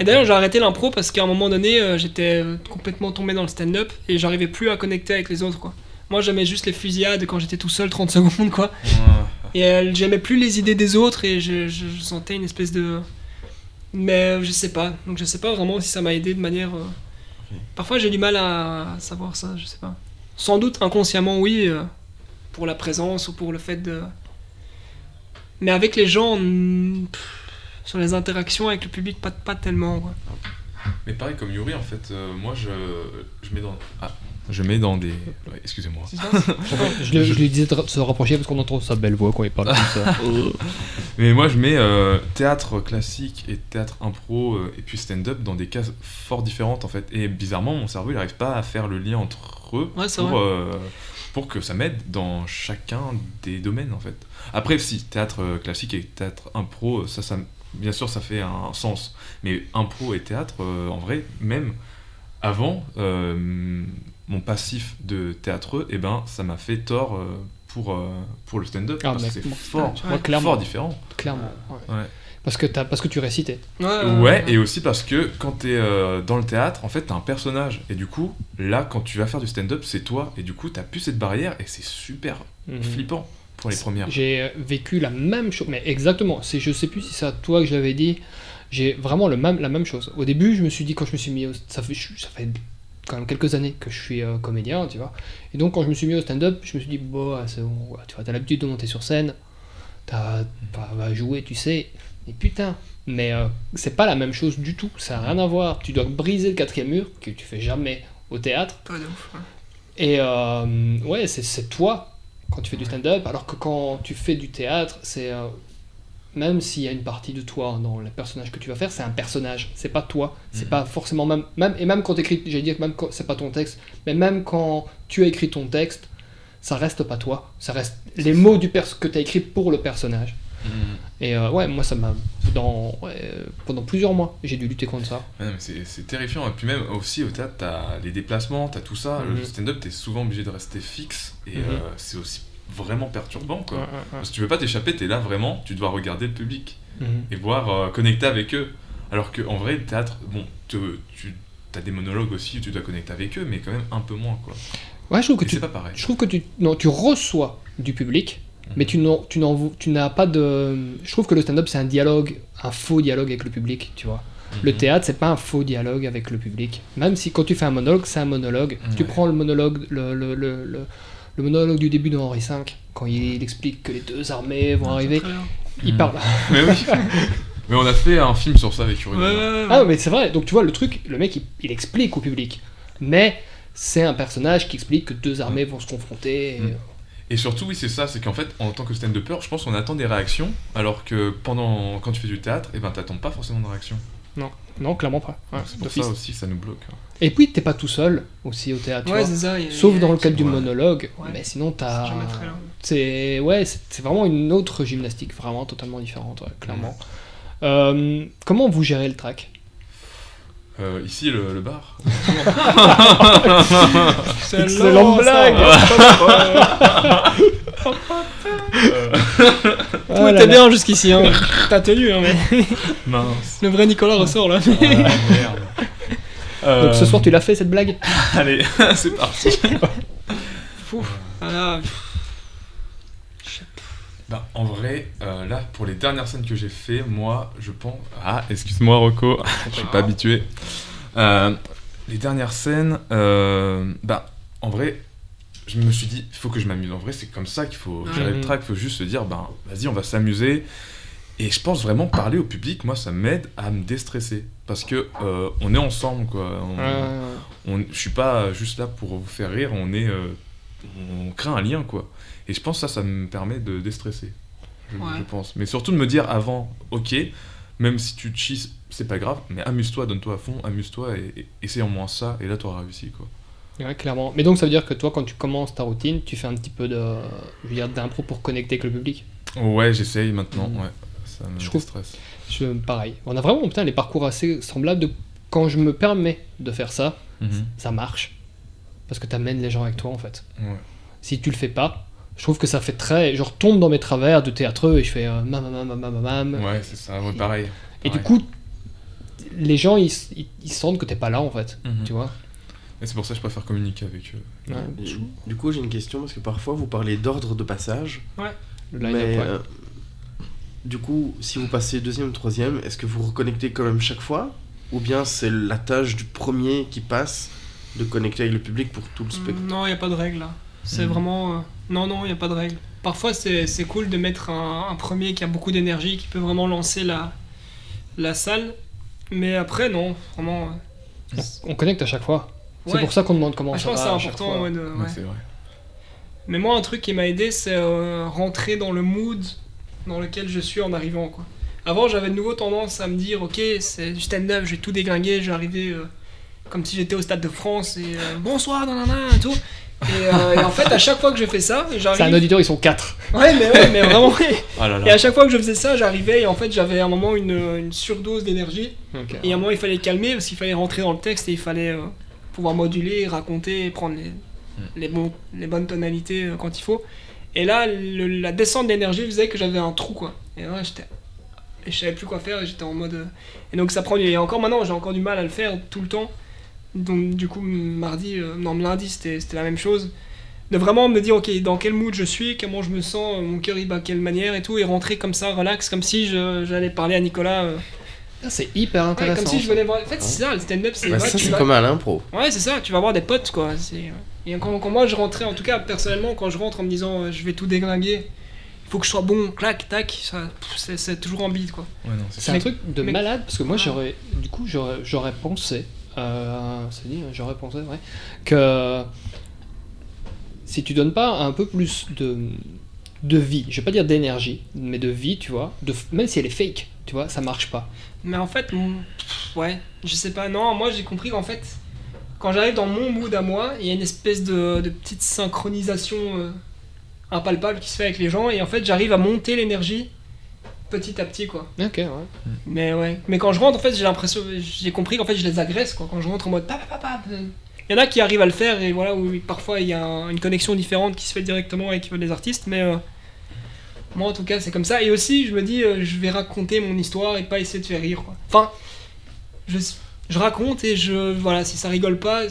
Et d'ailleurs, j'ai arrêté l'impro parce qu'à un moment donné, euh, j'étais complètement tombé dans le stand-up et j'arrivais plus à connecter avec les autres. Quoi. Moi, j'aimais juste les fusillades quand j'étais tout seul, 30 secondes, quoi. Et j'aimais plus les idées des autres et je- je sentais une espèce de. Mais euh, je sais pas. Donc je sais pas vraiment si ça m'a aidé de manière. euh, Parfois j'ai du mal à, à savoir ça, je sais pas. Sans doute inconsciemment, oui, euh, pour la présence ou pour le fait de. Mais avec les gens, pff, sur les interactions avec le public, pas, pas tellement. quoi. Mais pareil, comme Yuri, en fait, euh, moi, je, je mets dans... Ah, je mets dans des... ouais, Excusez-moi. Je, le- je lui disais de se rapprocher parce qu'on entend sa belle voix quand il parle comme ça. Mais moi, je mets euh, théâtre classique et théâtre impro euh, et puis stand-up dans des cases fort différentes, en fait. Et bizarrement, mon cerveau, il n'arrive pas à faire le lien entre eux Ouais, pour, vrai. euh, pour que ça m'aide dans chacun des domaines, en fait. Après, si, théâtre classique et théâtre impro, ça, ça, bien sûr, ça fait un sens. Mais impro et théâtre, euh, en vrai, même avant, euh, mon passif de théâtreux, eh ben, ça m'a fait tort euh, pour, euh, pour le stand-up. Ah, parce mais que c'est fort, clairement. fort différent. Clairement. ouais. Ouais. Parce, que t'as- parce que tu récitais. Ouais, Ouais, et aussi parce que quand t'es euh, dans le théâtre, en fait, t'as un personnage. Et du coup, là, quand tu vas faire du stand-up, c'est toi. Et du coup, t'as plus cette barrière et c'est super Mhm. flippant pour les premières. J'ai vécu la même chose, mais exactement. C'est, je sais plus si c'est à toi que je l'avais dit. J'ai vraiment le même, la même chose. Au début, je me suis dit quand je me suis mis, au, ça fait, je- ça fait quand même quelques années que je suis euh, comédien, tu vois. Et donc quand je me suis mis au stand-up, je me suis dit bon, ouais, c'est bon, tu vois, t'as l'habitude de monter sur scène, t'as, bah, va jouer, tu sais. Et putain, mais euh, c'est pas la même chose du tout. Ça a rien à voir. Tu dois briser le quatrième mur que tu fais jamais au théâtre. Pas de ouf. ouais. Et euh, ouais, c'est, c'est toi quand tu fais du stand-up, alors que quand tu fais du théâtre, c'est. Même s'il y a une partie de toi dans le personnage que tu vas faire, c'est un personnage, c'est pas toi, c'est Mhm. pas forcément même, même. Et même quand tu écris, j'allais dire que même quand c'est pas ton texte, mais même quand tu as écrit ton texte, ça reste pas toi, ça reste les mots du pers- que tu as écrit pour le personnage. Mhm. Et euh, ouais, moi ça m'a. Dans, euh, pendant plusieurs mois, j'ai dû lutter contre ça. C'est terrifiant. Et puis même aussi au théâtre, t'as les déplacements, t'as tout ça. Mhm. Le stand-up, t'es souvent obligé de rester fixe. Et euh, c'est aussi vraiment perturbant, quoi. Ouais, ouais, ouais. Parce que tu veux pas t'échapper, t'es là vraiment, tu dois regarder le public. Mhm. et voir euh, connecter avec eux. Alors qu'en vrai, le théâtre, bon, te- tu as des monologues aussi tu dois connecter avec eux, mais quand même un peu moins, quoi. Ouais, je trouve que Et tu pas pareil. Je trouve que tu, non, tu reçois du public, Mhm. mais tu n'en, tu tu n'as pas de. Je trouve que le stand-up c'est un dialogue, un faux dialogue avec le public, tu vois. Le Mhm. théâtre c'est pas un faux dialogue avec le public. Même si quand tu fais un monologue, c'est un monologue. Tu prends le monologue, le, le, le, le- monologue du début de Henri V, quand il explique que les deux armées vont arriver, il Mhm. parle. Mais oui. mais on a fait un film sur ça avec Yuri. Ouais, ouais, ouais. Ah, mais c'est vrai, donc tu vois, le truc, le mec il, il explique au public. Mais c'est un personnage qui explique que deux armées vont se confronter. et- Mhm. Et surtout, oui, c'est ça, c'est qu'en fait, en tant que stand-upper, je pense qu'on attend des réactions, alors que pendant, quand tu fais du théâtre, eh ben, t'attends pas forcément de réaction. Non, clairement pas. Ouais, c'est pour ça aussi, ça nous bloque. hein. Et puis, t'es pas tout seul aussi au théâtre. tu vois. ça. y Sauf y dans le cadre du monologue, Ouais. mais sinon C'est t'as. C'est ouais, c'est vraiment une autre gymnastique, vraiment totalement différente, ouais, clairement. Euh, comment vous gérez le track Euh, ici, le, le bar. C'est Excellente blague Tout était bien jusqu'ici. Hein. T'as tenu, hein, mais Mince. le vrai Nicolas ressort là. merde. Donc ce soir tu l'as fait cette blague Allez, c'est parti. Pouf. Voilà. Bah, en vrai, euh, là, pour les dernières scènes que j'ai fait, moi, je pense. Ah, excuse-moi, Rocco, je suis pas habitué. Euh, les dernières scènes, euh, bah, en vrai, je me suis dit, il faut que je m'amuse. En vrai, c'est comme ça qu'il faut gérer le track. Il faut juste se dire, ben, vas-y, on va s'amuser. Et je pense vraiment parler au public, moi, ça m'aide à me déstresser. Parce que euh, on est ensemble, quoi. On, Euh, on- je suis pas juste là pour vous faire rire, on est, euh, on crée un lien quoi. Et je pense que ça, ça me permet de déstresser. Je, Ouais. je pense. Mais surtout de me dire avant, ok, même si tu te chies, c'est pas grave, mais amuse-toi, donne-toi à fond, amuse-toi et, et essaye au moins ça, et là t'auras réussi quoi. ouais, clairement. Mais donc ça veut dire que toi, quand tu commences ta routine, tu fais un petit peu de, je veux dire, d'impro pour connecter avec le public? Ouais, j'essaye maintenant, Mhm. ouais. Ça me Je trouve-. Je, pareil. On a vraiment putain les parcours assez semblables. De quand je me permets de faire ça, Mhm. ça marche parce que t'amènes les gens avec toi en fait. Ouais. Si tu le fais pas, je trouve que ça fait très. Je retombe dans mes travers de théâtreux et je fais euh, mam mam mam mam mam. Ouais, c'est ça, ouais, pareil. Et du coup, les gens ils, ils, ils sentent que t'es pas là en fait. Mhm. Tu vois. Et c'est pour ça que je préfère communiquer avec eux. Ouais. Et Du coup, j'ai une question parce que parfois vous parlez d'ordre de passage. Le Mais ouais. euh, du coup, si vous passez deuxième, troisième, est-ce que vous reconnectez quand même chaque fois? Ou bien c'est la tâche du premier qui passe de connecter avec le public pour tout le spectacle? Non, il n'y a pas de règle là. C'est Mhm. vraiment. euh, Non, non, il n'y a pas de règle. Parfois, c'est c'est cool de mettre un, un premier qui a beaucoup d'énergie, qui peut vraiment lancer la, la salle. Mais après, non, vraiment. euh, On connecte à chaque fois. C'est pour ça qu'on demande comment je ça pense que va c'est à chaque important. ouais, de- Ouais, ouais. c'est vrai. Mais moi, un truc qui m'a aidé, c'est euh, rentrer dans le mood dans lequel je suis en arrivant. Quoi. Avant, j'avais de nouveau tendance à me dire Ok, c'est du stand-up, je vais tout déglinguer, je vais arriver euh, comme si j'étais au Stade de France et euh, bonsoir, nanana, et tout. Et, euh, et en fait, à chaque fois que je fais ça, C'est un j'arrive. auditeur, ils sont quatre. Ouais, mais, ouais, mais vraiment. là Et à chaque fois que je faisais ça, j'arrivais et en fait, j'avais à un moment une, une surdose d'énergie. Et à un moment, il fallait calmer parce qu'il fallait rentrer dans le texte et il fallait euh, pouvoir moduler, raconter, prendre les, les, bons, les bonnes tonalités euh, quand il faut. Et là, le- la descente d'énergie faisait que j'avais un trou, quoi. Et là, j'étais. Et je savais plus quoi faire, et j'étais en mode. Et donc, ça prend du. Et encore maintenant, j'ai encore du mal à le faire tout le temps. Donc, du coup, mardi, euh, non, lundi, c'était c'était la même chose. De vraiment me dire, ok, dans quel mood je suis, comment je me sens, euh, mon cœur il bat de quelle manière et tout, et rentrer comme ça, relax, comme si je- j'allais parler à Nicolas. euh, Ah, C'est hyper Ouais, intéressant. comme si je venais voir. En fait, c'est ça, le stand-up, c'est. Bah, c'est vas- comme à l'impro. Ouais, c'est ça, tu vas voir des potes, quoi. Et quand, quand moi je rentrais, en tout cas, personnellement, quand je rentre en me disant euh, je vais tout déglinguer, il faut que je sois bon, clac, tac, c'est, toujours en bide, quoi. Ouais, c'est un truc de mais- malade parce que moi Ah. j'aurais du coup j'aurais j'aurais pensé euh, c'est dit j'aurais pensé ouais. Que si tu donnes pas un peu plus de de vie je vais pas dire d'énergie mais de vie tu vois de, même si elle est fake tu vois ça marche pas. Mais en fait, ouais, je sais pas, non, moi j'ai compris qu'en fait, quand j'arrive dans mon mood à moi, il y a une espèce de, de petite synchronisation euh, impalpable qui se fait avec les gens, et en fait, j'arrive à monter l'énergie petit à petit, quoi. ok ouais Mais ouais, mais quand je rentre, en fait, j'ai l'impression, j'ai compris qu'en fait, je les agresse, quoi. Quand je rentre en mode papa, papa, il y en a qui arrivent à le faire et voilà où parfois il y a un- une connexion différente qui se fait directement avec les artistes, mais euh, moi en tout cas c'est comme ça. Et aussi, je me dis, euh, je vais raconter mon histoire et pas essayer de faire rire, quoi. Enfin, je, je raconte et je voilà, si ça rigole pas,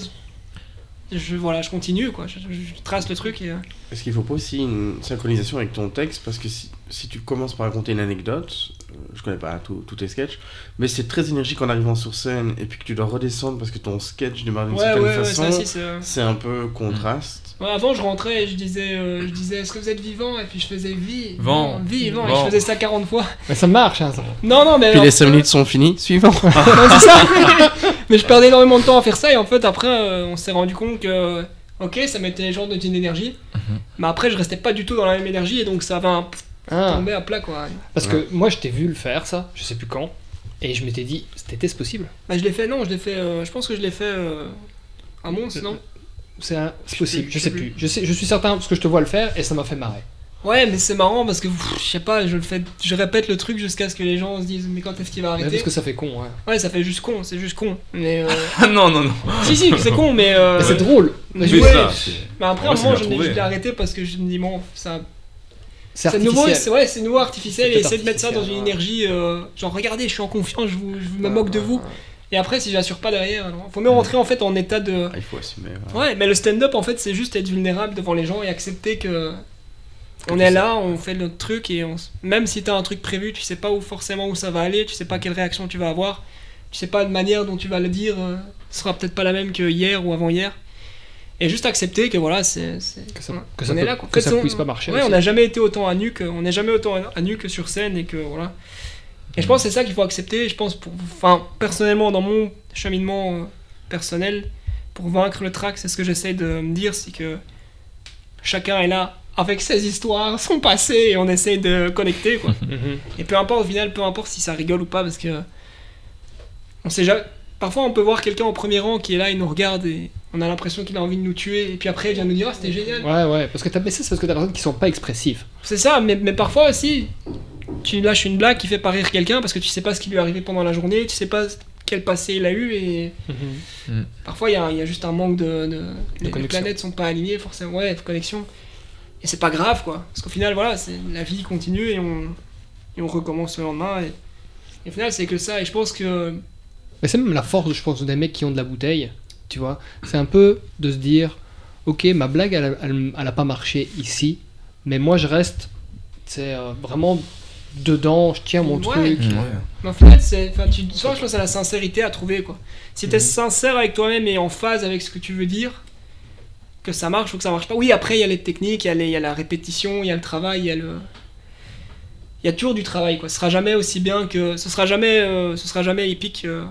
je voilà, je continue, quoi. Je, je- je trace le truc et euh, Est-ce qu'il faut pas aussi une synchronisation avec ton texte? Parce que si, si tu commences par raconter une anecdote, euh, je connais pas tout- tous tes sketchs, mais c'est très énergique en arrivant sur scène et puis que tu dois redescendre parce que ton sketch démarre d'une ouais, certaine ouais, façon, euh, c'est un peu contraste. Ouais, avant, je rentrais et je disais, euh, je disais, est-ce que vous êtes vivant? Et puis je faisais vie, Vent. vivant, et je faisais ça 40 fois. mais ça marche hein, ça. Non, non, mais. Puis alors, les 5 minutes sont finies, suivant. non, c'est ça Mais je perdais énormément de temps à faire ça, et en fait, après, euh, on s'est rendu compte que. Ok, ça mettait les gens dans une énergie, mais après, je restais pas du tout dans la même énergie, et donc ça va un Ah, tomber à plat, quoi. parce que moi je t'ai vu le faire ça je sais plus quand et je m'étais dit c'était ce possible? Bah, je l'ai fait, non, je l'ai fait. euh, je pense que je l'ai fait euh, à Mons, non? C'est un- possible je sais plus je sais je suis certain parce que je te vois le faire et ça m'a fait marrer Ouais, mais c'est marrant parce que pff, je sais pas, je le fais, je répète le truc jusqu'à ce que les gens se disent, mais quand est-ce qu'il va Ouais, arrêter parce que ça fait con ouais. Ouais, ça fait juste con, c'est juste con. Mais. euh, Ah non, non, non. si, si, c'est con, mais. euh, Mais c'est drôle mais Mais ouais, ça, c'est- Mais après, à un moment, je l'ai arrêté parce que je me dis, bon, ça, c'est nouveau, artificiel c'est ouais, c'est nouveau artificiel et essayer de mettre ça dans une énergie, euh, genre, regardez, je suis en confiance, je, vous, je me moque de vous. Et après, si j'assure pas derrière, non. faut mieux rentrer en fait en état de. Ah, il faut assumer. ouais. Ouais, mais le stand-up en fait, c'est juste être vulnérable devant les gens et accepter que. On est là, on fait notre truc et on... même si t'as un truc prévu, tu sais pas où forcément où ça va aller, tu sais pas quelle réaction tu vas avoir, tu sais pas de manière dont tu vas le dire, euh, sera peut-être pas la même que hier ou avant-hier. Et juste accepter que voilà, c'est. Que ça- on- que ça on est peut- là, quoi. que En fait, ça on- puisse pas marcher Ouais, aussi. on n'a jamais été autant à nu que, on n'est jamais autant à nu que sur scène et que voilà. Et je pense que c'est ça qu'il faut accepter. Je pense pour, enfin, personnellement dans mon cheminement euh, personnel, pour vaincre le track, c'est ce que j'essaie de me dire, c'est que chacun est là avec ses histoires, son passé, et on essaie de connecter quoi. Mhm. Et peu importe au final, peu importe si ça rigole ou pas, parce que on sait jamais. Parfois, on peut voir quelqu'un au premier rang qui est là, il nous regarde et on a l'impression qu'il a envie de nous tuer, et puis après, il vient nous dire ah c'était génial. Ouais, ouais, parce que t'as baissé, c'est parce que t'as des personnes qui sont pas expressives. C'est ça, mais, mais parfois aussi, tu lâches une blague qui fait pas rire quelqu'un parce que tu sais pas ce qui lui est arrivé pendant la journée, tu sais pas quel passé il a eu, et parfois il y a, il y a juste un manque de. de- les, les planètes sont pas alignées, forcément, ouais, de connexion. Et c'est pas grave, quoi. Parce qu'au final, voilà, c'est la vie continue et on, et on recommence le lendemain. Et, et au final, c'est que ça, et je pense que. Mais c'est même la force, je pense, des mecs qui ont de la bouteille, tu vois. C'est un peu de se dire, ok, ma blague, elle, a- elle, elle a pas marché ici, mais moi je reste, c'est euh, vraiment dedans, je tiens mon Ouais. truc. Ouais. Mais au final, c'est, enfin, tu, soit je pense à la sincérité à trouver quoi. Si t'es Mhm. sincère avec toi-même et en phase avec ce que tu veux dire, que ça marche ou que ça marche pas. Oui, après il y a les techniques, il y, a les- il y a la répétition, il y a le travail, il y a le, il y a toujours du travail quoi. Ce sera jamais aussi bien que, ce sera jamais, euh, ce sera jamais épique. euh,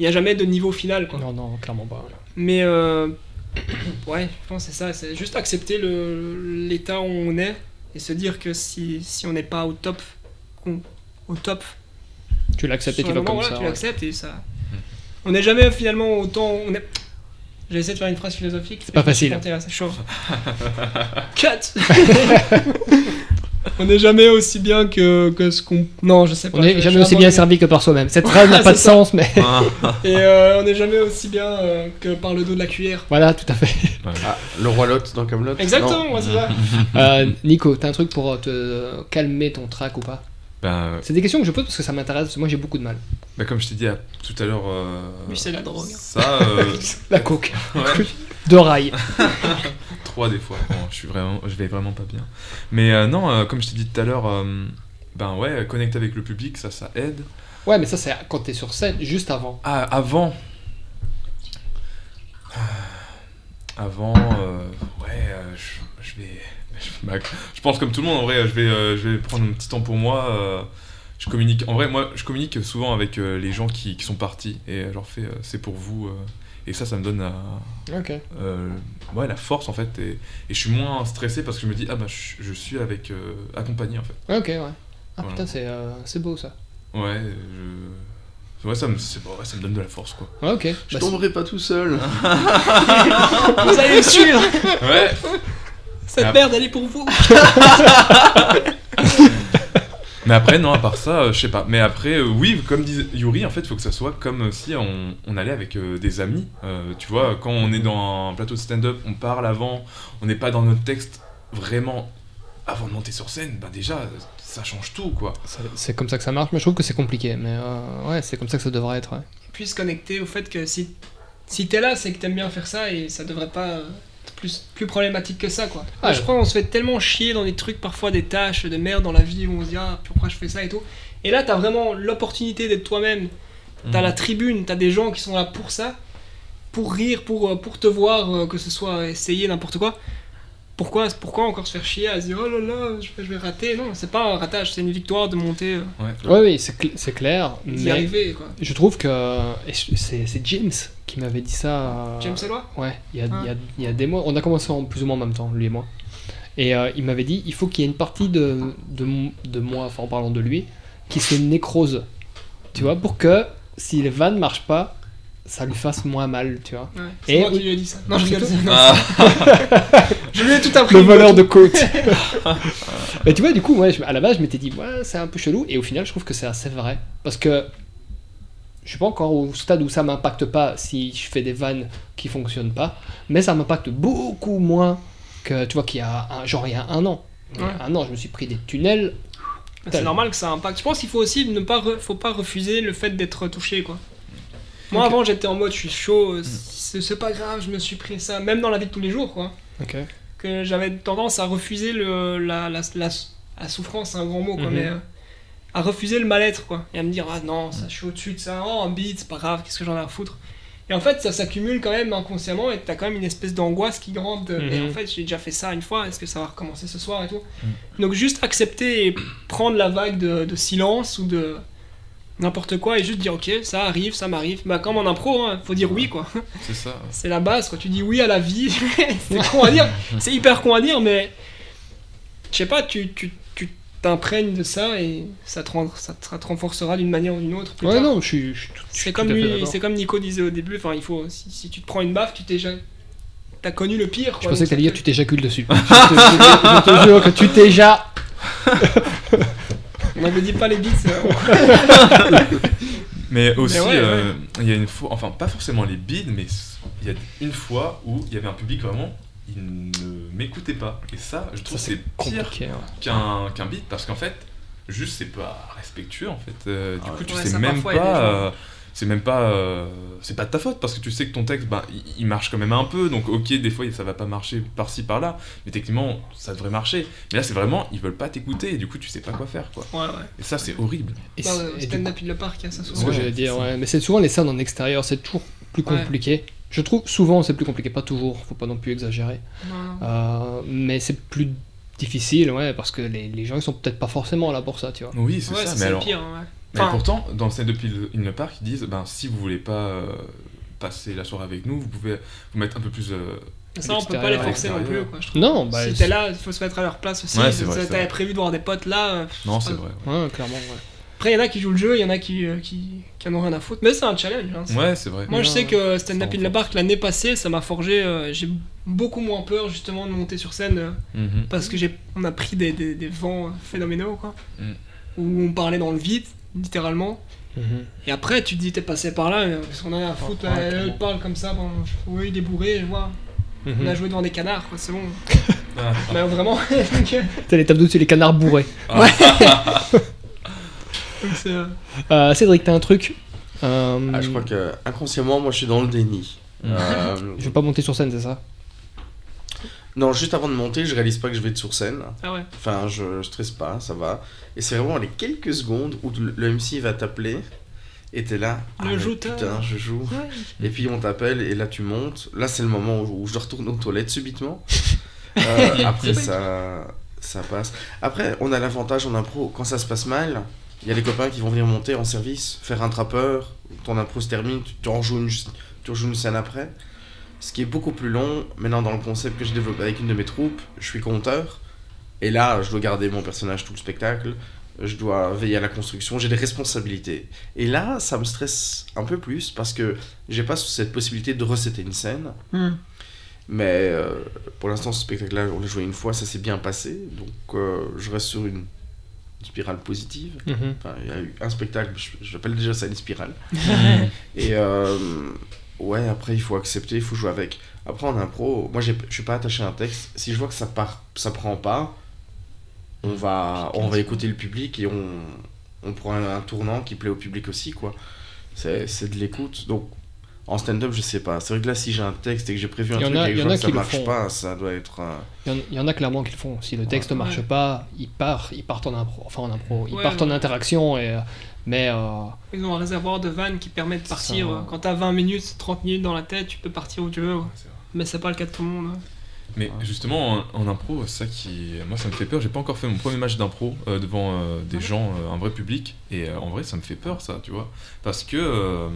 Il y a jamais de niveau final quoi. Non, non, clairement pas. Mais euh, ouais, je pense que c'est ça, c'est juste accepter le- l'état où on est et se dire que si, si on n'est pas au top, qu'on- au top Tu l'acceptes et tu vas comme voilà, ça. tu ouais. l'acceptes et ça. On n'est jamais finalement autant. On est... J'ai essayé de faire une phrase philosophique. C'est pas facile. C'est chaud. Cut On n'est jamais aussi bien que, que ce qu'on. Non, je sais pas. On n'est jamais aussi bien servi que par soi-même. Cette phrase n'a C'est pas de ça. sens, mais Et euh, on n'est jamais aussi bien euh, que par le dos de la cuillère. voilà, tout à fait. Ah, le roi Lot dans Camelot. Exactement, moi c'est ça. Euh, Nico, t'as un truc pour te calmer ton trac ou pas? Ben, euh, C'est des questions que je pose parce que ça m'intéresse, parce que moi j'ai beaucoup de mal. ben, comme je t'ai dit à- tout à l'heure. euh, c'est la drogue. Ça, euh, La coke. ouais, De rail. trois des fois. Bon, je suis vraiment, je vais vraiment pas bien. Mais euh, non, euh, comme je t'ai dit tout à l'heure, euh, ben ouais, connecter avec le public, ça, ça aide. Ouais, mais ça c'est quand t'es sur scène, juste avant. Ah, avant. Avant, euh, ouais, euh, je, je vais. Je, je pense comme tout le monde, en vrai, je vais, euh, je vais prendre un petit temps pour moi. euh, je communique. En vrai, moi, je communique souvent avec euh, les gens qui, qui sont partis et je leur fais, euh, c'est pour vous. euh, et ça, ça me donne euh, Ok. euh, ouais, la force en fait. Et, et je suis moins stressé parce que je me dis, ah bah, je, je suis avec. euh, accompagné en fait. Ok, ouais. Ah Voilà. putain, c'est euh, c'est beau ça. Ouais, je. Ouais, ça me, ouais, ça me donne de la force quoi. Ouais, ok. Je Bah, tomberai pas tout seul. Vous allez me suivre Ouais, Cette merde, elle est pour vous Mais après, non, à part ça, euh, je sais pas. Mais après, euh, oui, comme disait Yuri, en fait, il faut que ça soit comme euh, si on, on allait avec euh, des amis. Euh, tu vois, quand on est dans un plateau de stand-up, on parle avant, on n'est pas dans notre texte vraiment avant de monter sur scène. Bah déjà, ça change tout, quoi. c'est- comme ça que ça marche, mais je trouve que c'est compliqué. Mais euh, ouais, c'est comme ça que ça devrait être. ouais. puis se connecter au fait que si, si t'es là, c'est que t'aimes bien faire ça et ça devrait pas euh, plus, plus problématique que ça quoi. Ah, je crois qu'on se fait tellement chier dans des trucs, parfois des tâches de merde dans la vie où on se dit ah pourquoi je fais ça et tout. Et là t'as vraiment l'opportunité d'être toi-même. T'as Mhm. la tribune, t'as des gens qui sont là pour ça, pour rire, pour, euh, pour te voir, euh, que ce soit essayer n'importe quoi. Pourquoi, pourquoi encore se faire chier à se dire oh là là, je vais, je vais rater? Non, c'est pas un ratage, c'est une victoire de monter, euh, Ouais. Ouais, oui, c'est cl- c'est clair. d'y arriver quoi. je trouve que. C'est James qui m'avait dit ça. euh, James Eloi? Ouais, il y, a, Ah. il, y a, il y a des mois. On a commencé en plus ou moins en même temps, lui et moi. Et euh, il m'avait dit il faut qu'il y ait une partie de, de, de moi, enfin en parlant de lui, qui se nécrose. Tu vois, pour que si les vannes marchent pas, ça lui fasse moins mal, tu vois. Ouais, c'est Et moi qui lui ai dit ça. Non, je rigole. Ah, Je lui ai tout appris. Le voleur de côte. Mais tu vois, du coup, moi, à la base, je m'étais dit, ouais, c'est un peu chelou. Et au final, je trouve que c'est assez vrai. Parce que je suis pas encore au stade où ça m'impacte pas si je fais des vannes qui fonctionnent pas. Mais ça m'impacte beaucoup moins que, tu vois, qu'il y a un, genre il y a un an. Ouais. un an, je me suis pris des tunnels. C'est normal que ça impacte. Je pense qu'il faut aussi ne pas, re- faut pas refuser le fait d'être touché, quoi. Moi, avant, j'étais en mode, je suis chaud, euh, c'est pas grave, je me suis pris ça, même dans la vie de tous les jours, quoi. Ok. que j'avais tendance à refuser le, la, la, la, la souffrance, c'est un grand mot, quoi, Mhm. mais euh, à refuser le mal-être, quoi. Et à me dire, ah non, ça, je suis au-dessus de ça, oh, un beat, c'est pas grave, qu'est-ce que j'en ai à foutre. Et en fait, ça s'accumule quand même inconsciemment et t'as quand même une espèce d'angoisse qui grimpe. de- Et Mhm. en fait, j'ai déjà fait ça une fois, est-ce que ça va recommencer ce soir et tout Donc, juste accepter et prendre la vague de, de silence ou de n'importe quoi et juste dire, ok, ça arrive, ça m'arrive. Bah, comme en impro, hein, faut dire oui, quoi. C'est ça. C'est la base, quand tu dis oui à la vie, c'est con à dire, c'est hyper con à dire, mais je sais pas, tu tu- tu t'imprègnes de ça et ça te, rend- ça te, renforcera d'une manière ou d'une autre. plus Ouais, tard. non, je suis. C'est comme, c'est comme Nico disait au début, enfin, il faut, si, si tu te prends une baffe, tu t'es déjà. T'as connu le pire. Je pensais que t'allais dire tu t'éjacules dessus. je, te, je te- je te jure que tu. On ne dit pas les bits. euh, Mais aussi, ouais, euh, il y a une fois, enfin pas forcément les bides, mais il y a une fois où il y avait un public vraiment, il ne m'écoutait pas. Et ça, je trouve c'est pire ouais. qu'un qu'un bid parce qu'en fait, juste c'est pas respectueux en fait. Euh, du Ah coup, tu sais même pas. C'est même pas euh, c'est pas de ta faute parce que tu sais que ton texte ben, il, il marche quand même un peu donc ok des fois ça va pas marcher par-ci par-là mais techniquement ça devrait marcher mais là c'est vraiment ils veulent pas t'écouter et du coup tu sais pas quoi faire quoi Ouais, ouais. et ça c'est horrible Et Dans c'est- le et du stand-up le parc, a ça C'est souvent. ce que Ouais, j'allais dire, ouais. Mais c'est souvent les scènes en extérieur, c'est toujours plus Ouais. compliqué. Je trouve souvent c'est plus compliqué, pas toujours, faut pas non plus exagérer. Euh, mais c'est plus difficile, ouais, parce que les, les gens ils sont peut-être pas forcément là pour ça, tu vois. oui c'est Ouais, ça ça, mais alors pire. Ouais. Mais Enfin, pourtant, dans le stand up in the park, ils disent ben, si vous voulez pas euh, passer la soirée avec nous, vous pouvez vous mettre un peu plus. euh, ça, on peut pas les forcer non plus, quoi, je trouve. Non, bah. si t'es là, il faut se mettre à leur place aussi. Ouais, Si T'avais prévu de voir des potes là. euh, Non, c'est vrai. ouais. Ouais, clairement, ouais. Après, il y en a qui jouent le jeu, il y en a qui, euh, qui, qui en ont rien à foutre. Mais c'est un challenge. hein, Ouais, c'est vrai. Moi, je sais que Stand Up in the. Park, l'année passée, ça m'a forgé. euh, j'ai beaucoup moins peur, justement, de monter sur scène euh, Mhm. parce que j'ai on a pris des, des, des vents phénoménaux, quoi. Mm. Où on parlait dans le vide, littéralement. Mhm. Et après, tu te dis, t'es passé par là, euh, parce qu'on a rien à foutre. Ouais, clairement. elle parle comme ça, bon, oui, il est bourré, je vois. On a Mhm. joué devant des canards, quoi, c'est bon. Ah. Mais vraiment, donc, euh, T'as les tables dessus les canards bourrés. donc c'est, euh, Euh, Cédric, t'as un truc Euh, Ah, je crois que inconsciemment, moi, je suis dans le déni. Euh, Je vais pas monter sur scène, c'est ça? Non, juste avant de monter, je réalise pas que je vais être sur scène. Ah ouais. Enfin, je, je stresse pas, ça va. Et c'est vraiment les quelques secondes où le, le MC va t'appeler et t'es là. Le mais jouteur. Putain, je joue. Et puis on t'appelle et là tu montes. Là, c'est le moment où, où je retourne aux toilettes subitement. Euh, après, ça, ça passe. Après, on a l'avantage en impro, quand ça se passe mal, il y a les copains qui vont venir monter en service, faire un trappeur. Ton impro se termine, tu, tu en joues une, tu rejoues une scène après. Ce qui est beaucoup plus long, maintenant dans le concept que j'ai développé avec une de mes troupes, je suis compteur. Et là, je dois garder mon personnage tout le spectacle. Je dois veiller à la construction, j'ai des responsabilités. Et là, ça me stresse un peu plus parce que j'ai pas cette possibilité de recéter une scène. Mais euh, pour l'instant, ce spectacle-là, on l'a joué une fois, ça s'est bien passé. Donc euh, je reste sur une, spirale positive. Mhm. Enfin, il y a eu un spectacle, je- j'appelle déjà ça une spirale. Et euh, ouais, après, il faut accepter, il faut jouer avec. Après, en impro, moi, je suis pas attaché à un texte. Si je vois que ça part, ça prend pas, on va, on va écouter le public et on, on prend un, un tournant qui plaît au public aussi, quoi. C'est c'est de l'écoute. Donc, en stand-up, je sais pas. C'est vrai que là, si j'ai un texte et que j'ai prévu un Il y en truc a- et que je vois ça marche font. pas, ça doit être. un- Il y en- il y, en a clairement qui le font. Si le texte Ouais. marche Ouais. pas, ils partent, ils partent en impro, enfin en impro, ils Ouais, partent en interaction et euh, mais euh, Ils ont un réservoir de vannes qui permet de partir. ça. Quand t'as 20 minutes, 30 minutes dans la tête, tu peux partir où tu veux. ouais. Mais c'est pas le cas de tout le monde. hein. Mais justement, en, en impro, ça qui. Moi, ça me fait peur. J'ai pas encore fait mon premier match d'impro euh, devant euh, des gens, euh, un vrai public. Et euh, en vrai, ça me fait peur, ça, tu vois. Parce que. euh,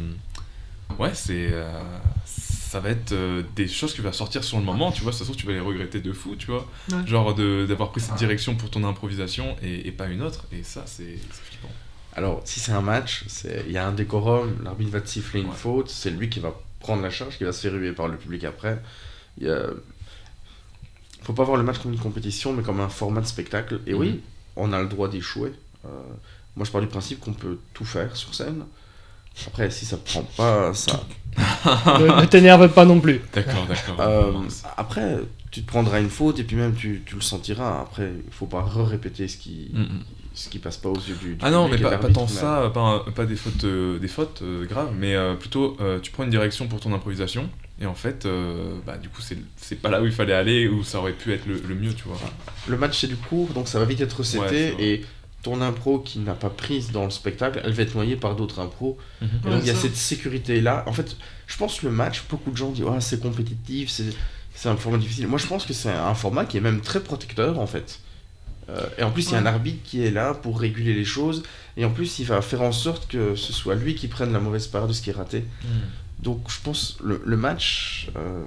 ouais, c'est. euh, ça va être euh, des choses qui vont sortir sur le moment, tu vois. Ça se trouve, tu vas les regretter de fou, tu vois. Ouais. Genre de- d'avoir pris cette direction pour ton improvisation et, et pas une autre. Et ça, c'est. Alors, si c'est un match, il y a un décorum, l'arbitre va te siffler une Ouais. faute, c'est lui qui va prendre la charge, qui va se faire huer par le public après. Il a... faut pas voir le match comme une compétition, mais comme un format de spectacle. Et oui, Mhm. on a le droit d'échouer. Euh, moi, je pars du principe qu'on peut tout faire sur scène. Après, si ça prend pas, ça. ne, ne t'énerve pas non plus. D'accord, d'accord. Euh, après, tu te prendras une faute et puis même tu, tu le sentiras. Après, il faut pas re-répéter ce qui, Mm, mm. Ce qui passe pas aux yeux du. du Ah non, mais pas, pas tant ça, pas, pas des fautes, euh, des fautes euh, graves, mais euh, plutôt euh, tu prends une direction pour ton improvisation Et en fait, euh, bah, du coup, c'est c'est pas là où il fallait aller, où ça aurait pu être le, le mieux, tu vois. Le match c'est du court, donc ça va vite être Ouais, vrai. et ton impro qui n'a pas prise dans le spectacle, elle va être noyée par d'autres impros. Mhm. Et donc il y a ça. cette sécurité là. En fait, je pense que le match, beaucoup de gens disent ah, c'est compétitif, c'est c'est un format difficile. Moi je pense que c'est un format qui est même très protecteur en fait. Euh, et en plus, il y a un arbitre qui est là pour réguler les choses. Et en plus, il va faire en sorte que ce soit lui qui prenne la mauvaise part de ce qui est raté. Donc, je pense le, le match, euh,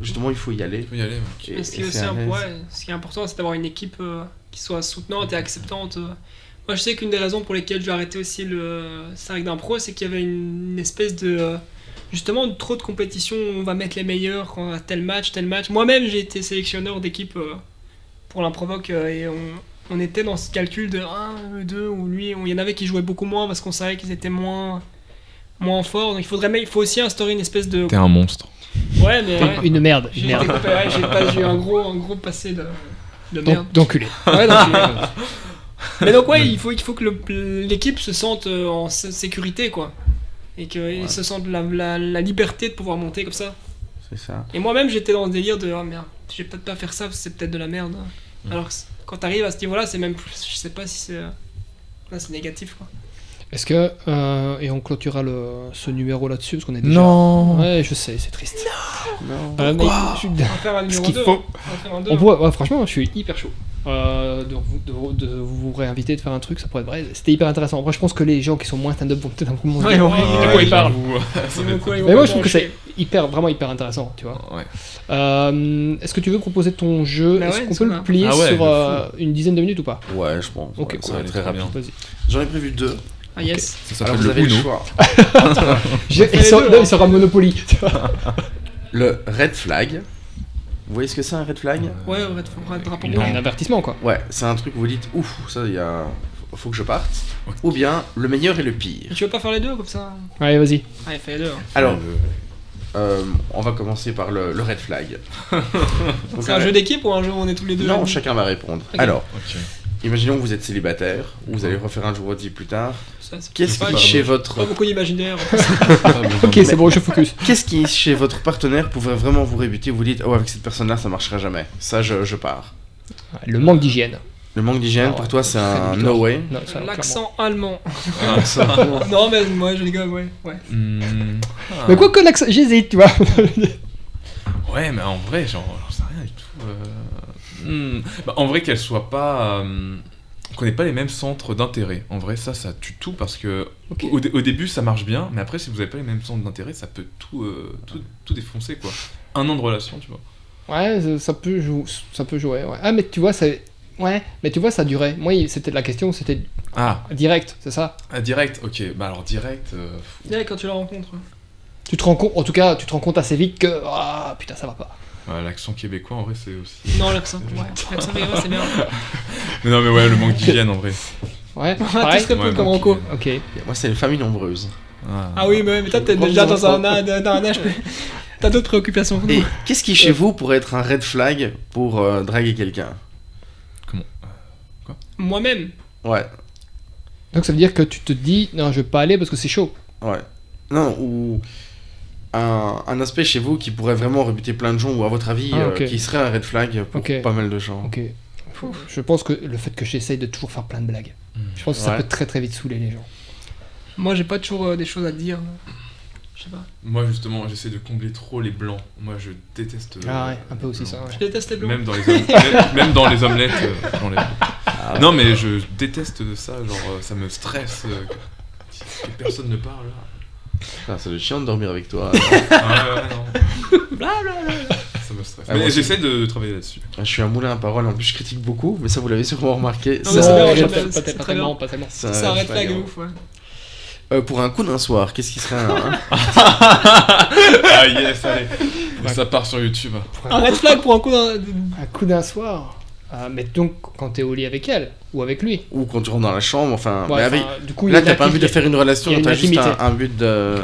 justement, il faut y aller. Il faut y aller. ouais. Et- Et ce qui, est aussi faire un- l'aise. ouais, ce qui est important, c'est d'avoir une équipe euh, qui soit soutenante et acceptante. Moi, je sais qu'une des raisons pour lesquelles j'ai arrêté aussi le cercle d'impro, c'est qu'il y avait une, espèce de. justement, trop de compétition. On va mettre les meilleurs quand on a tel match, tel match. Moi-même, j'ai été sélectionneur d'équipe euh, pour l'improvoque euh, et on, on était dans ce calcul de 1, 2, où lui, on- il y en avait qui jouaient beaucoup moins parce qu'on savait qu'ils étaient moins moins forts. Donc il faudrait, mais il faut aussi instaurer une espèce de. T'es un monstre. Ouais, mais. ouais. Une merde, J'ai ouais, eu un gros, un gros passé de, de merde. D'enculé. Ouais, euh, mais donc ouais, il faut, il faut que l'équipe se sente euh, en sé- sécurité quoi. Et qu'ils se sentent la, la, la liberté de pouvoir monter comme ça. C'est ça. Et moi-même j'étais dans le délire de ah merde, je vais peut-être pas faire ça parce que c'est peut-être de la merde. Alors que c- quand t'arrives à ce niveau-là, c'est même plus, je sais pas si c'est. Là c'est négatif quoi. Est-ce que. euh, et on clôturera le, ce numéro là-dessus parce qu'on est déjà. Non Ouais, je sais, c'est triste. Non. Euh, mais je suis- On va faire un numéro qu'il 2. faut. On va faire un. On ouais, franchement, je suis hyper chaud. Euh, de, vous- de, de vous réinviter, de faire un truc, ça pourrait être vrai. C'était hyper intéressant. Après, je pense que les gens qui sont moins stand-up vont peut-être un peu moins. Ouais, dire, ouais, de ouais, quoi ils parlent. Ils vont quoi, ils vont Mais moi, je trouve que c'est hyper, vraiment hyper intéressant, tu vois. Ouais. Euh, Est-ce que tu veux proposer ton jeu? Bah Est-ce ouais, qu'on peut le plier Ah ouais, sur de euh, une dizaine de minutes ou pas? Ouais, je pense. Ok, Ouais, cool. ça va être très rapide. J'en ai prévu deux. Ah yes. Ça Alors vous avez le choix. Il sera- hein. Monopoly. Le red flag. Vous voyez ce que c'est un red flag Ouais, te faire un drapeau blanc. a un avertissement, quoi. Ouais, c'est un truc où vous dites ouf, ça il y a. Faut que je parte. Ou bien le meilleur et le pire. Tu veux pas faire les deux comme ça Allez, vas-y. Allez, fais les deux. hein. Alors, euh, on va commencer par le, le red flag. C'est un jeu d'équipe ou un jeu où on est tous les deux Non, chacun va répondre. Alors, imaginons que vous êtes célibataire, ou vous allez refaire un jour ou deux plus tard. Qu'est-ce pas- qui, pas- chez Pas votre, beaucoup d'imaginaire. Ok, c'est bon, je focus. qu'est-ce qui, chez votre partenaire, pourrait vraiment vous rébuter? Vous dites, oh, avec cette personne-là, ça marchera jamais. Ça, je, je pars. Le manque d'hygiène. Le manque d'hygiène, Ah pour toi, c'est un no way? Non, ça, clairement. L'accent allemand. Ah, non, mais moi je rigole, ouais. ouais. Hmm. Mais quoi que l'accent, j'hésite, tu vois. Ouais, mais en vrai, j'en j'en sais rien du tout. euh. Hmm. Bah, en vrai, qu'elle soit pas. N'ait pas les mêmes centres d'intérêt. En vrai, ça, ça tue tout parce que au, dé- au début, ça marche bien, mais après, si vous n'avez pas les mêmes centres d'intérêt, ça peut tout, euh, tout, tout défoncer, quoi. Un an de relation, tu vois. Ouais, ça- peut, jou- ça peut jouer. Ouais. Ah, mais tu vois, ça. Ouais, mais tu vois, ça durait. Moi, c'était la question, c'était Ah, direct, c'est ça? Ah, direct, ok. Bah alors, direct. euh, Ouais, quand tu la rencontres. Tu te rends compte, en tout cas, tu te rends compte assez vite que. Ah, putain, ça va pas. Ouais, L'accent québécois, en vrai, c'est aussi. Non, l'accent. Ouais, l'accent ouais, c'est bien. Mais non, mais ouais, le manque d'hygiène, en vrai. Ouais, On va pareil. répondre Ouais, comme Rocco. Ok. Moi, c'est une famille nombreuse. Ah oui, mais, mais toi, t'es déjà dans un, dans un âge. T'as d'autres préoccupations Et qu'est-ce qui, chez vous, pourrait être un red flag pour euh, draguer quelqu'un? Comment? Moi-même. Ouais, Donc ça veut dire que tu te dis, non, je vais pas aller parce que c'est chaud. ouais. Non, ou un, un aspect chez vous qui pourrait vraiment rebuter plein de gens, ou à votre avis, Ah, euh, qui serait un red flag pour pas mal de gens. Je pense que le fait que j'essaye de toujours faire plein de blagues, Hmm. je pense que ça Ouais. peut très très vite saouler les gens. Moi, j'ai pas toujours euh, des choses à dire. Je sais pas. Moi, justement, j'essaie de combler trop les blancs. Moi, je déteste. euh, Ah ouais, un peu aussi les ça. ouais. Je déteste les blancs. Même dans les, om- même, même dans les omelettes. euh, dans les- Non, mais je déteste ça, genre euh, ça me stresse euh, que, que personne ne parle. Ah, ça doit être chiant de dormir avec toi. Ah, ouais, non. Ça me stresse. Ah, mais j'essaie de travailler là-dessus. je suis un moulin à parole, en plus je critique beaucoup, mais ça vous l'avez sûrement remarqué. Non, Ça, c'est j'aime flag. bien. Pas, c'est pas tellement, pas. C'est C'est hein. ouf, ouais. Euh, pour un coup d'un soir, qu'est-ce qui serait un... ah yes, allez. Ça part sur YouTube. Un red flag pour un coup d'un. Un coup d'un soir. Ah, mais donc quand t'es au lit avec elle ou avec lui. ou quand tu rentres dans la chambre, enfin... Ouais, mais avec- enfin, du coup, Là, a t'as pas envie de l'intimité. faire une relation, t'as juste un, un but de...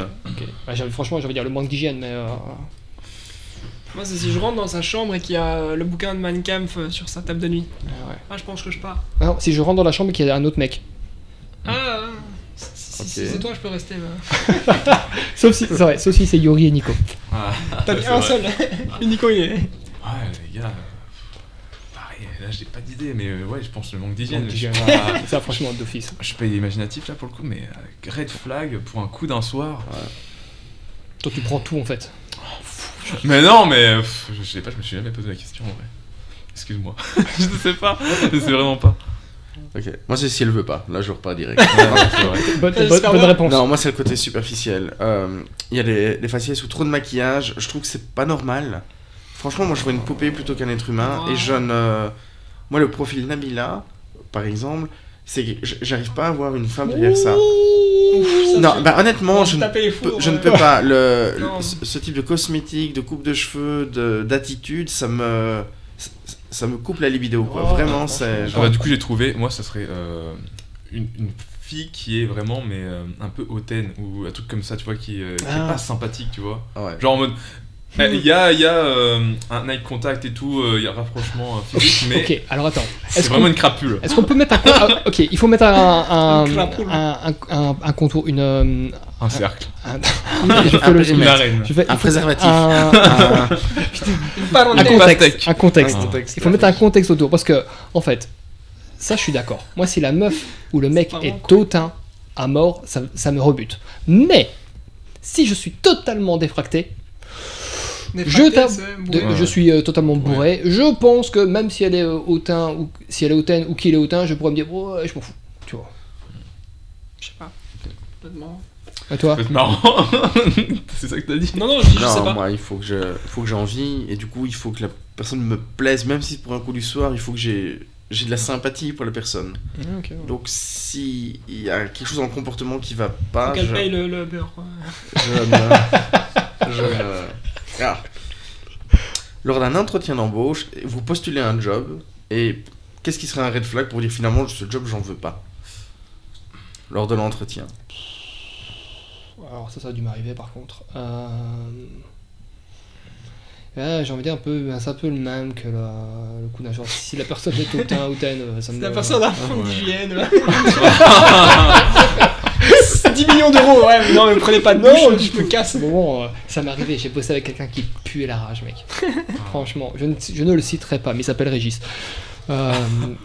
Bah, franchement, j'avais dire le manque d'hygiène, mais. euh, Moi, c'est si je rentre dans sa chambre et qu'il y a euh, le bouquin de Mein Kampf euh, sur sa table de nuit. ah ouais. Ah, je pense que je pars. Ah non, si je rentre dans la chambre et qu'il y a un autre mec. Ah, ah, si c'est toi, je peux rester. bah. Sauf si, c'est vrai, sauf si c'est Yuri et Nico. Ah, T'as dit c'est un vrai. seul. Nico, il est. Ouais, les gars. Euh, là j'ai pas d'idée, mais euh, ouais, je pense le manque d'hygiène. Pas- Ça, franchement, d'office. je suis pas imaginatif là pour le coup, mais euh, red flag pour un coup d'un soir. Toi, tu prends tout en fait. Mais non, mais euh, pff, je sais pas, je me suis jamais posé la question en vrai. Excuse-moi, je ne sais pas, je sais vraiment pas. Ok. Moi, c'est si elle veut pas. Là, je repars direct. Bonne, bonne- bonne réponse. non, moi, c'est le côté superficiel. Euh, Il y a les, les faciès sous trop de maquillage. Je trouve que c'est pas normal. Franchement, moi, je vois une poupée plutôt qu'un être humain. Ouais. Et je ne. Moi, le profil Nabila, par exemple, c'est que j'arrive pas à voir une femme derrière ça. Ouf, ça, Non, bah honnêtement, On je ne, peux, fours, je ne peux pas. Le, ce, type de cosmétique, de coupe de cheveux, de- d'attitude, ça me. ça- me coupe la libido, quoi. Oh, Vraiment, c'est. Ah genre- bah, du coup, j'ai trouvé, moi, ça serait euh, une, une fille qui est vraiment, mais euh, un peu hautaine ou un truc comme ça, tu vois, qui, euh, qui Ah. est pas sympathique, tu vois. Ouais. Genre en mode. Eh, Il y a, il y a euh, un eye contact et tout, euh, il y a un rapprochement euh, physique, mais Ok, alors attends. c'est Est-ce vraiment qu'on une crapule. est-ce qu'on peut mettre un. con- ah, ok, il faut mettre un. Un, Un un, un- un- un contour, une. euh, Un cercle. un- je fais le- périmètre. Une arène. je fais- Un il faut- préservatif. Un, contexte. Un contexte. Un contexte. Il faut mettre un contexte autour parce que, en fait, ça je suis d'accord. Moi, si la meuf ou le mec est hautain à mort, ça, ça me rebute. Mais si je suis totalement défracté, Je c'est de- bourré. je suis euh, totalement bourré, je pense que même si elle est euh, hautain ou si elle est hautaine ou qu'il est hautain, je pourrais me dire ouais, je m'en fous. Tu vois. Je sais pas. Honnêtement. Et toi être marrant. c'est ça que t'as dit Non, non, je, dis, je sais Non, pas. moi, il faut que je, faut que j'ai envie, et du coup, il faut que la personne me plaise, même si c'est pour un coup du soir, il faut que j'ai, j'ai de la sympathie pour la personne. Donc, si il y a quelque chose dans le comportement qui va pas, Faut qu'elle je, paye le, le beurre, quoi. je ne, je ne- Ah. Lors d'un entretien d'embauche, vous postulez un job, et qu'est-ce qui serait un red flag pour dire finalement ce job j'en veux pas? Lors de l'entretien. Alors ça, ça a dû m'arriver par contre. Euh... ouais, j'ai envie de dire un peu, c'est un peu le même que la- le coup d'un genre. Si la personne est hautain, hautaine, ça me. C'est la personne a un Ouais. fond d'hygiène. là. 10 millions d'euros, ouais, mais non, mais prenez pas de Non, je me casse. Bon, euh, ça m'est arrivé, j'ai bossé avec quelqu'un qui puait la rage, mec. Franchement, je ne, je ne le citerai pas, mais il s'appelle Régis. Euh,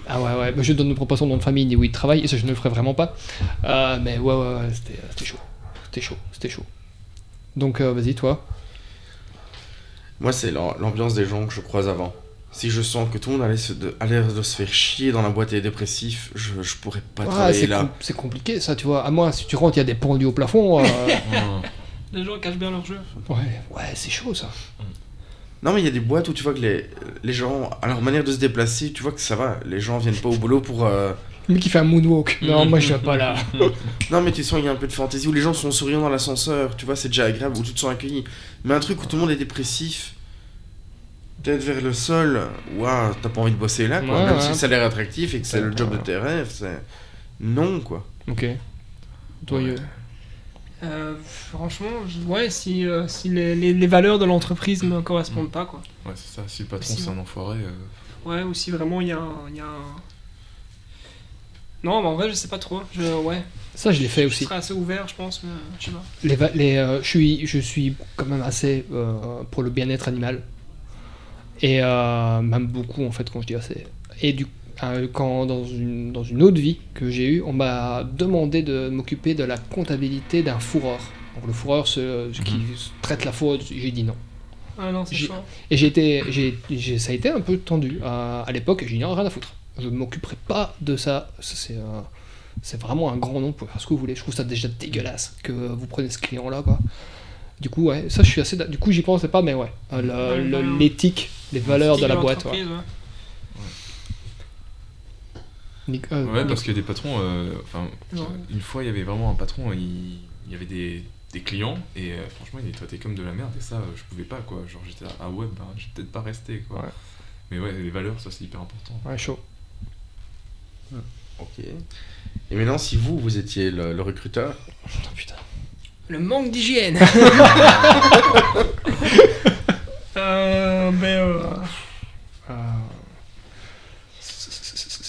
ah ouais, ouais, je donne pas son nom de famille ni où il travaille, et ça je ne le ferai vraiment pas. Euh, mais ouais, ouais, ouais, c'était chaud. C'était chaud, c'était chaud. Donc euh, vas-y, toi. Moi, c'est l'am- l'ambiance des gens que je croise avant. Si je sens que tout le monde a l'air de, se faire chier dans la boîte et dépressif, je, je pourrais pas Ah, travailler c'est là. com- c'est compliqué ça, tu vois. À moi, si tu rentres, il y a des pendus au plafond. euh, Les gens cachent bien leur jeu. ouais, ouais, c'est chaud ça. Non, mais il y a des boîtes où tu vois que les, les gens, à leur manière de se déplacer, tu vois que ça va. Les gens viennent pas au boulot pour. euh, Le mec qui fait un moonwalk. Non, moi je viens pas là. Non, mais tu sens qu'il y a un peu de fantaisie, où les gens sont souriants dans l'ascenseur, tu vois, c'est déjà agréable, où tu te sens accueilli. Mais un truc où tout le monde est dépressif, tête vers le sol, waouh, t'as pas envie de bosser là, quoi. Ouais, Même ouais. si ça a l'air attractif et que c'est le job de tes rêves, c'est. Non, quoi. Ok. Toi, Ouais. Euh, franchement, je- ouais, si, euh, si les, les- les valeurs de l'entreprise ne correspondent pas, quoi. Ouais, c'est ça. Si le patron Si. c'est un enfoiré. euh, Ouais, ou si vraiment il y a un. il Y a un... Non, mais en vrai, je sais pas trop. Je, ouais. Ça, je l'ai fait Je aussi. serais assez ouvert, je pense, mais euh, je sais pas. Les, les, euh, je, suis, je suis quand même assez euh, pour le bien-être animal. Et euh, même beaucoup, en fait, quand je dis assez. Et du euh, quand dans une, dans une autre vie que j'ai eue, on m'a demandé de m'occuper de la comptabilité d'un fourreur. Donc le fourreur, c'est euh, ce qui traite la faute. J'ai dit non. Ah non, c'est chaud. Et j'ai été, j'ai, j'ai- ça a été un peu tendu euh, à l'époque. J'ai dit non, rien à foutre. Je ne m'occuperai pas de ça. Ça, c'est, euh, c'est vraiment un grand nom pour faire ce que vous voulez. Je trouve ça déjà dégueulasse que vous prenez ce client-là, quoi. Du coup, ouais, ça, je suis assez. Du coup, j'y pensais pas, mais ouais, euh, le- le- l'éthique, les valeurs de la boîte, ouais. d'entreprise, ouais. Nic- euh, Ouais, parce qu'il y a des patrons. euh, Enfin, Ouais. une fois, il y avait vraiment un patron. Il, il y avait des, des clients et euh, franchement, il les traitait comme de la merde. Et ça, je pouvais pas quoi. Genre, j'étais là, ah ouais, ben, je vais peut-être pas rester quoi. Ouais. Mais ouais, les valeurs, ça c'est hyper important. ouais, chaud. Ok. Et maintenant, si vous, vous étiez le, le recruteur, Oh, putain. Le manque d'hygiène. euh, ben, euh, Euh,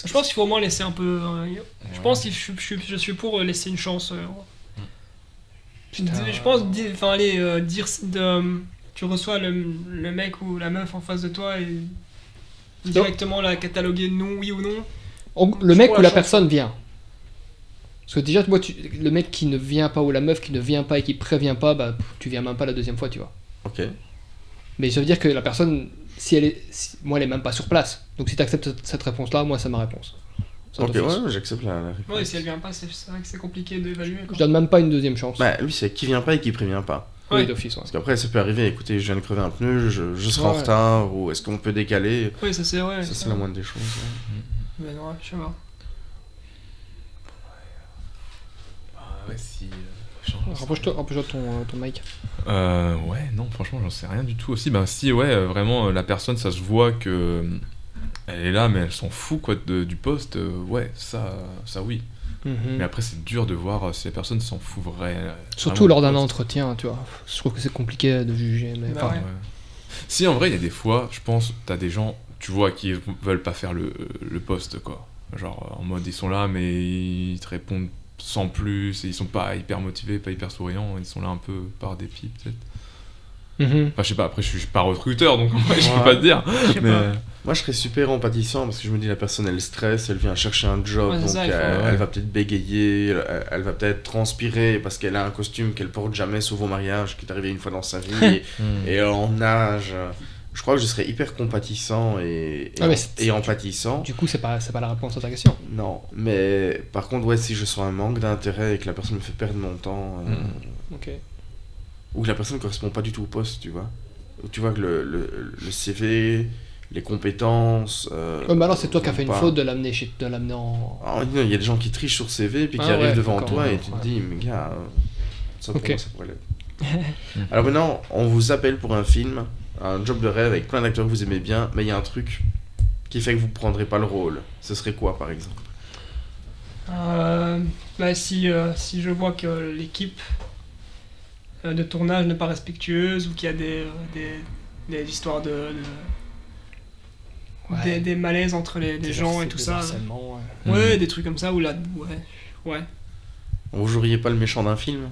je pense qu'il faut au moins laisser un peu. euh, je pense que je, suis- je suis- je suis pour laisser une chance euh, Putain. Je pense, di- enfin, allez, euh, dire de, tu reçois le, le mec ou la meuf en face de toi et directement la cataloguer non, oui ou non. En- le Je mec ou la personne vient. Parce que déjà, moi, tu- le mec qui ne vient pas ou la meuf qui ne vient pas et qui prévient pas, bah, tu viens même pas la deuxième fois, tu vois. Ok. Mais ça veut dire que la personne, si elle est, si- moi, elle est même pas sur place. Donc si tu acceptes cette réponse-là, moi, c'est ma réponse. Ça, Ok, ouais, j'accepte la, la réponse. Ouais, si elle vient pas, c'est vrai que c'est compliqué d'évaluer. Je donne même pas une deuxième chance. Bah, lui, c'est qui vient pas et qui prévient pas. oui, ouais. d'office. ouais. Parce qu'après, ça peut arriver, écoutez, je viens de crever un pneu, je, je serai en Ouais. retard, ou est-ce qu'on peut décaler? Oui, ça c'est vrai. Ça, c'est la moindre des choses. ouais. Mais non, ouais, je sais pas. Ouais, si. euh, j'en- Rapproche-toi rapproche-toi de ton, euh, ton mic. Euh, ouais, non, franchement, j'en sais rien du tout aussi. Bah, si, ouais, euh, vraiment, la personne, ça se voit que. Elle est là, mais elle s'en fout, quoi, de- du poste. ouais, ça, ça oui. Mhm. Mais après, c'est dur de voir si la personne s'en fout vrai. Surtout lors du d'un entretien, tu vois. Je trouve que c'est compliqué de juger. Mais Bah. Ouais. Si, en vrai, il y a des fois, je pense, t'as des gens, tu vois, qui veulent pas faire le, le poste, quoi. Genre, en mode, ils sont là, mais ils te répondent sans plus, ils sont pas hyper motivés, pas hyper souriants, ils sont là un peu par dépit, peut-être. mhm. Enfin, je sais pas, après, je suis pas recruteur, donc en vrai, je Ouais. peux pas te dire. Mais... pas. Moi, je serais super empatissant parce que je me dis, la personne, elle stresse, elle vient chercher un job, Ouais, donc ça, il faut- elle, va peut-être bégayer, elle, elle va peut-être transpirer parce qu'elle a un costume qu'elle porte jamais sauf au mariage, qui est arrivé une fois dans sa vie, et, et en nage. Je crois que je serais hyper compatissant et, et, Ah, et. Du coup, c'est pas, pas la réponse à ta question. Non, mais par contre, ouais, si je sens un manque d'intérêt et que la personne me fait perdre mon temps, euh. Ok. ou que la personne ne correspond pas du tout au poste, tu vois. Ou tu vois que le, le, le CV, les compétences. euh, Ouais, mais alors, c'est toi qui as fait une faute de l'amener chez, de l'amener en. Ah, Il y a des gens qui trichent sur CV puis qui Ah arrivent ouais, devant toi et tu te dis, mais gars, euh, ça pour Ok. moi, ça pourrait l'être. Alors maintenant, on vous appelle pour un film, un job de rêve avec plein d'acteurs que vous aimez bien, mais il y a un truc qui fait que vous prendrez pas le rôle. Ce serait quoi, par exemple? Euh, bah, si, euh, si je vois que l'équipe euh, de tournage n'est pas respectueuse ou qu'il y a des, des, des histoires de, de- Ouais. des, des malaises entre les, Des gens et tout ça. ouais. Ouais, Mhm. des trucs comme ça où là, ouais, ouais. Vous joueriez pas le méchant d'un film?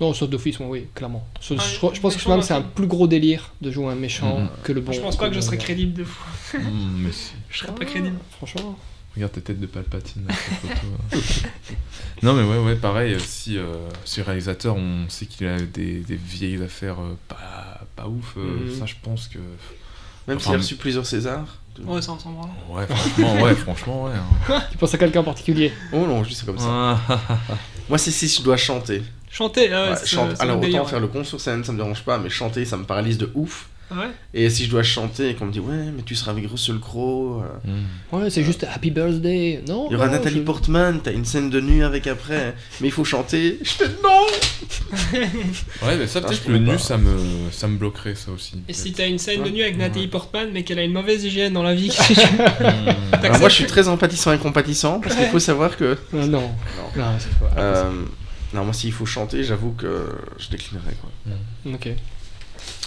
Non, sauf d'office, moi, oui, clairement. Je, Ah, je- je pense que même c'est un plus gros délire de jouer un méchant Mhm. que le bon. je pense pas que je serais crédible de fou. Hmm, mais si. Je serais pas crédible. Franchement. Regarde tes têtes de Palpatine photo. non mais ouais ouais pareil euh, si euh, si le réalisateur on sait qu'il a des, des vieilles affaires euh, pas pas ouf euh, Mhm. ça je pense que Même Enfin, s'il a reçu plusieurs Césars Ouais, ça ressemble ouais franchement ouais franchement ouais hein. Tu penses à quelqu'un en particulier? Oh non, ça comme ça. Ah, Moi, c'est si je dois chanter. Chanter, ah ouais, chante- c'est Alors, autant faire ouais. le con sur scène, ça me dérange pas, mais chanter, ça me paralyse de ouf. Ah ouais Et si je dois chanter et qu'on me dit, ouais, mais tu seras avec Russell Crowe, euh. Ouais, c'est juste Happy Birthday. Non il y aura non, Nathalie je- Portman, t'as une scène de nuit avec après, mais il faut chanter. Je fais non ouais mais ça peut-être je le nu pas. ça me ça me bloquerait ça aussi Et si t'as une scène de nuit avec Nathalie Ouais. Portman mais qu'elle a une mauvaise hygiène dans la vie. Alors, moi, je suis très empathisant et compatissant, parce qu'il faut savoir que. Euh, non. Non, c'est pas. Non, moi, s'il faut chanter, j'avoue que je déclinerai, quoi. Ok.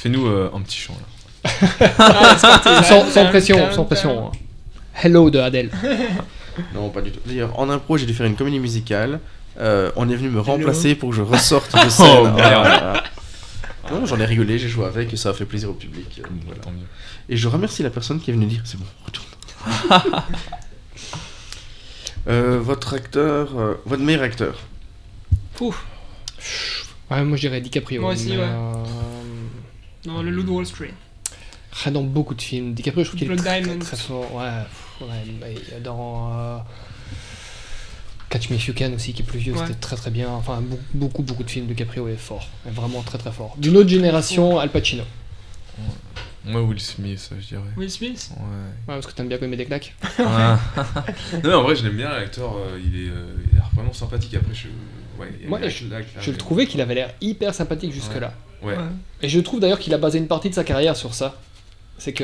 fais-nous euh, un petit chant là Ah, parti. Sans, sans pression, sans pression. hein. Hello de Adele. Non, pas du tout. D'ailleurs, en impro, j'ai dû faire une comédie musicale. Euh, on est venu me remplacer pour que je ressorte de scène. Oh, merde. Ah, ah. Non, j'en ai rigolé, j'ai joué avec et ça a fait plaisir au public. euh, Bon, voilà. tant mieux Et je remercie la personne qui est venue dire c'est bon, retourne. Euh, votre acteur, euh, votre meilleur acteur. Ouf. Ouais, moi je dirais DiCaprio. Moi aussi, mais, ouais. euh, Non, le loup de Wall Street. ah, dans beaucoup de films. DiCaprio, je trouve qu'il est très, très fort. Ouais, ouais, dans euh, Catch Me If You Can aussi, qui est plus vieux, Ouais. c'était très très bien. Enfin, be- beaucoup, beaucoup de films de DiCaprio est fort. Est vraiment très très fort. D'une autre génération, Al Pacino. moi Will Smith je dirais Will Smith? Ouais Ouais, parce que t'aimes bien quand il met des claques. Non mais en vrai je l'aime bien l'acteur euh, il est euh, il a l'air vraiment sympathique après je ouais Moi, je- le trouvais qu'il avait l'air hyper sympathique jusque-là. ouais Et je trouve d'ailleurs qu'il a basé une partie de sa carrière sur ça. C'est que,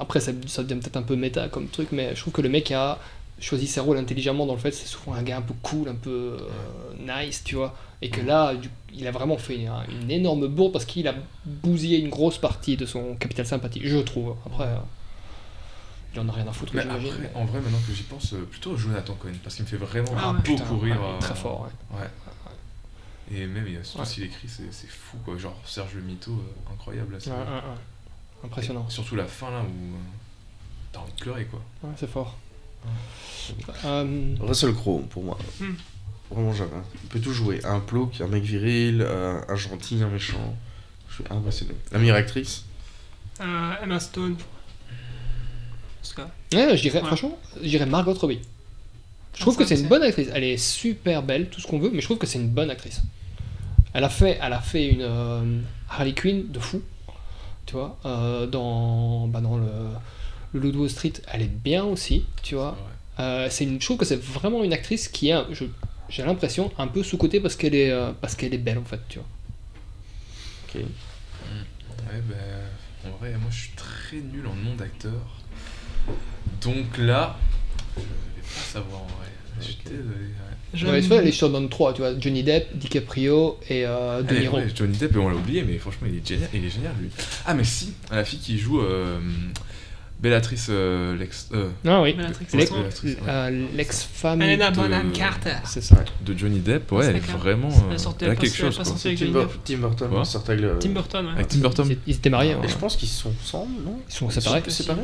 après, ça, ça devient peut-être un peu méta comme truc, mais je trouve que le mec a choisi ses rôles intelligemment dans le fait, c'est souvent un gars un peu cool, un peu euh, nice, tu vois. Et que là, du- il a vraiment fait une, une énorme bourde parce qu'il a bousillé une grosse partie de son capital sympathie, je trouve. Après, euh, il en a rien à foutre, Mais après, mais- en vrai, maintenant que j'y pense, euh, plutôt Jonathan Cohen, parce qu'il me fait vraiment Ah ouais. beaucoup Putain, rire. ouais, euh, Très fort, ouais. Ouais. Et même, il y a surtout Ouais. s'il écrit, c'est c'est fou quoi. Genre Serge le Mito, euh, incroyable. là, c'est- Ouais, ouais, ouais. Impressionnant. Surtout la fin là où euh, t'as envie de pleurer quoi. Ouais, c'est fort. Euh, Russell Crowe, pour moi. Hmm. Vraiment, j'avais. Il peut tout jouer. Un plouc, un mec viril, euh, un gentil, un méchant. Je suis impressionné. La meilleure actrice? Euh, Emma Stone. Ouais, je dirais, Ouais. franchement, je dirais Margot Robbie. Je trouve que c'est une bonne actrice. Elle est super belle, tout ce qu'on veut, mais je trouve que c'est une bonne actrice. Elle a fait, elle a fait une euh, Harley Quinn de fou, tu vois, euh, dans, bah, dans le, le Wall Street. Elle est bien aussi, tu vois. Euh, c'est une, je trouve que c'est vraiment une actrice qui est, j'ai l'impression, un peu sous côté parce qu'elle est, euh, parce qu'elle est belle en fait, tu vois. Ok. Ouais, bah, en vrai, moi je suis très nul en nom d'acteur. Donc là, je vais pas savoir en vrai. Je suis désolé. ouais. J'aime- Ouais, c'est vrai, les je donne trois, tu vois, Johnny Depp, DiCaprio et euh, De Eh, Niro. ouais, Johnny Depp, on l'a oublié, mais franchement, il est génial, il est génial lui. Ah, mais si, la fille qui joue euh, Bellatrice euh, Lex, euh, Ah oui, euh, l'ex-femme. Helena Bonham Carter. C'est ça. de Johnny Depp, ouais, vraiment. Elle euh, a pas- quelque chose Tim, Johnny Bur- Depp. Tim Burton Quoi qui sortait avec le. Tim Burton, ouais. Avec Tim Burton. Ils, étaient mariés. Ah, hein. Et je pense qu'ils sont ensemble, non? Ils sont Ils séparés. sont séparés?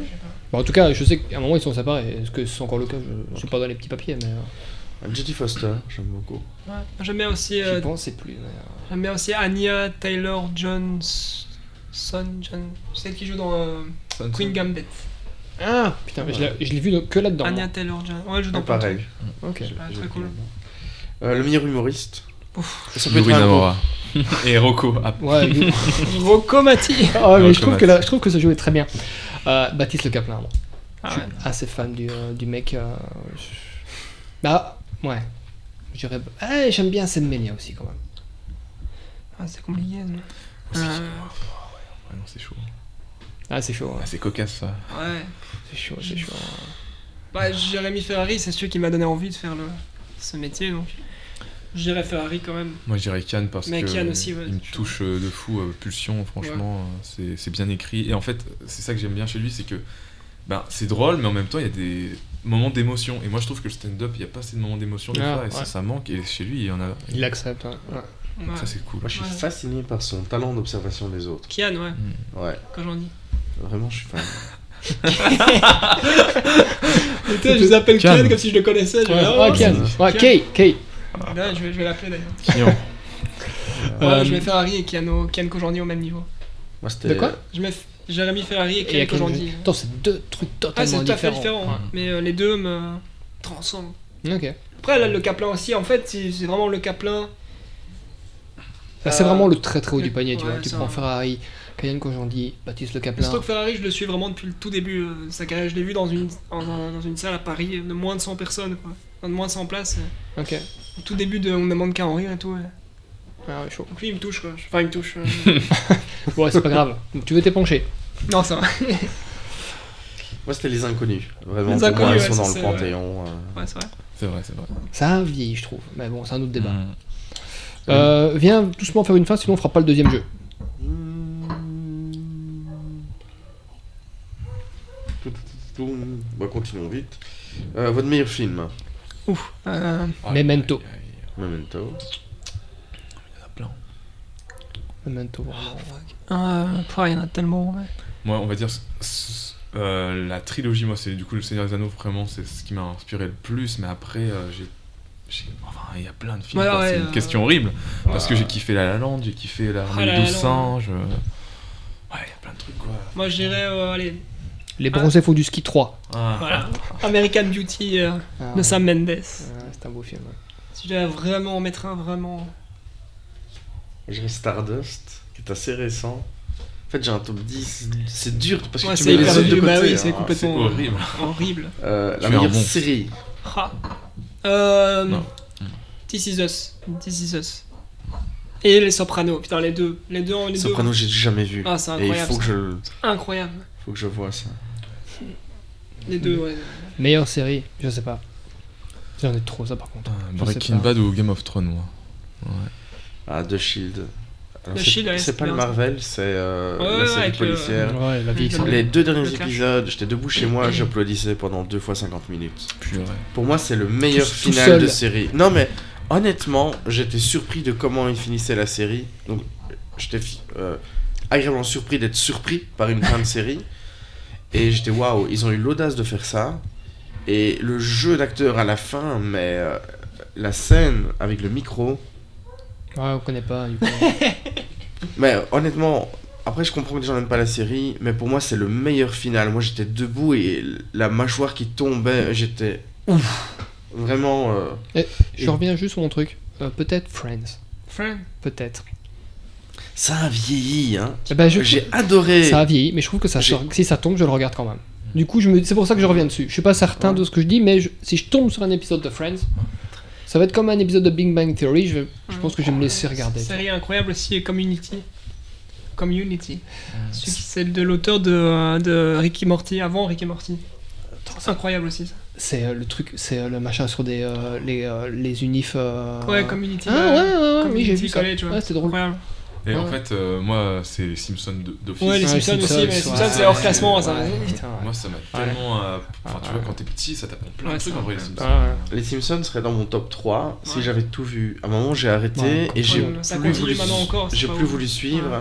En tout cas, je sais qu'à un moment ils sont séparés. Est-ce que c'est encore le cas? Je ne suis pas dans les petits papiers, mais euh, Jodie Foster, j'aime beaucoup. Ouais. J'aime bien aussi, euh, pensais plus. mais, j'aime bien aussi Anya Taylor Johnson. John... Celle qui joue dans euh, Queen Gambit. Ah putain, mais je l'ai- je l'ai vu que là-dedans. Anya moi. Taylor Johnson. Ouais, elle joue dans Ah, plein de pareil. Ok. Ah, très cool. Euh, le meilleur humoriste. Ouf. Ça peut être Yuri un Namora. Et Rocco. Ah, Ouais, lui- trucs. Rocco Mati. Ah, mais je trouve que là, je trouve que ça jouait très bien. Euh, Baptiste Le Caplin, moi. Ah je ouais. suis assez fan du, euh, du mec. euh, je- Bah ouais. Je dirais. Ah, j'aime bien Sam Melia aussi quand même. Ah, c'est compliqué. ça. Euh, Ouais, non, c'est chaud. Ah c'est chaud. ouais. Ah, c'est cocasse ça. Ouais. C'est chaud, c'est chaud. Bah, Jérémy Ferrari, c'est celui qui m'a donné envie de faire le... ce métier, donc. Je dirais Ferrari quand même. Moi je dirais Cannes parce Mais que Cannes aussi, ouais, il me touche euh, de fou, euh, Pulsion, franchement, euh, c'est- c'est bien écrit. Et en fait, c'est ça que j'aime bien chez lui, c'est que ben, c'est drôle, mais en même temps, il y a des moments d'émotion. Et moi je trouve que le stand-up, il n'y a pas assez de moments d'émotion des Ah, fois, et ça, ouais. ça manque. Et chez lui, il y en a. Il l'accepte. ouais. Ouais. Ouais. Ça c'est cool. Moi, je suis Ouais. fasciné par son talent d'observation des autres. Kian, ouais, Ouais, quand j'en dis. Vraiment, je suis fan. je les appelle Kian. Kian comme si je le connaissais. Je Ouais, vais, ouais, oh, Kian. Kay, Kay. Là, je vais, je vais l'appeler d'ailleurs. Euh, je mets Ferrari et Kian, au- Kian Kojandi au même niveau. Moi, c'était. De quoi Je mets Jérémy Ferrari et Kian Kojandi. Attends, c'est deux trucs Ah, totalement c'est tout à fait différents. différent. Mais euh, les deux me transcendent. Ok. Après, là, le Caplin aussi, en fait, c'est vraiment le Caplin. C'est Euh, vraiment le très très haut le- du panier, tu ouais, vois. Tu prends ouais. Ferrari, Cayenne Kojandi, Baptiste Le Caplin. Que Ferrari, je le suis vraiment depuis le tout début euh, de sa carrière. Je l'ai vu dans une, en- en- dans une salle à Paris de moins de 100 personnes, quoi. De moins de 100 places. euh, Ok. Au tout début, de, on ne demande qu'à en rire et tout. ouais. Ah, ouais, chaud. Donc lui, il me touche, quoi. Enfin, il me touche. euh, Ouais, c'est pas grave. Tu veux t'épancher? Non, ça va. Moi, c'était les inconnus. Vraiment, Les pour moi, Inconnus, ils sont ça, dans le panthéon. euh. Ouais, c'est vrai. C'est vrai, c'est vrai. Ça a vieilli, je trouve. Mais bon, c'est un autre débat. Mm. Euh, viens doucement faire une fin, sinon on fera pas le deuxième jeu. Bah, continuons vite. Euh, votre meilleur film Ouf. Euh, Ah, Memento. aïe, aïe, aïe. Memento. Il y en a plein. Memento, vraiment. euh, pff, il y en a tellement. ouais. Moi, on va dire. c- c- euh, la trilogie, moi, c'est du coup le Seigneur des Anneaux, vraiment, c'est ce qui m'a inspiré le plus. Mais après, euh, j'ai. j'ai- Enfin, il y a plein de films. Ouais, quoi, ouais, c'est une euh, question horrible. Parce que j'ai kiffé La La Land, j'ai kiffé La Ah, La La Land. Singes. euh, Ouais, il y a plein de trucs, quoi. Moi, je dirais, euh, allez, Les bronzés faux du ski 3. Ah, voilà. American Beauty euh, Ah, de. Sam Mendes. C'est un beau film. ouais. Si je devais vraiment en mettre un, vraiment. Dirais Stardust, qui est assez récent. En fait, j'ai un top 10. C'est dur parce que Ouais, tu c'est mets les hyper autres de dur, côté. bah oui, hein. c'est complètement horrible. horrible. Euh, Tu la es un meilleure bon. série. Ah. Euh, Non. This is Us. This is Us. Et Les Sopranos. Putain, les deux. Les deux, les Soprano, j'ai jamais vu. deux. Ah, c'est Et il incroyable. faut que, je, le- Incroyable. faut que je vois ça. Les deux, ouais. Meilleure série, je sais pas. J'en ai trop ça par contre. Ah, Breaking. Bad ou Game of Thrones, moi. Ouais. Ah, The Shield. Alors, The c'est- Shield, ouais, c'est pas le. Marvel, c'est euh, Ouais, la ouais, série le- policière. Ouais, la Le- série. Les deux derniers Le épisodes, j'étais debout chez moi, j'applaudissais pendant deux fois 50 minutes. Purée. Pour moi, c'est le meilleur Tout- final de série. Non, mais honnêtement, j'étais surpris de comment ils finissaient la série. Donc, j'étais euh, agréablement surpris d'être surpris par une fin de série. Et j'étais waouh, ils ont eu l'audace de faire ça. Et le jeu d'acteur à la fin, mais euh, la scène avec le micro. Ouais, on connaît pas. du coup. Mais honnêtement, après je comprends que les gens n'aiment pas la série, mais pour moi c'est le meilleur final. Moi j'étais debout et la mâchoire qui tombait, j'étais ouf. Vraiment. euh, Je Et- reviens juste sur mon truc. Euh, Peut-être Friends. Friend. Peut-être. Ça a vieilli, hein. Je- J'ai adoré. Ça a vieilli, mais je trouve que ça sort- si ça tombe, je le regarde quand même. Du coup, je me... c'est pour ça que je reviens dessus. Je suis pas certain de ce que je dis, mais je- si je tombe sur un épisode de Friends, ça va être comme un épisode de Big Bang Theory. Je, je pense que je vais me laisser regarder. Série incroyable aussi Community. Community. Qui- C'est de l'auteur de, de Ricky Morty, avant Ricky Morty. C'est incroyable aussi ça. C'est euh, le truc, c'est euh, le machin sur des euh, les, euh, les unifs. euh, Ouais, Community. Ah ouais, ouais, ouais, oui, j'ai Community vu ça. College, ouais. Ouais, c'était drôle. Incroyable. Et en fait, euh, moi, c'est les Simpsons de- d'office. Ouais, les Ouais, Simpsons aussi, mais les Simpsons, c'est hors classement ça. Ouais, putain, ouais. Moi, ça m'a Ouais. tellement. euh, Enfin, tu Ouais. vois, quand t'es petit, ça t'apprend plein Ouais, de trucs en vrai, les. Simpsons. Ouais. Les Simpsons seraient dans mon top 3 si j'avais tout vu. À un moment j'ai arrêté Ouais. et j'ai plus continue voulu, maintenant encore, c'est j'ai plus voulu suivre. Ouais.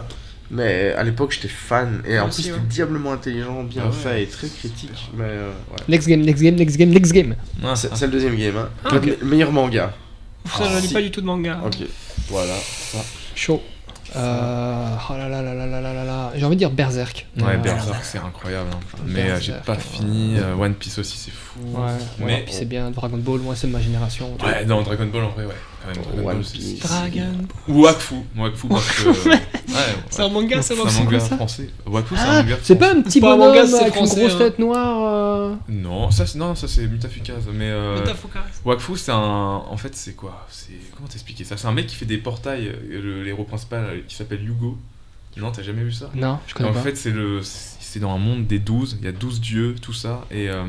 Mais à l'époque j'étais fan et en plus c'était diablement intelligent, bien Ah fait et très critique. Mais euh. Next game, next game, next game, next game. Ah, C'est le deuxième game. Hein. Ah, me- meilleur manga. Ça, je lis pas du tout de manga. Ok. Voilà. Chaud. Euh, oh là là là là là là là J'ai envie de dire Berserk. Ouais, euh, Berserk, c'est incroyable. Hein. Mais euh, j'ai pas fini. One Piece aussi, c'est fou. Ouais. One Piece, c'est bien. Dragon Ball, moi, c'est de ma génération. Ouais, non, Dragon Ball, en vrai, ouais. Quand même, Dragon One Ball, c'est- Piece. Dragon. Ou Wakfu. Wakfu parce que. ouais, C'est un manga, ça c'est un manga ça français. Wakfu, c'est un Ah, manga c'est pas français. un petit pas un bonhomme manga, c'est avec une grosse hein. tête noire euh, Non, ça, c'est non, ça c'est Mutafukaz. Mais euh. Wakfu, c'est un. En fait, c'est quoi? C'est comment t'expliquer ça? C'est un mec qui fait des portails. euh, Le le héros principal, euh, qui s'appelle Hugo. Non, t'as jamais vu ça? Non, je connais en pas. fait, c'est le, c'est dans un monde des 12, il y a 12 dieux, tout ça, et, euh,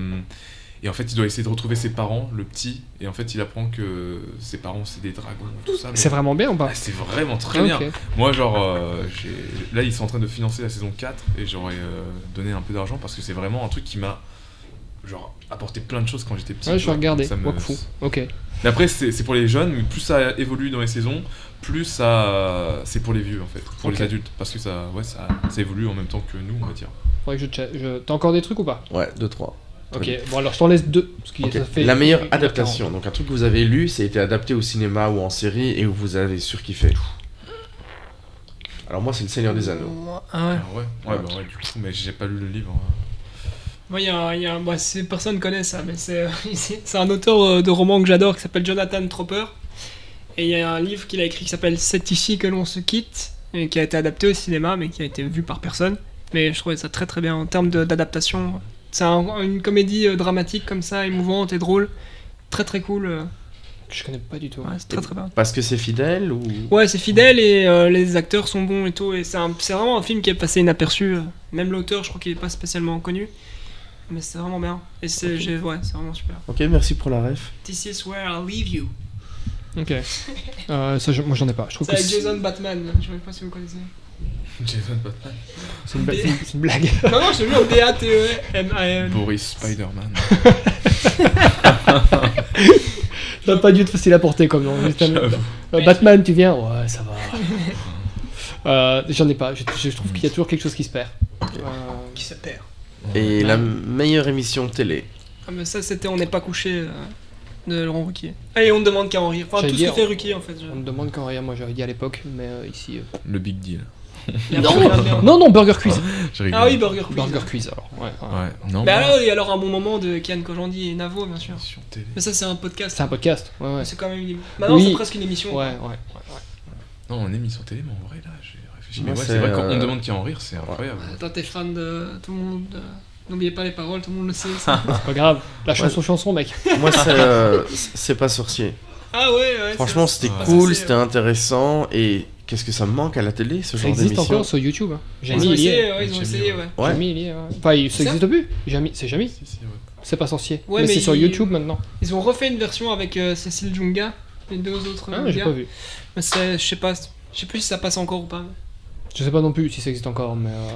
et en fait, il doit essayer de retrouver ses parents, le petit, et en fait, il apprend que ses parents, c'est des dragons, tout ça. mais- C'est vraiment bien ou pas Ah, c'est vraiment très Ok. bien. Moi, genre, euh, j'ai- là, ils sont en train de financer la saison 4, et j'aurais euh, donné un peu d'argent, parce que c'est vraiment un truc qui m'a, genre, apporté plein de choses quand j'étais petit. Ouais, je vais regarder. Ça me- Wakfu. Ok. Mais après, c'est pour les jeunes, mais plus ça évolue dans les saisons, plus ça, c'est pour les vieux, en fait, pour les adultes, parce que ça, ouais, ça, ça évolue en même temps que nous, on va dire. Faudrait que je. Je... T'as encore des trucs ou pas? Ouais, 2-3. Ok, bon alors je t'en laisse deux. Parce que ça fait La meilleure 1h40. adaptation. Donc un truc que vous avez lu, ça a été adapté au cinéma ou en série et où vous avez surkiffé. Alors moi c'est le Seigneur des Anneaux. Ah ouais. Ah ouais, ouais, bah ouais, du coup, mais j'ai pas lu le livre. Moi, il y a, un- y a un- bah, personne connaît ça, mais c'est un auteur euh, de romans que j'adore qui s'appelle Jonathan Tropper. Et il y a un livre qu'il a écrit qui s'appelle C'est ici que l'on se quitte, et qui a été adapté au cinéma, mais qui a été vu par personne. Mais je trouvais ça très très bien en termes d'adaptation. C'est un- une comédie euh, dramatique comme ça, émouvante et drôle. Très très cool. euh. Je connais pas du tout. Ouais, c'est très très bien. Parce que c'est fidèle ou? Ouais, c'est fidèle et euh, les acteurs sont bons et tout. Et c'est un- c'est vraiment un film qui est passé inaperçu. Même l'auteur, je crois qu'il est pas spécialement connu. Mais c'est vraiment bien. Et c'est j'ai- ouais, c'est vraiment super. Ok, merci pour la ref. This is where I'll leave you. Ok. Euh, ça, je- moi j'en ai pas. Je trouve C'est que avec c'est Jason Batman. Je sais pas si vous connaissez. Jason Batman. c'est une, c'est une- c'est une blague. non, non, je te jure, B-A-T-E-M-A-N. Boris Spider-Man. Ça n'a pas dû être facile à porter comme nom. juste un- J'avoue. Euh, Batman, tu viens? Ouais, ça va. Euh, J'en ai pas. Je, je trouve qu'il y a toujours quelque chose qui se perd. Euh, Qui se perd. Et la meilleure émission télé. Ah, mais ça, c'était On n'est pas couché euh, de Laurent Ruquier. Allez, on ne demande qu'à en rire. Enfin, J'allais tout ce que dire- fait Ruquier en fait. je- on me demande quand rien, moi j'aurais dit à l'époque, mais euh, ici. euh, Le Big Deal. Non, non, Burger Quiz. Rigole. Ah oui, Burger Quiz. Burger Quiz alors. Ouais, ouais. Ouais, non. Bah moi, alors, et alors un bon moment de Kian Kojandi et Navo, bien sûr. Mais ça, c'est un podcast. C'est un podcast. Ouais, ouais. C'est quand même une. Maintenant, Oui. c'est presque une émission. Ouais, ouais, ouais. ouais. Non, en émission télé, mais en vrai, là, j'ai réfléchi. Mais ouais, c'est, vrai, quand euh, on demande qui en rire, c'est incroyable. Attends, t'es fan de tout le monde. euh, N'oubliez pas les paroles, tout le monde le sait. C'est pas grave. La chanson, chanson, mec. Moi c'est euh, c'est pas sorcier. ah ouais, ouais. Franchement c'était Ah, cool, c'était intéressant et qu'est-ce que ça me manque à la télé ce Ça genre existe d'émission encore sur YouTube. Hein. Est. essayé, ouais, ils ont essayé, ouais. ouais. Il est. Enfin, il- ça Ça existe plus. Jamie, c'est Jamie. Si, si, ouais. C'est pas sorcier. Ouais, mais mais c'est sur YouTube maintenant. Ils ont refait une version avec euh, Cécile Junga, les deux autres. Ah, euh, j'ai gars. pas vu. Mais je sais pas, je sais plus si ça passe encore ou pas. Je sais pas non plus si ça existe encore, mais. euh,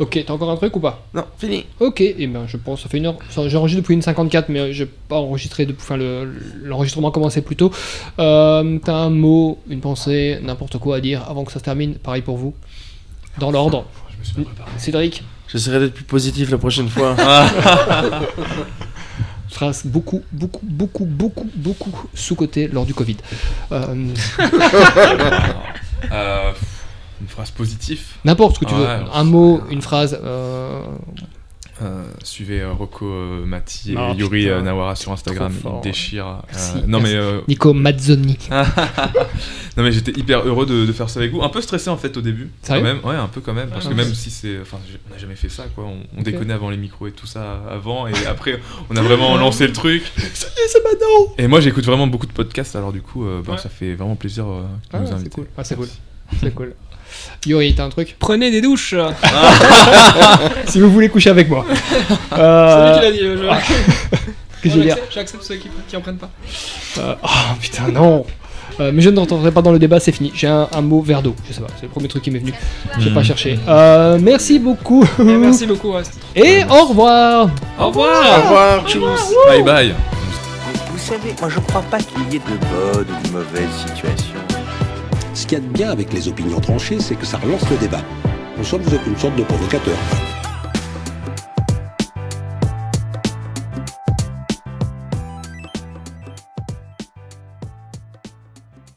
Ok, t'as encore un truc ou pas? Non, fini. Ok, et ben je pense, ça fait une heure. ça, J'enregistre depuis une 54, mais j'ai pas enregistré depuis. Enfin, le- l'enregistrement a commencé plus tôt. Euh, t'as un mot, une pensée, n'importe quoi à dire avant que ça se termine. Pareil pour vous. Dans l'ordre. Je me suis pas préparé. Cédric, J'essaierai d'être plus positif la prochaine fois. phrase beaucoup, beaucoup, beaucoup, beaucoup, beaucoup sous-côté lors du Covid. Euh, Euh, une phrase positive. n'importe ce que tu veux. Ouais, un mot, une phrase. euh, Euh, suivez euh, Rocco euh, Mati et Oh, Yuri putain. euh, Nawara sur Instagram, ils déchirent. euh, Merci, non merci. mais euh, Nico Mazzoni. non mais j'étais hyper heureux de, de faire ça avec vous. Un peu stressé en fait au début. Sérieux quand même, ouais, un peu quand même. Parce Ah, que ouais. même si c'est, enfin, on n'a jamais fait ça quoi. On, on déconnait avant les micros et tout ça avant et après on a vraiment lancé le truc. Ça y est, c'est maintenant Et moi j'écoute vraiment beaucoup de podcasts alors du coup euh, ben, Ouais. ça fait vraiment plaisir euh, de Ah, nous c'est inviter. cool. Ah, c'est cool. C'est cool. Yuri, t'as un truc Prenez des douches. Si vous voulez coucher avec moi. C'est lui Euh, qui l'a dit. je- Qu'est-ce que je veux dire J'accepte- ceux qui, qui en prennent pas. Euh, Oh putain, non Euh, mais je ne t'entendrai pas dans le débat, c'est fini. J'ai un, un mot verre d'eau, je sais pas, c'est le premier truc qui m'est venu. J'ai Hmm. pas cherché. Euh, merci beaucoup. Eh, merci beaucoup. ouais, Et au revoir. Au Au revoir. revoir, tchuss. Bye bye. Vous savez, moi je crois pas qu'il y ait de bonnes ou de mauvaises situations. Ce qu'il y a de bien avec les opinions tranchées, c'est que ça relance le débat. En somme, vous êtes une sorte de provocateur.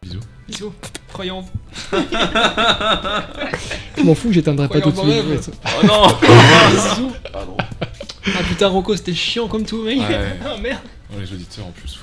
Bisous. Bisous. Croyons en vous. Je m'en fous, j'éteindrai pas tout de suite. Oh non. Bisous. Ah putain, Rocco, c'était chiant comme tout, mec. Ouais. Ah merde. Oh, les auditeurs en plus.